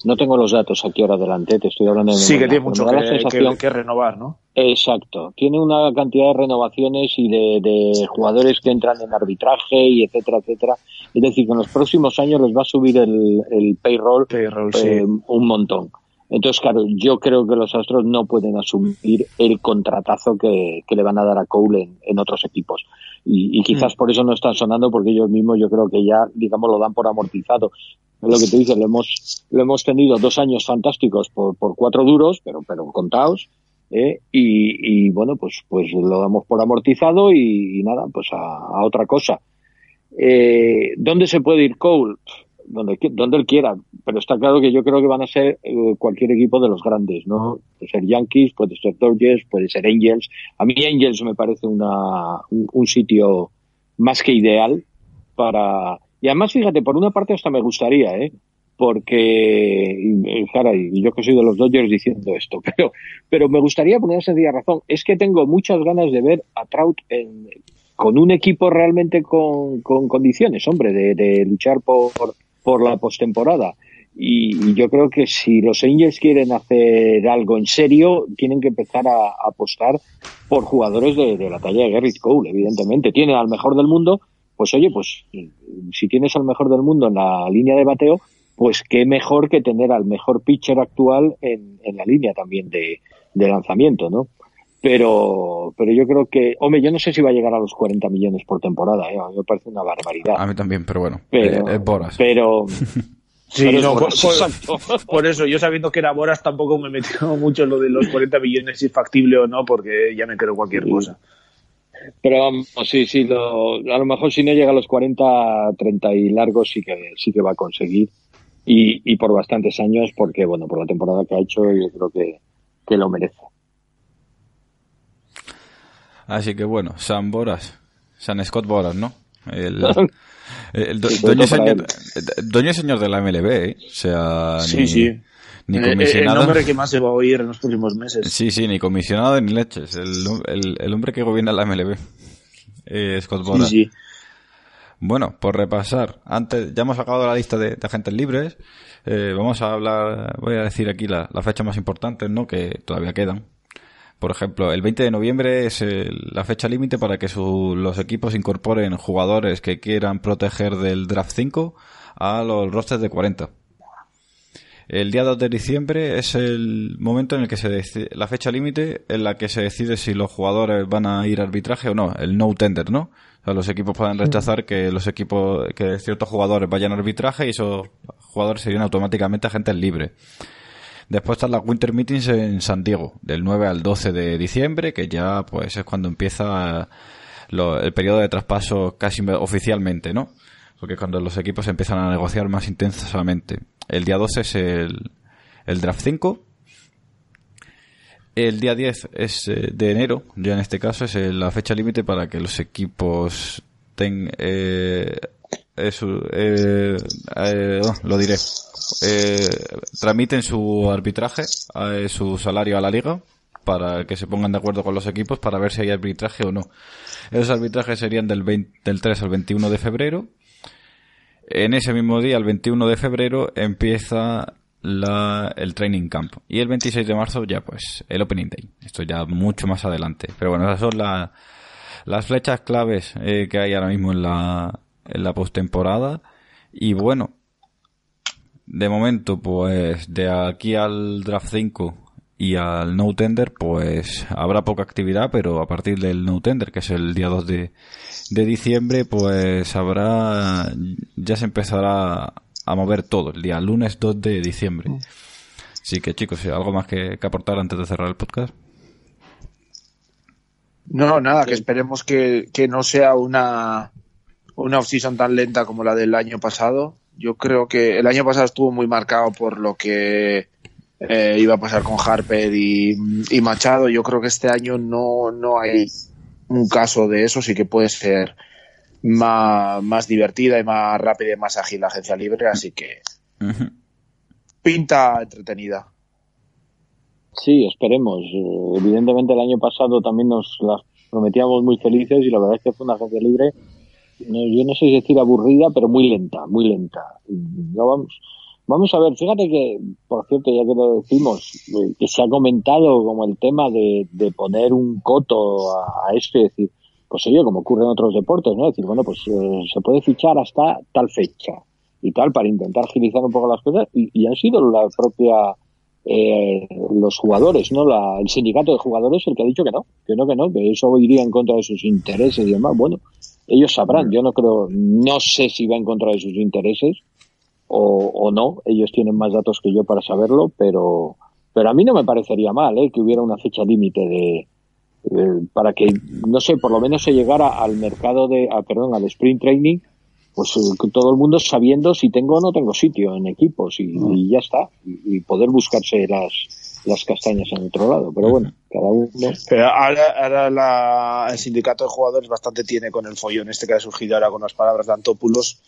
no tengo los datos aquí ahora delante, te estoy hablando de... Sí, que tiene mucho que, renovar, ¿no? Exacto, tiene una cantidad de renovaciones y de, jugadores que entran en arbitraje y etcétera, etcétera. Es decir, que en los próximos años les va a subir el, el payroll, eh, un montón. Entonces, claro, yo creo que los Astros no pueden asumir el contratazo que, que le van a dar a Cole en, en otros equipos. Y, y quizás mm. por eso no están sonando, porque ellos mismos yo creo que ya, digamos, lo dan por amortizado. Es lo que te dice, lo hemos, lo hemos tenido dos años fantásticos por, por cuatro duros, pero, pero contados. ¿eh? Y, y, bueno, pues, pues lo damos por amortizado y, y nada, pues a, a otra cosa. Eh, ¿Dónde se puede ir Cole? Donde, donde él quiera, pero está claro que yo creo que van a ser eh, cualquier equipo de los grandes, ¿no? Puede ser Yankees, puede ser Dodgers, puede ser Angels. A mí Angels me parece una, un, sitio más que ideal para... Y además, fíjate, por una parte hasta me gustaría, ¿eh? Porque, caray, yo que soy de los Dodgers diciendo esto, *laughs* pero, pero me gustaría poner esa sencilla razón. Es que tengo muchas ganas de ver a Trout en, con un equipo realmente con, con condiciones, hombre, de, de luchar por, por la postemporada. Y, yo creo que si los Angels quieren hacer algo en serio, tienen que empezar a, apostar por jugadores de, la talla de Garrett Cole, evidentemente. Tiene al mejor del mundo, pues oye, pues si tienes al mejor del mundo en la línea de bateo, pues qué mejor que tener al mejor pitcher actual en, la línea también de, lanzamiento, ¿no? Pero, pero yo creo que, hombre, yo no sé si va a llegar a los 40 millones por temporada, ¿eh? a mí me parece una barbaridad. A mí también, pero bueno, pero, es Boras. Pero, *laughs* Sí, no, por, eso, yo sabiendo que era Boras tampoco me he metido *laughs* mucho en lo de los 40 millones, si es factible o no, porque ya me creo cualquier cosa. Pero vamos, sí, sí, a lo mejor si no llega a los 40, 30 y largos sí que, sí que va a conseguir. Y, y por bastantes años, porque bueno, por la temporada que ha hecho, yo creo que, que lo merece. Así que bueno, San Boras, San Scott Boras, ¿no? El, *laughs* El dueño, señor, dueño señor de la MLB, ¿eh? O sea, sí, sí. Ni comisionado. El, nombre que más se va a oír en los próximos meses. Sí, sí, ni comisionado ni leches. El, el, hombre que gobierna la MLB. Eh, Scott Boras. Sí, sí. Bueno, por repasar, antes ya hemos acabado la lista de, agentes libres. Eh, vamos a hablar, voy a decir aquí las la fechas más importantes, ¿no? Que todavía quedan. Por ejemplo, el 20 de noviembre es la fecha límite para que los equipos incorporen jugadores que quieran proteger del draft 5 a los rosters de 40. El día 2 de diciembre es el momento en el que se decide, la fecha límite en la que se decide si los jugadores van a ir a arbitraje o no, el no tender, ¿no? O sea, los equipos pueden rechazar que los equipos, que ciertos jugadores vayan a arbitraje y esos jugadores serían automáticamente agentes libres. Después están las Winter Meetings en San Diego, del 9 al 12 de diciembre, que ya pues es cuando empieza el periodo de traspaso casi oficialmente, ¿no? Porque es cuando los equipos empiezan a negociar más intensamente. El día 12 es el, el Draft 5. El día 10 es eh, de enero, ya en este caso es eh, la fecha límite para que los equipos tengan... Eh, eh, oh, lo diré eh, tramiten su arbitraje, eh, su salario a la liga, para que se pongan de acuerdo con los equipos para ver si hay arbitraje o no. Esos arbitrajes serían del, del 3 al 21 de febrero. En ese mismo día, el 21 de febrero, empieza la, el training camp. Y el 26 de marzo ya pues el opening day. Esto ya mucho más adelante. Pero bueno, esas son las flechas claves eh, que hay ahora mismo en la, en la postemporada. Y bueno, de momento, pues de aquí al draft 5 y al no tender, pues habrá poca actividad, pero a partir del no tender, que es el día 2 de, de diciembre, pues habrá, ya se empezará a mover todo, el día lunes 2 de diciembre. Mm. Así que chicos, ¿algo más que, aportar antes de cerrar el podcast? No, nada, que esperemos que, que no sea una, una off-season tan lenta como la del año pasado yo creo que el año pasado estuvo muy marcado por lo que eh, iba a pasar con Harper y, Machado. Yo creo que este año no, no hay un caso de eso, sí que puede ser más, más divertida y más rápida y más ágil la agencia libre, así que pinta entretenida. Sí, esperemos. Evidentemente el año pasado también nos las prometíamos muy felices y la verdad es que fue una agencia libre yo no sé si decir aburrida, pero muy lenta, muy lenta. vamos, vamos a ver, fíjate que, por cierto, ya que lo decimos, eh, que se ha comentado como el tema de, de poner un coto a, esto y decir, pues oye, como ocurre en otros deportes, ¿no? Decir, bueno, pues eh, se puede fichar hasta tal fecha y tal para intentar agilizar un poco las cosas y, y han sido la propia eh, los jugadores, ¿no? La, el sindicato de jugadores el que ha dicho que no, que no, que no, que eso iría en contra de sus intereses y demás. Bueno, ellos sabrán. Yo no creo, no sé si va en contra de sus intereses o, o no. Ellos tienen más datos que yo para saberlo, pero, pero a mí no me parecería mal ¿eh? que hubiera una fecha límite de, para que, no sé, por lo menos se llegara al mercado de, perdón, al sprint training, pues eh, todo el mundo sabiendo si tengo o no tengo sitio en equipos y, y ya está, y poder buscarse las, las castañas en otro lado. Pero bueno, cada uno. Pero ahora, el sindicato de jugadores bastante tiene con el follón este que ha surgido ahora con las palabras de Antópulos.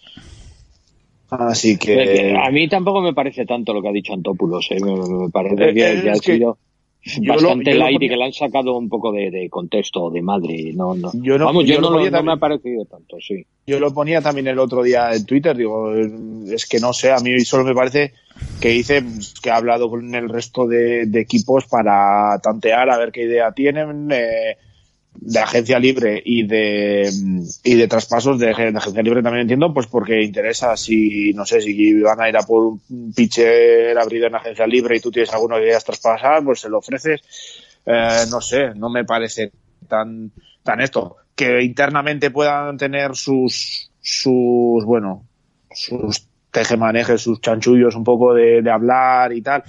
Así que. A mí tampoco me parece tanto lo que ha dicho Antópulos. ¿eh? Me, parece que, ha sido. bastante light y que le han sacado un poco de, contexto de madre. No, no. Yo no, Vamos, yo, no, me ha parecido tanto, sí. Yo lo ponía también el otro día en Twitter, digo, es que no sé, a mí solo me parece que dice que ha hablado con el resto de, equipos para tantear a ver qué idea tienen. Eh, de agencia libre y de y de traspasos de, agencia libre también entiendo pues porque interesa si no sé si van a ir a por un pitcher abrido en agencia libre y tú tienes alguna que quieras traspasar pues se lo ofreces eh, no sé no me parece tan tan esto que internamente puedan tener sus sus bueno sus tejemanejes sus chanchullos un poco de, de hablar y tal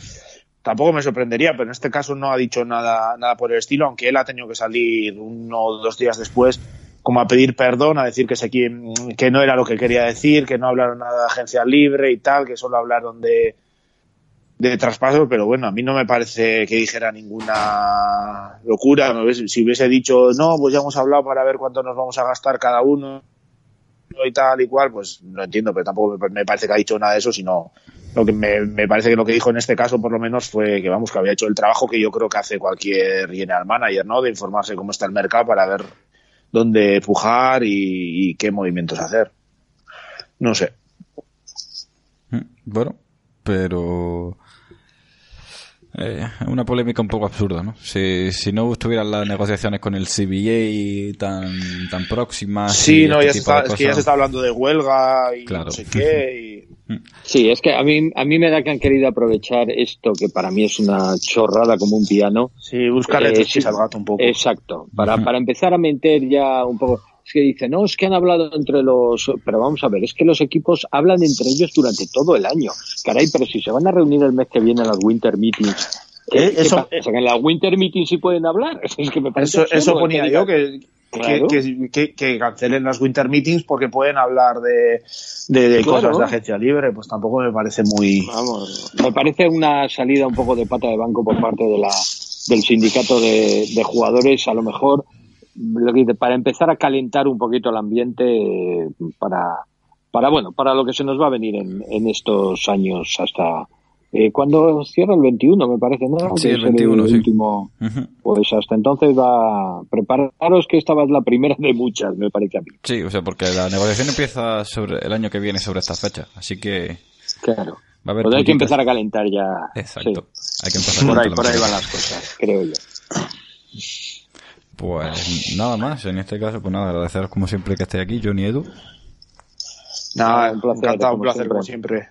tampoco me sorprendería, pero en este caso no ha dicho nada, nada por el estilo, aunque él ha tenido que salir uno o dos días después como a pedir perdón, a decir que, se, que no era lo que quería decir, que no hablaron nada de agencia libre y tal, que solo hablaron de, de traspasos, pero bueno, a mí no me parece que dijera ninguna locura. Si hubiese dicho, no, pues ya hemos hablado para ver cuánto nos vamos a gastar cada uno y tal y cual, pues no entiendo, pero tampoco me parece que ha dicho nada de eso, sino lo que me, parece que lo que dijo en este caso por lo menos fue que vamos que había hecho el trabajo que yo creo que hace cualquier general manager no de informarse cómo está el mercado para ver dónde pujar y, qué movimientos hacer. No sé. Mm, bueno pero eh, una polémica un poco absurda, ¿no? Si, si no estuvieran las negociaciones con el CBA tan, tan próximas. Sí, no, este ya es que ya se está hablando de huelga y no sé qué. Sí, es que a mí, a mí me da que han querido aprovechar esto, que para mí es una chorrada como un piano. Sí, buscarle eh, al gato un poco. Exacto, para, para empezar a meter ya un poco que dice, no, es que han hablado entre los, pero vamos a ver, es que los equipos hablan entre ellos durante todo el año. Caray, pero si se van a reunir el mes que viene en las Winter Meetings, ¿Eh? eso, en las Winter Meetings sí pueden hablar. *laughs* Es que me eso, eso ponía yo, que, que, que, cancelen las Winter Meetings porque pueden hablar de, de, cosas de agencia libre, pues tampoco me parece muy... Vamos, me parece una salida un poco de pata de banco por parte de la, del sindicato de, de jugadores, a lo mejor para empezar a calentar un poquito el ambiente para, para bueno, para lo que se nos va a venir en, en estos años hasta eh, cuando cierra el 21, me parece, ¿no? Sí, el 21, sí. Último, Pues hasta entonces va, prepararos que esta va la primera de muchas, me parece a mí. Sí, o sea, porque la negociación empieza sobre el año que viene sobre esta fecha, así que... Claro. Va a haber pues hay que empezar a calentar ya. Exacto. Hay que empezar a por ahí, por ahí van las cosas, creo yo. Pues nada más, en este caso, pues nada, agradeceros como siempre que esté aquí, Johnny Edu. Nada, un placer, encantado, un placer como siempre.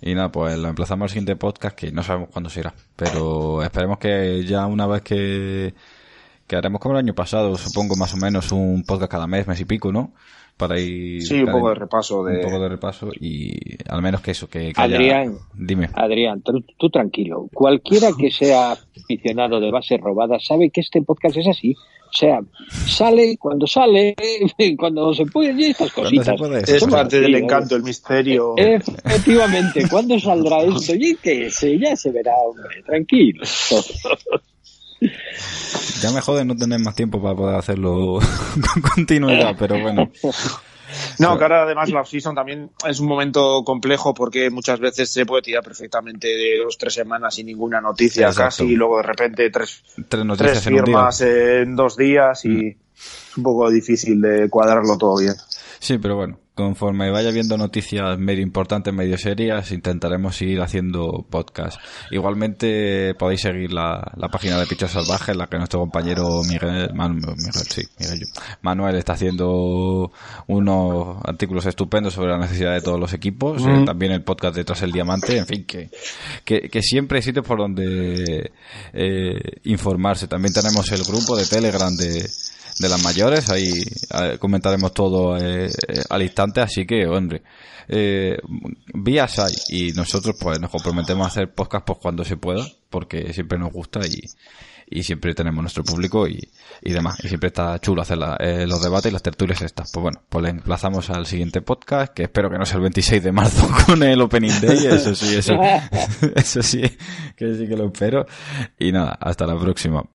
Y nada, pues lo emplazamos al siguiente podcast que no sabemos cuándo será. Pero esperemos que ya una vez que, que haremos como el año pasado, supongo más o menos un podcast cada mes, mes y pico, ¿no? Para ir. Sí, un poco de repaso. De... Un poco de repaso y al menos que eso, que. Adrián, dime. Adrián, tú, tranquilo. Cualquiera que *laughs* sea aficionado de base robada sabe que este podcast es así. O sea, sale cuando sale, *laughs* cuando se puede, y estas cositas. Es parte del encanto, el misterio. Efectivamente, ¿cuándo saldrá *laughs* esto? Y que se, ya se verá, hombre, tranquilo. Ya me jode no tener más tiempo para poder hacerlo *laughs* con continuidad, pero bueno. No, que ahora además la off-season también es un momento complejo porque muchas veces se puede tirar perfectamente de dos, tres semanas sin ninguna noticia casi y luego de repente tres, tres, firmas en, dos días y mm. es un poco difícil de cuadrarlo todo bien. Sí, pero bueno, conforme vaya viendo noticias medio importantes, medio serias, intentaremos ir haciendo podcast. Igualmente podéis seguir la, la página de Pichos Salvajes, en la que nuestro compañero Miguel, sí, Miguel, Manuel está haciendo unos artículos estupendos sobre la necesidad de todos los equipos, eh, también el podcast de Tras el Diamante, en fin, que, que, que siempre hay sitios por donde eh, informarse. También tenemos el grupo de Telegram de de las mayores, ahí comentaremos todo eh, eh, al instante, así que, hombre, eh, vías hay y nosotros pues nos comprometemos a hacer podcast pues cuando se pueda, porque siempre nos gusta y, y siempre tenemos nuestro público y, y demás. Y siempre está chulo hacer eh, los debates y las tertulias estas. Pues bueno, pues le emplazamos al siguiente podcast, que espero que no sea el 26 de marzo *laughs* con el Opening Day, eso sí, eso, *laughs* eso sí, que sí que lo espero. Y nada, hasta la próxima.